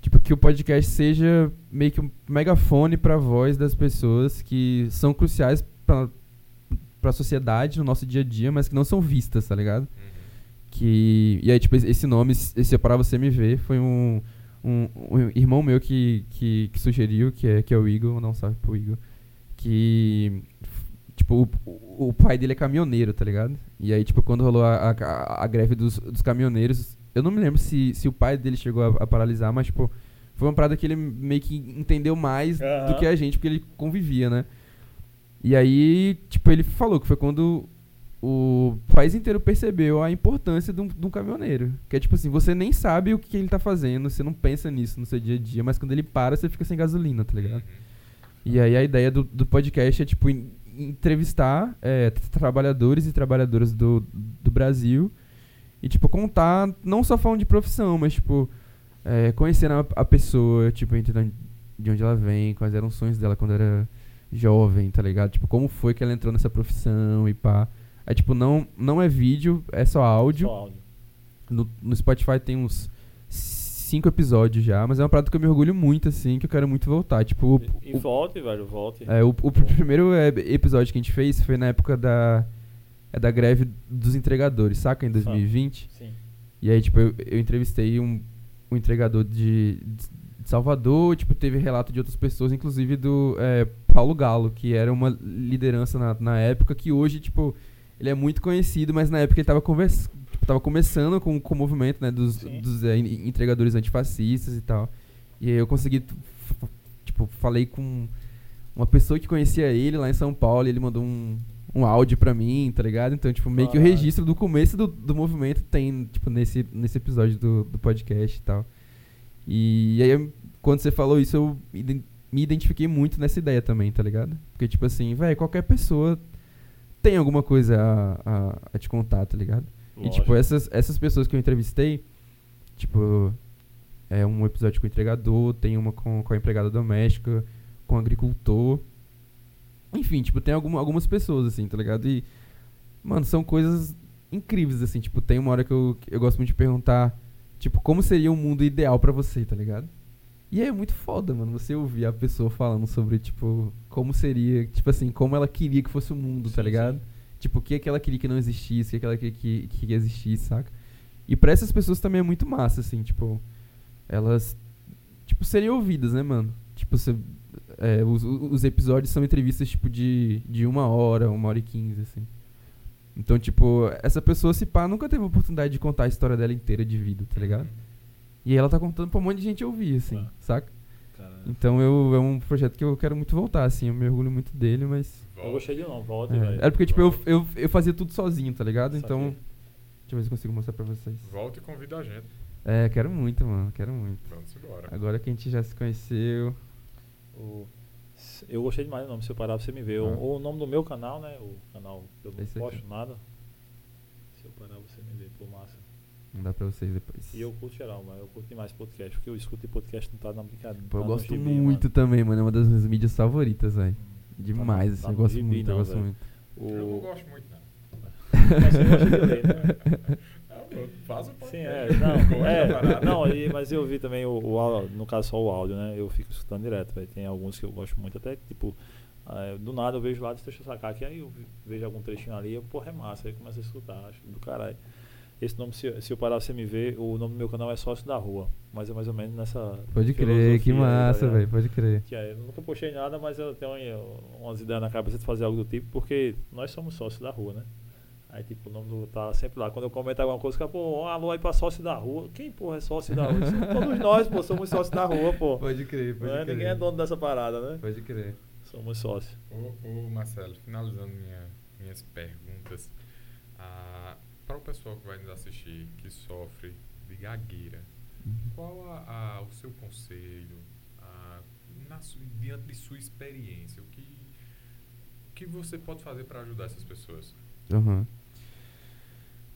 Tipo, que o podcast seja meio que um megafone pra voz das pessoas que são cruciais pra, pra sociedade, no nosso dia a dia, mas que não são vistas, tá ligado? Uhum. Que. E aí, tipo, esse nome, esse Parar Você Me Vê, foi um, um, um irmão meu que, que, que sugeriu, que é, que é o Igor, um salve pro Igor. Que. Tipo, o, o- pai dele é caminhoneiro, tá ligado? E aí, tipo, quando rolou a, a, a greve dos, dos caminhoneiros, eu não me lembro se, se o pai dele chegou a, a paralisar, mas, tipo, foi uma parada que ele meio que entendeu mais do Aham. que a gente, porque ele convivia, né? E aí, tipo, ele falou que foi quando o país inteiro percebeu a importância de um, de um caminhoneiro. Que é tipo assim, você nem sabe o que ele tá fazendo, você não pensa nisso no seu dia a dia, mas quando ele para, você fica sem gasolina, tá ligado? E aí a ideia do, do podcast é, tipo, en- entrevistar é, tra- trabalhadores e trabalhadoras do, do Brasil e, tipo, contar, não só falando de profissão, mas, tipo, é, conhecendo a, a pessoa, tipo, entendendo de onde ela vem, quais eram os sonhos dela quando era jovem, tá ligado? Tipo, como foi que ela entrou nessa profissão e pá. É, tipo, não, não é vídeo, é só áudio. Só áudio. No, no Spotify tem uns cinco episódios já, mas é uma parada que eu me orgulho muito, assim, que eu quero muito voltar. Tipo, o, E, e volte, velho, volte. é, o, o pr- primeiro é, episódio que a gente fez foi na época da, é da greve dos entregadores, saca? Em 2020. Sim. E aí, tipo, eu, eu entrevistei um, um entregador de, de Salvador, tipo, teve relato de outras pessoas, inclusive do é, Paulo Galo, que era uma liderança na, na época, que hoje, tipo, ele é muito conhecido, mas na época ele tava, convers, tipo, tava começando com, com o movimento, né, dos, dos é, en- entregadores antifascistas e tal. E aí eu consegui, tipo, falei com uma pessoa que conhecia ele lá em São Paulo, e ele mandou um, um áudio pra mim, tá ligado? Então, tipo, meio que o registro do começo do, do movimento tem, tipo, nesse, nesse episódio do, do podcast e tal. E aí, quando você falou isso, eu me identifiquei muito nessa ideia também, tá ligado? Porque, tipo assim, velho, qualquer pessoa tem alguma coisa a, a, a te contar, tá ligado? E, Lógico. tipo, essas, essas pessoas que eu entrevistei, tipo, é um episódio com o entregador, tem uma com, com a empregada doméstica, com o agricultor. Enfim, tipo, tem alguma, algumas pessoas, assim, tá ligado? E, mano, são coisas incríveis, assim. Tipo, tem uma hora que eu, eu gosto muito de perguntar, tipo, como seria um mundo ideal pra você, tá ligado? E aí é muito foda, mano, você ouvir a pessoa falando sobre, tipo, como seria, tipo assim, como ela queria que fosse o mundo, tá Sim, ligado? sim. Tipo, o que, é que ela queria que não existisse, o que, é que ela queria que, que existisse, saca? E pra essas pessoas também é muito massa, assim, tipo, elas, tipo, serem ouvidas, né, mano? Tipo, você, é, os, os episódios são entrevistas, tipo, de, de uma hora, uma hora e quinze, assim. Então, tipo, essa pessoa, se pá, nunca teve a oportunidade de contar a história dela inteira de vida, tá ligado? E aí ela tá contando pra um monte de gente ouvir, assim, Ah. saca? Caralho. Então eu, é um projeto que eu quero muito voltar, assim, eu me orgulho muito dele, mas... Eu gostei de não, volte, É, velho. era porque, tipo, eu, eu, eu fazia tudo sozinho, tá ligado? Então, Saquei. deixa eu ver se eu consigo mostrar pra vocês. Volta e convida a gente. É, quero muito, mano. Quero muito. Vamos embora. Agora que a gente já se conheceu. O- eu gostei demais do nome, se eu parar pra você me ver. O, Ah. o nome do meu canal, né? O canal que eu não Esse aqui. posto nada. Se eu parar você me ver, pô, massa. Vou dar pra vocês depois. E eu curto geral, mas eu curto demais podcast, porque eu escuto podcast não tá na brincadeira. Pô, eu tá gosto gibi, muito mano. também, mano. É uma das minhas mídias favoritas, velho. Hum, Demais, tá assim. no eu gosto gibi, muito, eu não, gosto velho. muito. Eu não gosto muito, não. Mas de ler, né? Ah, pô, Faz o Sim, podcast. é. Gosto Não, é, não e- mas eu vi também o, o áudio, no caso só o áudio, né? Eu fico escutando direto, velho. Tem alguns que eu gosto muito, até que, tipo, ah, do nada eu vejo lá, deixa eu sacar aqui, aí eu ve- vejo algum trechinho ali, eu, porra, é massa, aí começo a escutar, acho do caralho. Esse nome, se, se eu parar você me ver, o nome do meu canal é Sócio da Rua, mas é mais ou menos nessa. Pode crer, que massa, velho. Pode crer. Que é, eu nunca postei nada, mas eu tenho umas ideias na cabeça de fazer algo do tipo, porque nós somos sócios da rua, né? Aí, tipo, o nome do, tá sempre lá. Quando eu comento alguma coisa, o cara, pô, um alô aí pra sócio da rua. Quem, porra, é sócio da rua? Todos nós, pô, somos sócios da rua, pô. Pode crer, Não é, ninguém é dono dessa parada, né? Pode crer. Somos sócios. Ô, ô, Marcelo, finalizando minha- minhas perguntas, ah, para o pessoal que vai nos assistir, que sofre de gagueira, qual a- a- o seu conselho ah, na diante de sua experiência? O que, o que você pode fazer para ajudar essas pessoas? Aham.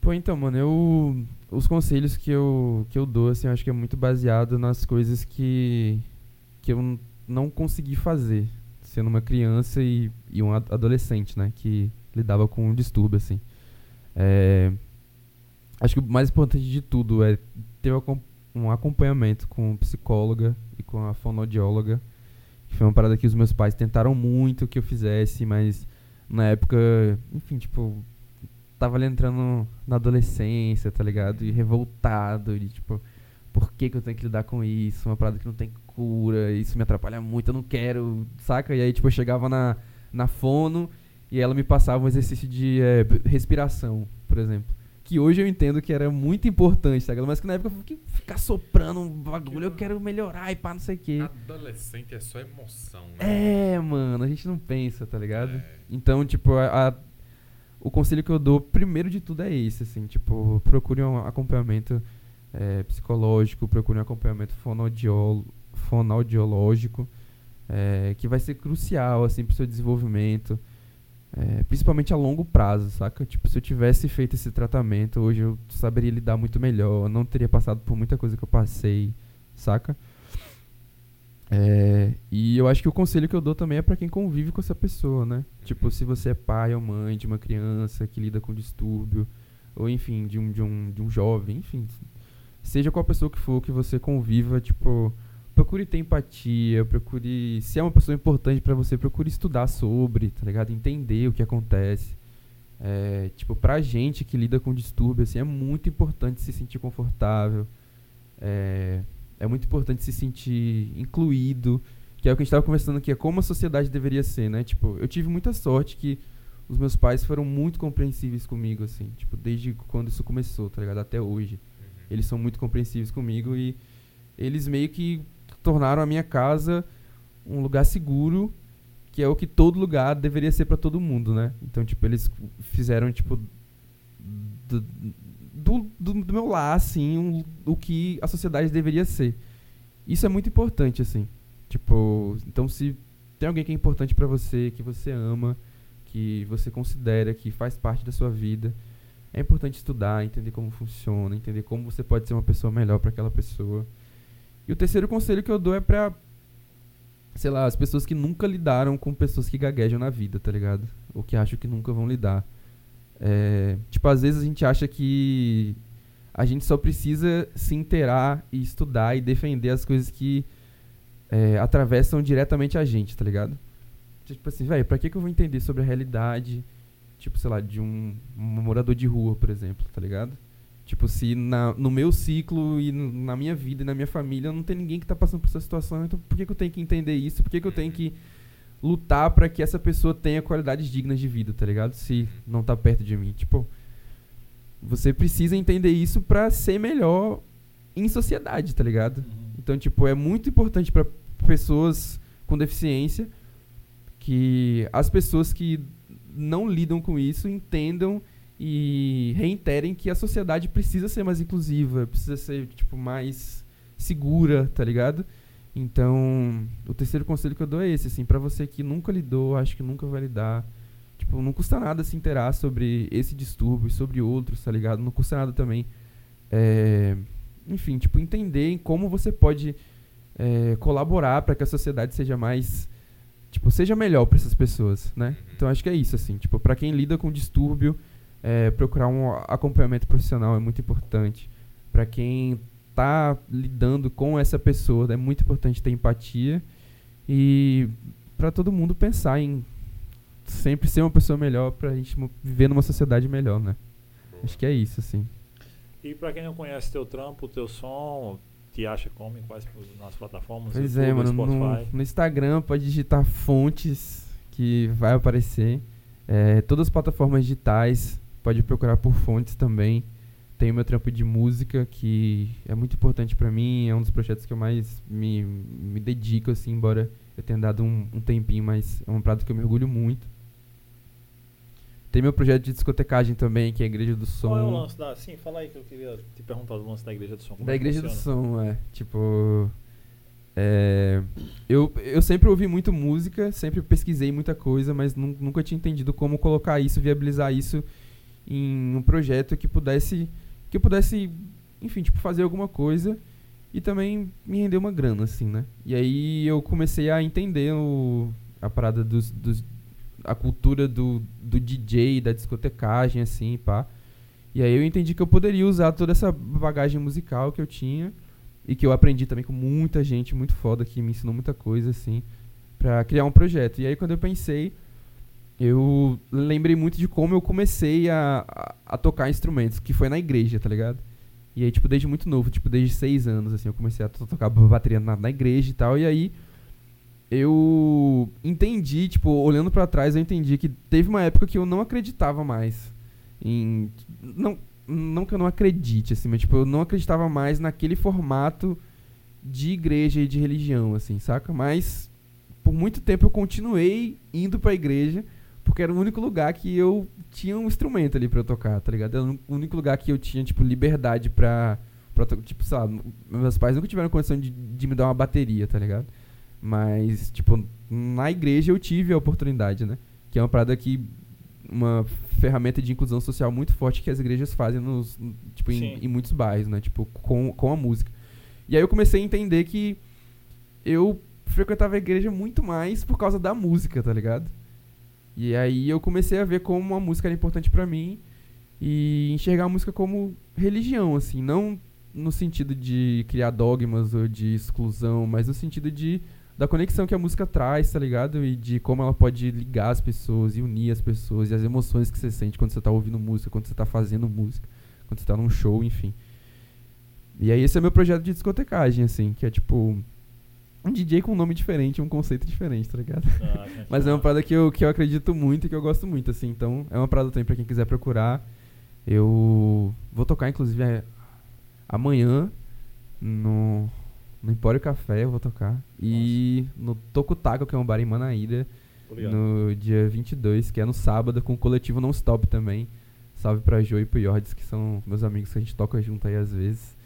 Pô, então, mano, eu. Os conselhos que eu, que eu dou, assim, eu acho que é muito baseado nas coisas que. que eu não consegui fazer, sendo uma criança e, e um ad- adolescente, né? Que lidava com um distúrbio, assim. É, acho que o mais importante de tudo é ter um acom- acompanhamento com psicóloga e com a fonoaudióloga, que foi uma parada que os meus pais tentaram muito que eu fizesse, mas na época, enfim, tipo, tava ali entrando na adolescência, tá ligado? E revoltado, e tipo, por que que eu tenho que lidar com isso? Uma parada que não tem cura, isso me atrapalha muito, eu não quero, saca? E aí, tipo, eu chegava na, na fono e ela me passava um exercício de b- respiração, por exemplo. Que hoje eu entendo que era muito importante, tá? Mas que na época eu fiquei ficar soprando um bagulho, eu quero melhorar e pá, não sei o quê. Adolescente é só emoção, né? É, mano, a gente não pensa, tá ligado? É. Então, tipo, a, a- o conselho que eu dou, primeiro de tudo, é esse, assim, tipo, procure um acompanhamento eh, psicológico, procure um acompanhamento fonoaudiol- fonoaudiológico, eh, que vai ser crucial, assim, pro seu desenvolvimento, eh, principalmente a longo prazo, saca? Tipo, se eu tivesse feito esse tratamento, hoje eu saberia lidar muito melhor, não teria passado por muita coisa que eu passei, saca? É, e eu acho que o conselho que eu dou também é pra quem convive com essa pessoa, né? Tipo, se você é pai ou mãe de uma criança que lida com distúrbio, ou enfim, de um, de um, de um jovem, enfim. Seja qual pessoa que for que você conviva, tipo, procure ter empatia, procure. Se é uma pessoa importante pra você, procure estudar sobre, tá ligado? Entender o que acontece. É, tipo, pra gente que lida com distúrbio, assim, é muito importante se sentir confortável. É, é muito importante se sentir incluído, que é o que a gente estava conversando aqui, é como a sociedade deveria ser, né? Tipo, eu tive muita sorte que os meus pais foram muito compreensíveis comigo, assim, tipo, desde quando isso começou, tá ligado? Até hoje. Uhum. Eles são muito compreensíveis comigo e eles meio que tornaram a minha casa um lugar seguro, que é o que todo lugar deveria ser pra todo mundo, né? Então, tipo, eles fizeram, tipo, do, do, do, meu lar, assim, um- o que a sociedade deveria ser. Isso é muito importante, assim. Tipo, então se tem alguém que é importante pra você, que você ama, que você considera que faz parte da sua vida, é importante estudar, entender como funciona, entender como você pode ser uma pessoa melhor pra aquela pessoa. E o terceiro conselho que eu dou é pra, sei lá, as pessoas que nunca lidaram com pessoas que gaguejam na vida, tá ligado? Ou que acham que nunca vão lidar. É, tipo, às vezes a gente acha que a gente só precisa se inteirar e estudar e defender as coisas que é, atravessam diretamente a gente, tá ligado? Tipo assim, velho, pra que, que eu vou entender sobre a realidade, tipo, sei lá, de um, um morador de rua, por exemplo, tá ligado? Tipo, se na, no meu ciclo e na minha vida e na minha família não tem ninguém que tá passando por essa situação, então por que, que eu tenho que entender isso? Por que, que eu tenho que lutar pra que essa pessoa tenha qualidades dignas de vida, tá ligado? Se não tá perto de mim. Tipo, você precisa entender isso pra ser melhor em sociedade, tá ligado? Uhum. Então, tipo, é muito importante pra pessoas com deficiência que as pessoas que não lidam com isso entendam e reiterem que a sociedade precisa ser mais inclusiva, precisa ser, tipo, mais segura, tá ligado? Então, o terceiro conselho que eu dou é esse, assim, para você que nunca lidou, acho que nunca vai lidar, tipo, não custa nada se interar sobre esse distúrbio, sobre outros, tá ligado? Não custa nada também, é, enfim, tipo, entender como você pode é, colaborar para que a sociedade seja mais, tipo, seja melhor para essas pessoas, né? Então, acho que é isso, assim, tipo, para quem lida com distúrbio, é, procurar um acompanhamento profissional é muito importante. Para quem está lidando com essa pessoa, é muito importante ter empatia e para todo mundo pensar em sempre ser uma pessoa melhor para a gente viver numa sociedade melhor, né? Acho que é isso, assim. E para quem não conhece teu trampo, teu som, te acha como em quais nas plataformas? Pois é, YouTube, é, mano. No, no, Instagram pode digitar fontes que vai aparecer. É, todas as plataformas digitais, Pode procurar por fontes também. Tem o meu trampo de música, que é muito importante para mim, é um dos projetos que eu mais me, me dedico, assim, embora eu tenha dado um, um tempinho, mas é uma prato que eu me orgulho muito. Tem meu projeto de discotecagem também, que é a Igreja do Som. Qual é o lance da... Sim, fala aí que eu queria te perguntar do lance da Igreja do Som. Como da é Igreja do Som, é. Tipo... É, eu, eu sempre ouvi muito música, sempre pesquisei muita coisa, mas nunca tinha entendido como colocar isso, viabilizar isso em um projeto que pudesse que eu pudesse, enfim, tipo, fazer alguma coisa e também me render uma grana, assim, né? E aí eu comecei a entender o, a parada dos, dos a cultura do, do DJ, da discotecagem, assim, pá. E aí eu entendi que eu poderia usar toda essa bagagem musical que eu tinha e que eu aprendi também com muita gente muito foda que me ensinou muita coisa, assim, pra criar um projeto. E aí quando eu pensei, eu lembrei muito de como eu comecei a, a, a, tocar instrumentos, que foi na igreja, tá ligado? E aí, tipo, desde muito novo, tipo, desde seis anos, assim, eu comecei a tocar bateria na, na igreja e tal, e aí eu entendi, tipo, olhando para trás, eu entendi que teve uma época que eu não acreditava mais em... Não, não que eu não acredite, assim, mas, tipo, eu não acreditava mais naquele formato de igreja e de religião, assim, saca? Mas, por muito tempo eu continuei indo pra igreja, porque era o único lugar que eu tinha um instrumento ali pra eu tocar, tá ligado? Era o único lugar que eu tinha, tipo, liberdade pra. pra tipo, sei lá, meus pais nunca tiveram condição de, de me dar uma bateria, tá ligado? Mas, tipo, na igreja eu tive a oportunidade, né? Que é uma parada que. Uma ferramenta de inclusão social muito forte que as igrejas fazem nos, tipo, em, em, muitos bairros, né? Tipo, com, com a música. E aí eu comecei a entender que eu frequentava a igreja muito mais por causa da música, tá ligado? E aí eu comecei a ver como a música era importante para mim e enxergar a música como religião, assim, não no sentido de criar dogmas ou de exclusão, mas no sentido de da conexão que a música traz, tá ligado? E de como ela pode ligar as pessoas e unir as pessoas e as emoções que você sente quando você tá ouvindo música, quando você tá fazendo música, quando você tá num show, enfim. E aí esse é meu projeto de discotecagem, assim, que é tipo um DJ com um nome diferente, um conceito diferente, tá ligado? Ah, Mas é uma parada que eu, que eu acredito muito e que eu gosto muito, assim. Então, é uma parada também pra quem quiser procurar. Eu vou tocar, inclusive, é, amanhã no, no Empório Café, eu vou tocar. E Nossa. no Tokutaco, que é um bar em Manaíra, no dia 22, que é no sábado, com o coletivo Non Stop também. Salve pra Jo e pro Yordes, que são meus amigos que a gente toca junto aí às vezes.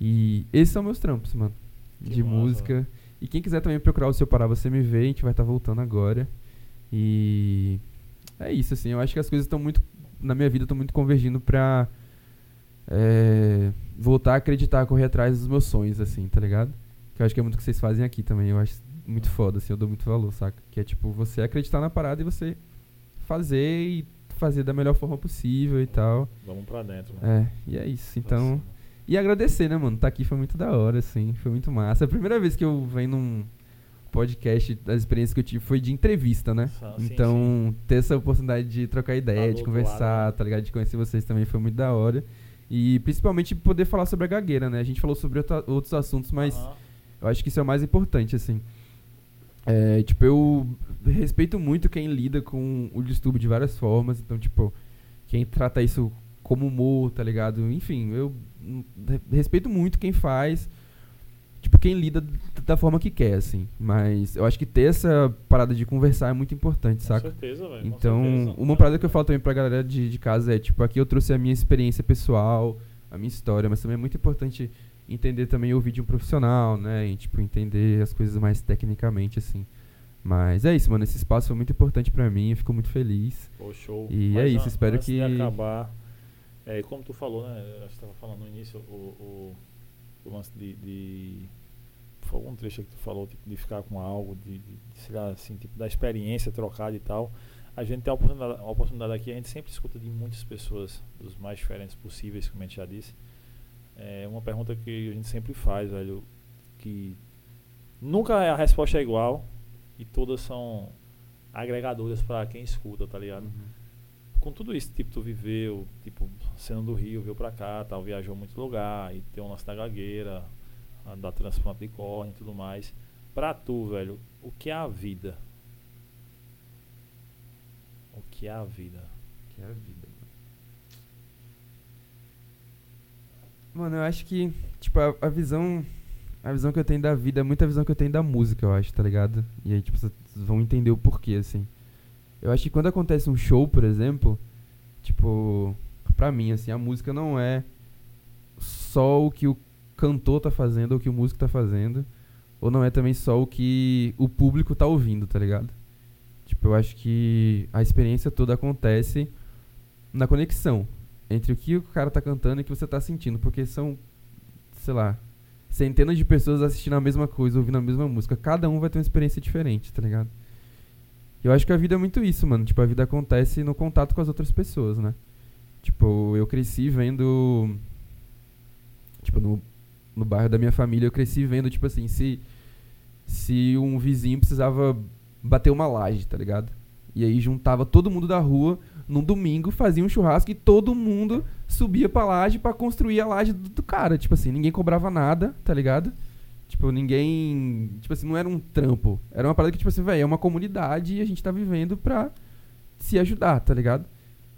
E esses são meus trampos, mano. Que de massa. música. E quem quiser também procurar o seu Parar Você Me Vê, a gente vai estar tá voltando agora. E é isso, assim. Eu acho que as coisas estão muito, na minha vida, estão muito convergindo pra é, voltar a acreditar, correr atrás dos meus sonhos, assim, tá ligado? Que eu acho que é muito o que vocês fazem aqui também. Eu acho muito foda, assim. Eu dou muito valor, saca? Que é tipo, você acreditar na parada e você fazer e fazer da melhor forma possível e tal. Vamos pra dentro, mano. É, e é isso. Então. Nossa. E agradecer, né, mano? Tá aqui foi muito da hora, assim. Foi muito massa. A primeira vez que eu venho num podcast, das experiências que eu tive foi de entrevista, né? então, sim. ter essa oportunidade de trocar ideia, de conversar, lado, né? tá ligado? De conhecer vocês também foi muito da hora. E principalmente poder falar sobre a gagueira, né? A gente falou sobre outros assuntos, mas uhum. eu acho que isso é o mais importante, assim. É, tipo, eu respeito muito quem lida com o distúrbio de várias formas. Então, tipo, quem trata isso como humor, tá ligado? Enfim, eu respeito muito quem faz. tipo, quem lida da forma que quer, assim. Mas eu acho que ter essa parada de conversar é muito importante, Com saca? certeza, velho. com Então, certeza. uma parada que eu falo também pra galera de, de casa é, tipo, aqui eu trouxe a minha experiência pessoal, a minha história, mas também é muito importante entender também ouvir de um profissional, né? E, tipo, entender as coisas mais tecnicamente, assim. Mas é isso, mano. Esse espaço foi muito importante pra mim, eu fico muito feliz. Pô, show. E Mas é isso, espero que- acabar, é, como tu falou, né? Que estava falando no início, o, o, o lance de, de. Foi algum trecho que tu falou, tipo, de ficar com algo, de, de, sei lá, assim, tipo, da experiência trocada e tal. A gente tem a oportunidade, a oportunidade aqui, a gente sempre escuta de muitas pessoas, dos mais diferentes possíveis, como a gente já disse. É uma pergunta que a gente sempre faz, velho, que nunca a resposta é igual e todas são agregadoras para quem escuta, tá ligado? Com tudo isso, tipo, tu viveu, tipo, sendo do Rio, veio pra cá, tal, viajou muito lugar, e tem o lance da gagueira, a da transplante de córnea e tudo mais. Pra tu, velho, o que é a vida? O que é a vida? Que é a vida. Mano, eu acho que, tipo, a, a visão. A visão que eu tenho da vida é muita visão que eu tenho da música, eu acho, tá ligado? E aí, tipo, vocês vão entender o porquê, assim. Eu acho que quando acontece um show, por exemplo, tipo, pra mim, assim, a música não é só o que o cantor tá fazendo ou o que o músico tá fazendo, ou não é também só o que o público tá ouvindo, tá ligado? Tipo, eu acho que a experiência toda acontece na conexão entre o que o cara tá cantando e o que você tá sentindo, porque são, sei lá, centenas de pessoas assistindo a mesma coisa, ouvindo a mesma música. Cada um vai ter uma experiência diferente, tá ligado? Eu acho que a vida é muito isso, mano. Tipo, a vida acontece no contato com as outras pessoas, né? Tipo, eu cresci vendo. Tipo, no, no bairro da minha família, eu cresci vendo, tipo assim, se. Se um vizinho precisava bater uma laje, tá ligado? E aí juntava todo mundo da rua num domingo, fazia um churrasco e todo mundo subia pra laje pra construir a laje do, do cara. Tipo assim, ninguém cobrava nada, tá ligado? Tipo, ninguém. Tipo assim, não era um trampo. Era uma parada que, tipo assim, velho, é uma comunidade e a gente tá vivendo pra se ajudar, tá ligado?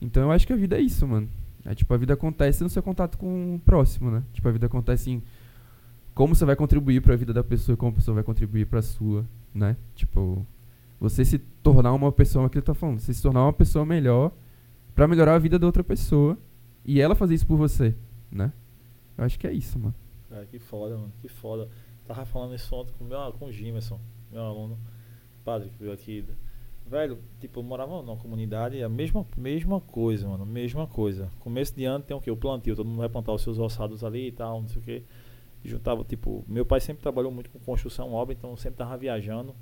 Então eu acho que a vida é isso, mano. É tipo, a vida acontece no seu contato com o próximo, né? Tipo, a vida acontece em como você vai contribuir pra vida da pessoa e como a pessoa vai contribuir pra sua, né? Tipo, você se tornar uma pessoa, é o que tá falando, você se tornar uma pessoa melhor pra melhorar a vida da outra pessoa e ela fazer isso por você, né? Eu acho que é isso, mano. Cara, que foda, mano, que foda. Tava falando isso ontem com, meu, com o Gimerson, meu aluno, padre que veio aqui. Velho, tipo, eu morava numa comunidade, a mesma, mesma coisa, mano, mesma coisa. Começo de ano tem o quê? O plantio, todo mundo vai plantar os seus roçados ali e tal, não sei o quê. E juntava, tipo, meu pai sempre trabalhou muito com construção, obra, então sempre tava viajando.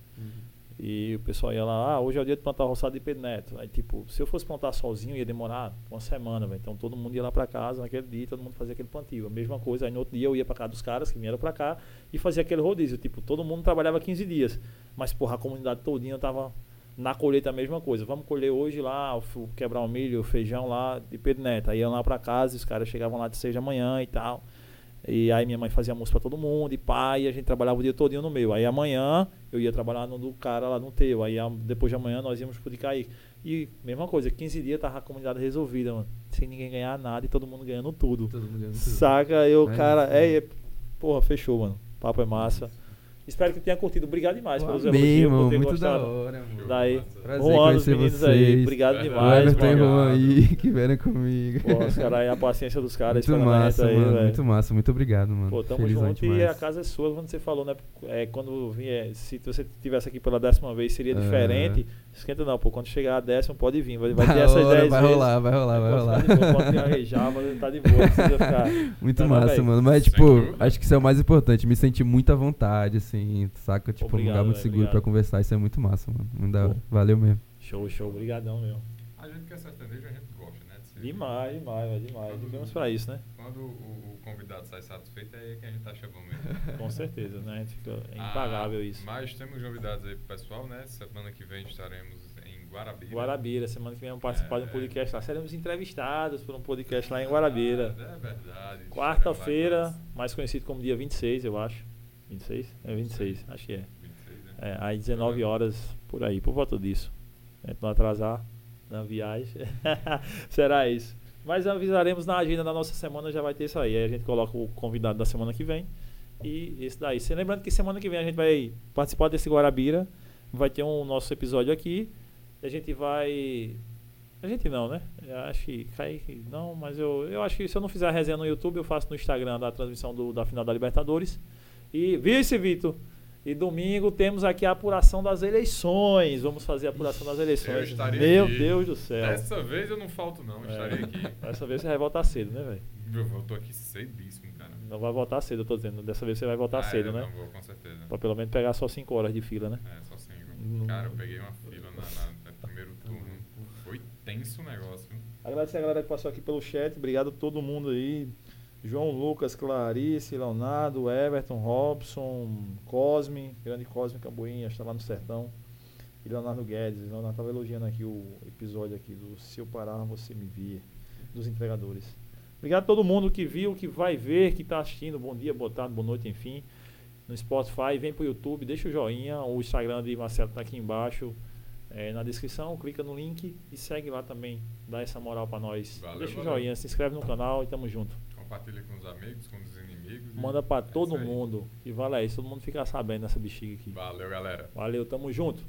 E o pessoal ia lá, ah, hoje é o dia de plantar roçado de Pedro Neto. Aí, tipo, se eu fosse plantar sozinho, ia demorar uma semana, velho. Então todo mundo ia lá pra casa naquele dia, todo mundo fazia aquele plantio. A mesma coisa. Aí no outro dia eu ia pra casa dos caras que vieram pra cá e fazia aquele rodízio. Tipo, todo mundo trabalhava 15 dias. Mas, porra, a comunidade todinha tava na colheita a mesma coisa. Vamos colher hoje lá, quebrar o milho, o feijão lá de Pedro Neto. Aí iam lá pra casa os caras chegavam lá de 6 da manhã e tal. E aí minha mãe fazia almoço pra todo mundo, e pai, e a gente trabalhava o dia todinho no meu. Aí amanhã eu ia trabalhar no do cara lá no teu. Aí a- depois de amanhã nós íamos pro de. E mesma coisa, 15 dias tava a comunidade resolvida, mano. Sem ninguém ganhar nada e todo mundo ganhando tudo. Todo mundo ganhando tudo. Saca? Eu, É cara, isso, é, é- Porra, fechou, mano. Papo é massa. Espero que tenha curtido. Obrigado demais pelos Amei, elogios, mano, muito da gostado. hora, mano. Daí, Prazer um ano os meninos aí. vocês. Obrigado Verdade. O demais, Everton e mano. Juan aí, que vieram comigo. Pô, os caras aí, a paciência dos caras, muito massa, aí, mano. velho. Muito massa. Muito obrigado, mano. Pô, tamo Felizão junto e a casa é sua, quando você falou, né? É, quando vier, se você tivesse aqui pela décima vez, seria É. diferente. Esquenta não, pô. Quando chegar a décima, pode vir. Vai, vai ter essas hora, 10 vai vezes. rolar, vai rolar, vai Pode rolar. Pode viajar, mas tá de boa, ficar. Muito mas, massa, mano. Mas, tipo, acho que isso é o mais importante. Me sentir muito à vontade, assim, saca? Tipo, um Obrigado, lugar muito véi, seguro pra obrigado. conversar. Isso é muito massa, mano. Muito da hora. Valeu mesmo. Show, show. Obrigadão, meu. A gente que é sertanejo, a gente gosta, né? de ser- Demais, demais, demais. Vivemos pra isso, né? Quando o, o convidado sai satisfeito, é aí que a gente acha bom mesmo. Com certeza, né? Fica é impagável Ah, isso. Mas temos novidades aí pro pessoal, né? Semana que vem estaremos em Guarabira. Guarabira, semana que vem vamos participar de um É. podcast lá. Seremos entrevistados por um podcast lá em Guarabira. Ah, é verdade. Quarta-feira, Estaremos lá mais conhecido como dia 26, eu acho. 26? É 26, acho que é. dia 26, né? É, às 19 horas, por aí, por volta disso. A gente não atrasar na viagem. Será isso. Mas avisaremos na agenda da nossa semana, já vai ter isso aí. Aí a gente coloca o convidado da semana que vem. e esse daí. Se lembrando que semana que vem a gente vai participar desse Guarabira, vai ter um nosso episódio aqui. A gente vai. A gente não, né? Eu acho que cai. Não, mas eu, eu acho que se eu não fizer a resenha no YouTube, eu faço no Instagram da transmissão do, da final da Libertadores. E vice, Vitor. E domingo temos aqui a apuração das eleições. Vamos fazer a apuração das eleições. Meu aqui. Deus do céu. Dessa vez eu não falto, não. Eu É. Estarei aqui. Dessa vez você vai voltar cedo, né, velho? Eu tô aqui cedíssimo, cara. Não vai voltar cedo, eu tô dizendo. Dessa vez você vai voltar Ah, cedo, é, né? Não vou, com certeza. Pra pelo menos pegar só 5 horas de fila, né? É, só cinco. Hum. Cara, eu peguei uma fila na, na- no primeiro turno. Foi tenso o negócio, viu? Agradecer a galera que passou aqui pelo chat. Obrigado a todo mundo aí. João Lucas, Clarice, Leonardo, Everton, Robson, Cosme, grande Cosme Camboinha, está lá no sertão. E Leonardo Guedes. Leonardo estava elogiando aqui o episódio aqui do Se eu parar, você me via, dos entregadores. Obrigado a todo mundo que viu, que vai ver, que está assistindo. Bom dia, boa tarde, boa noite, enfim. No Spotify, vem pro YouTube, deixa o joinha. O Instagram de Marcelo tá aqui embaixo. é, na descrição, clica no link e segue lá também. Dá essa moral pra nós. Valeu, deixa o valeu. joinha, se inscreve no canal e tamo junto. Compartilha com os amigos, com os inimigos. Manda pra é todo aí. mundo. E vale isso, todo mundo fica sabendo dessa bexiga aqui. Valeu, galera. Valeu, tamo junto.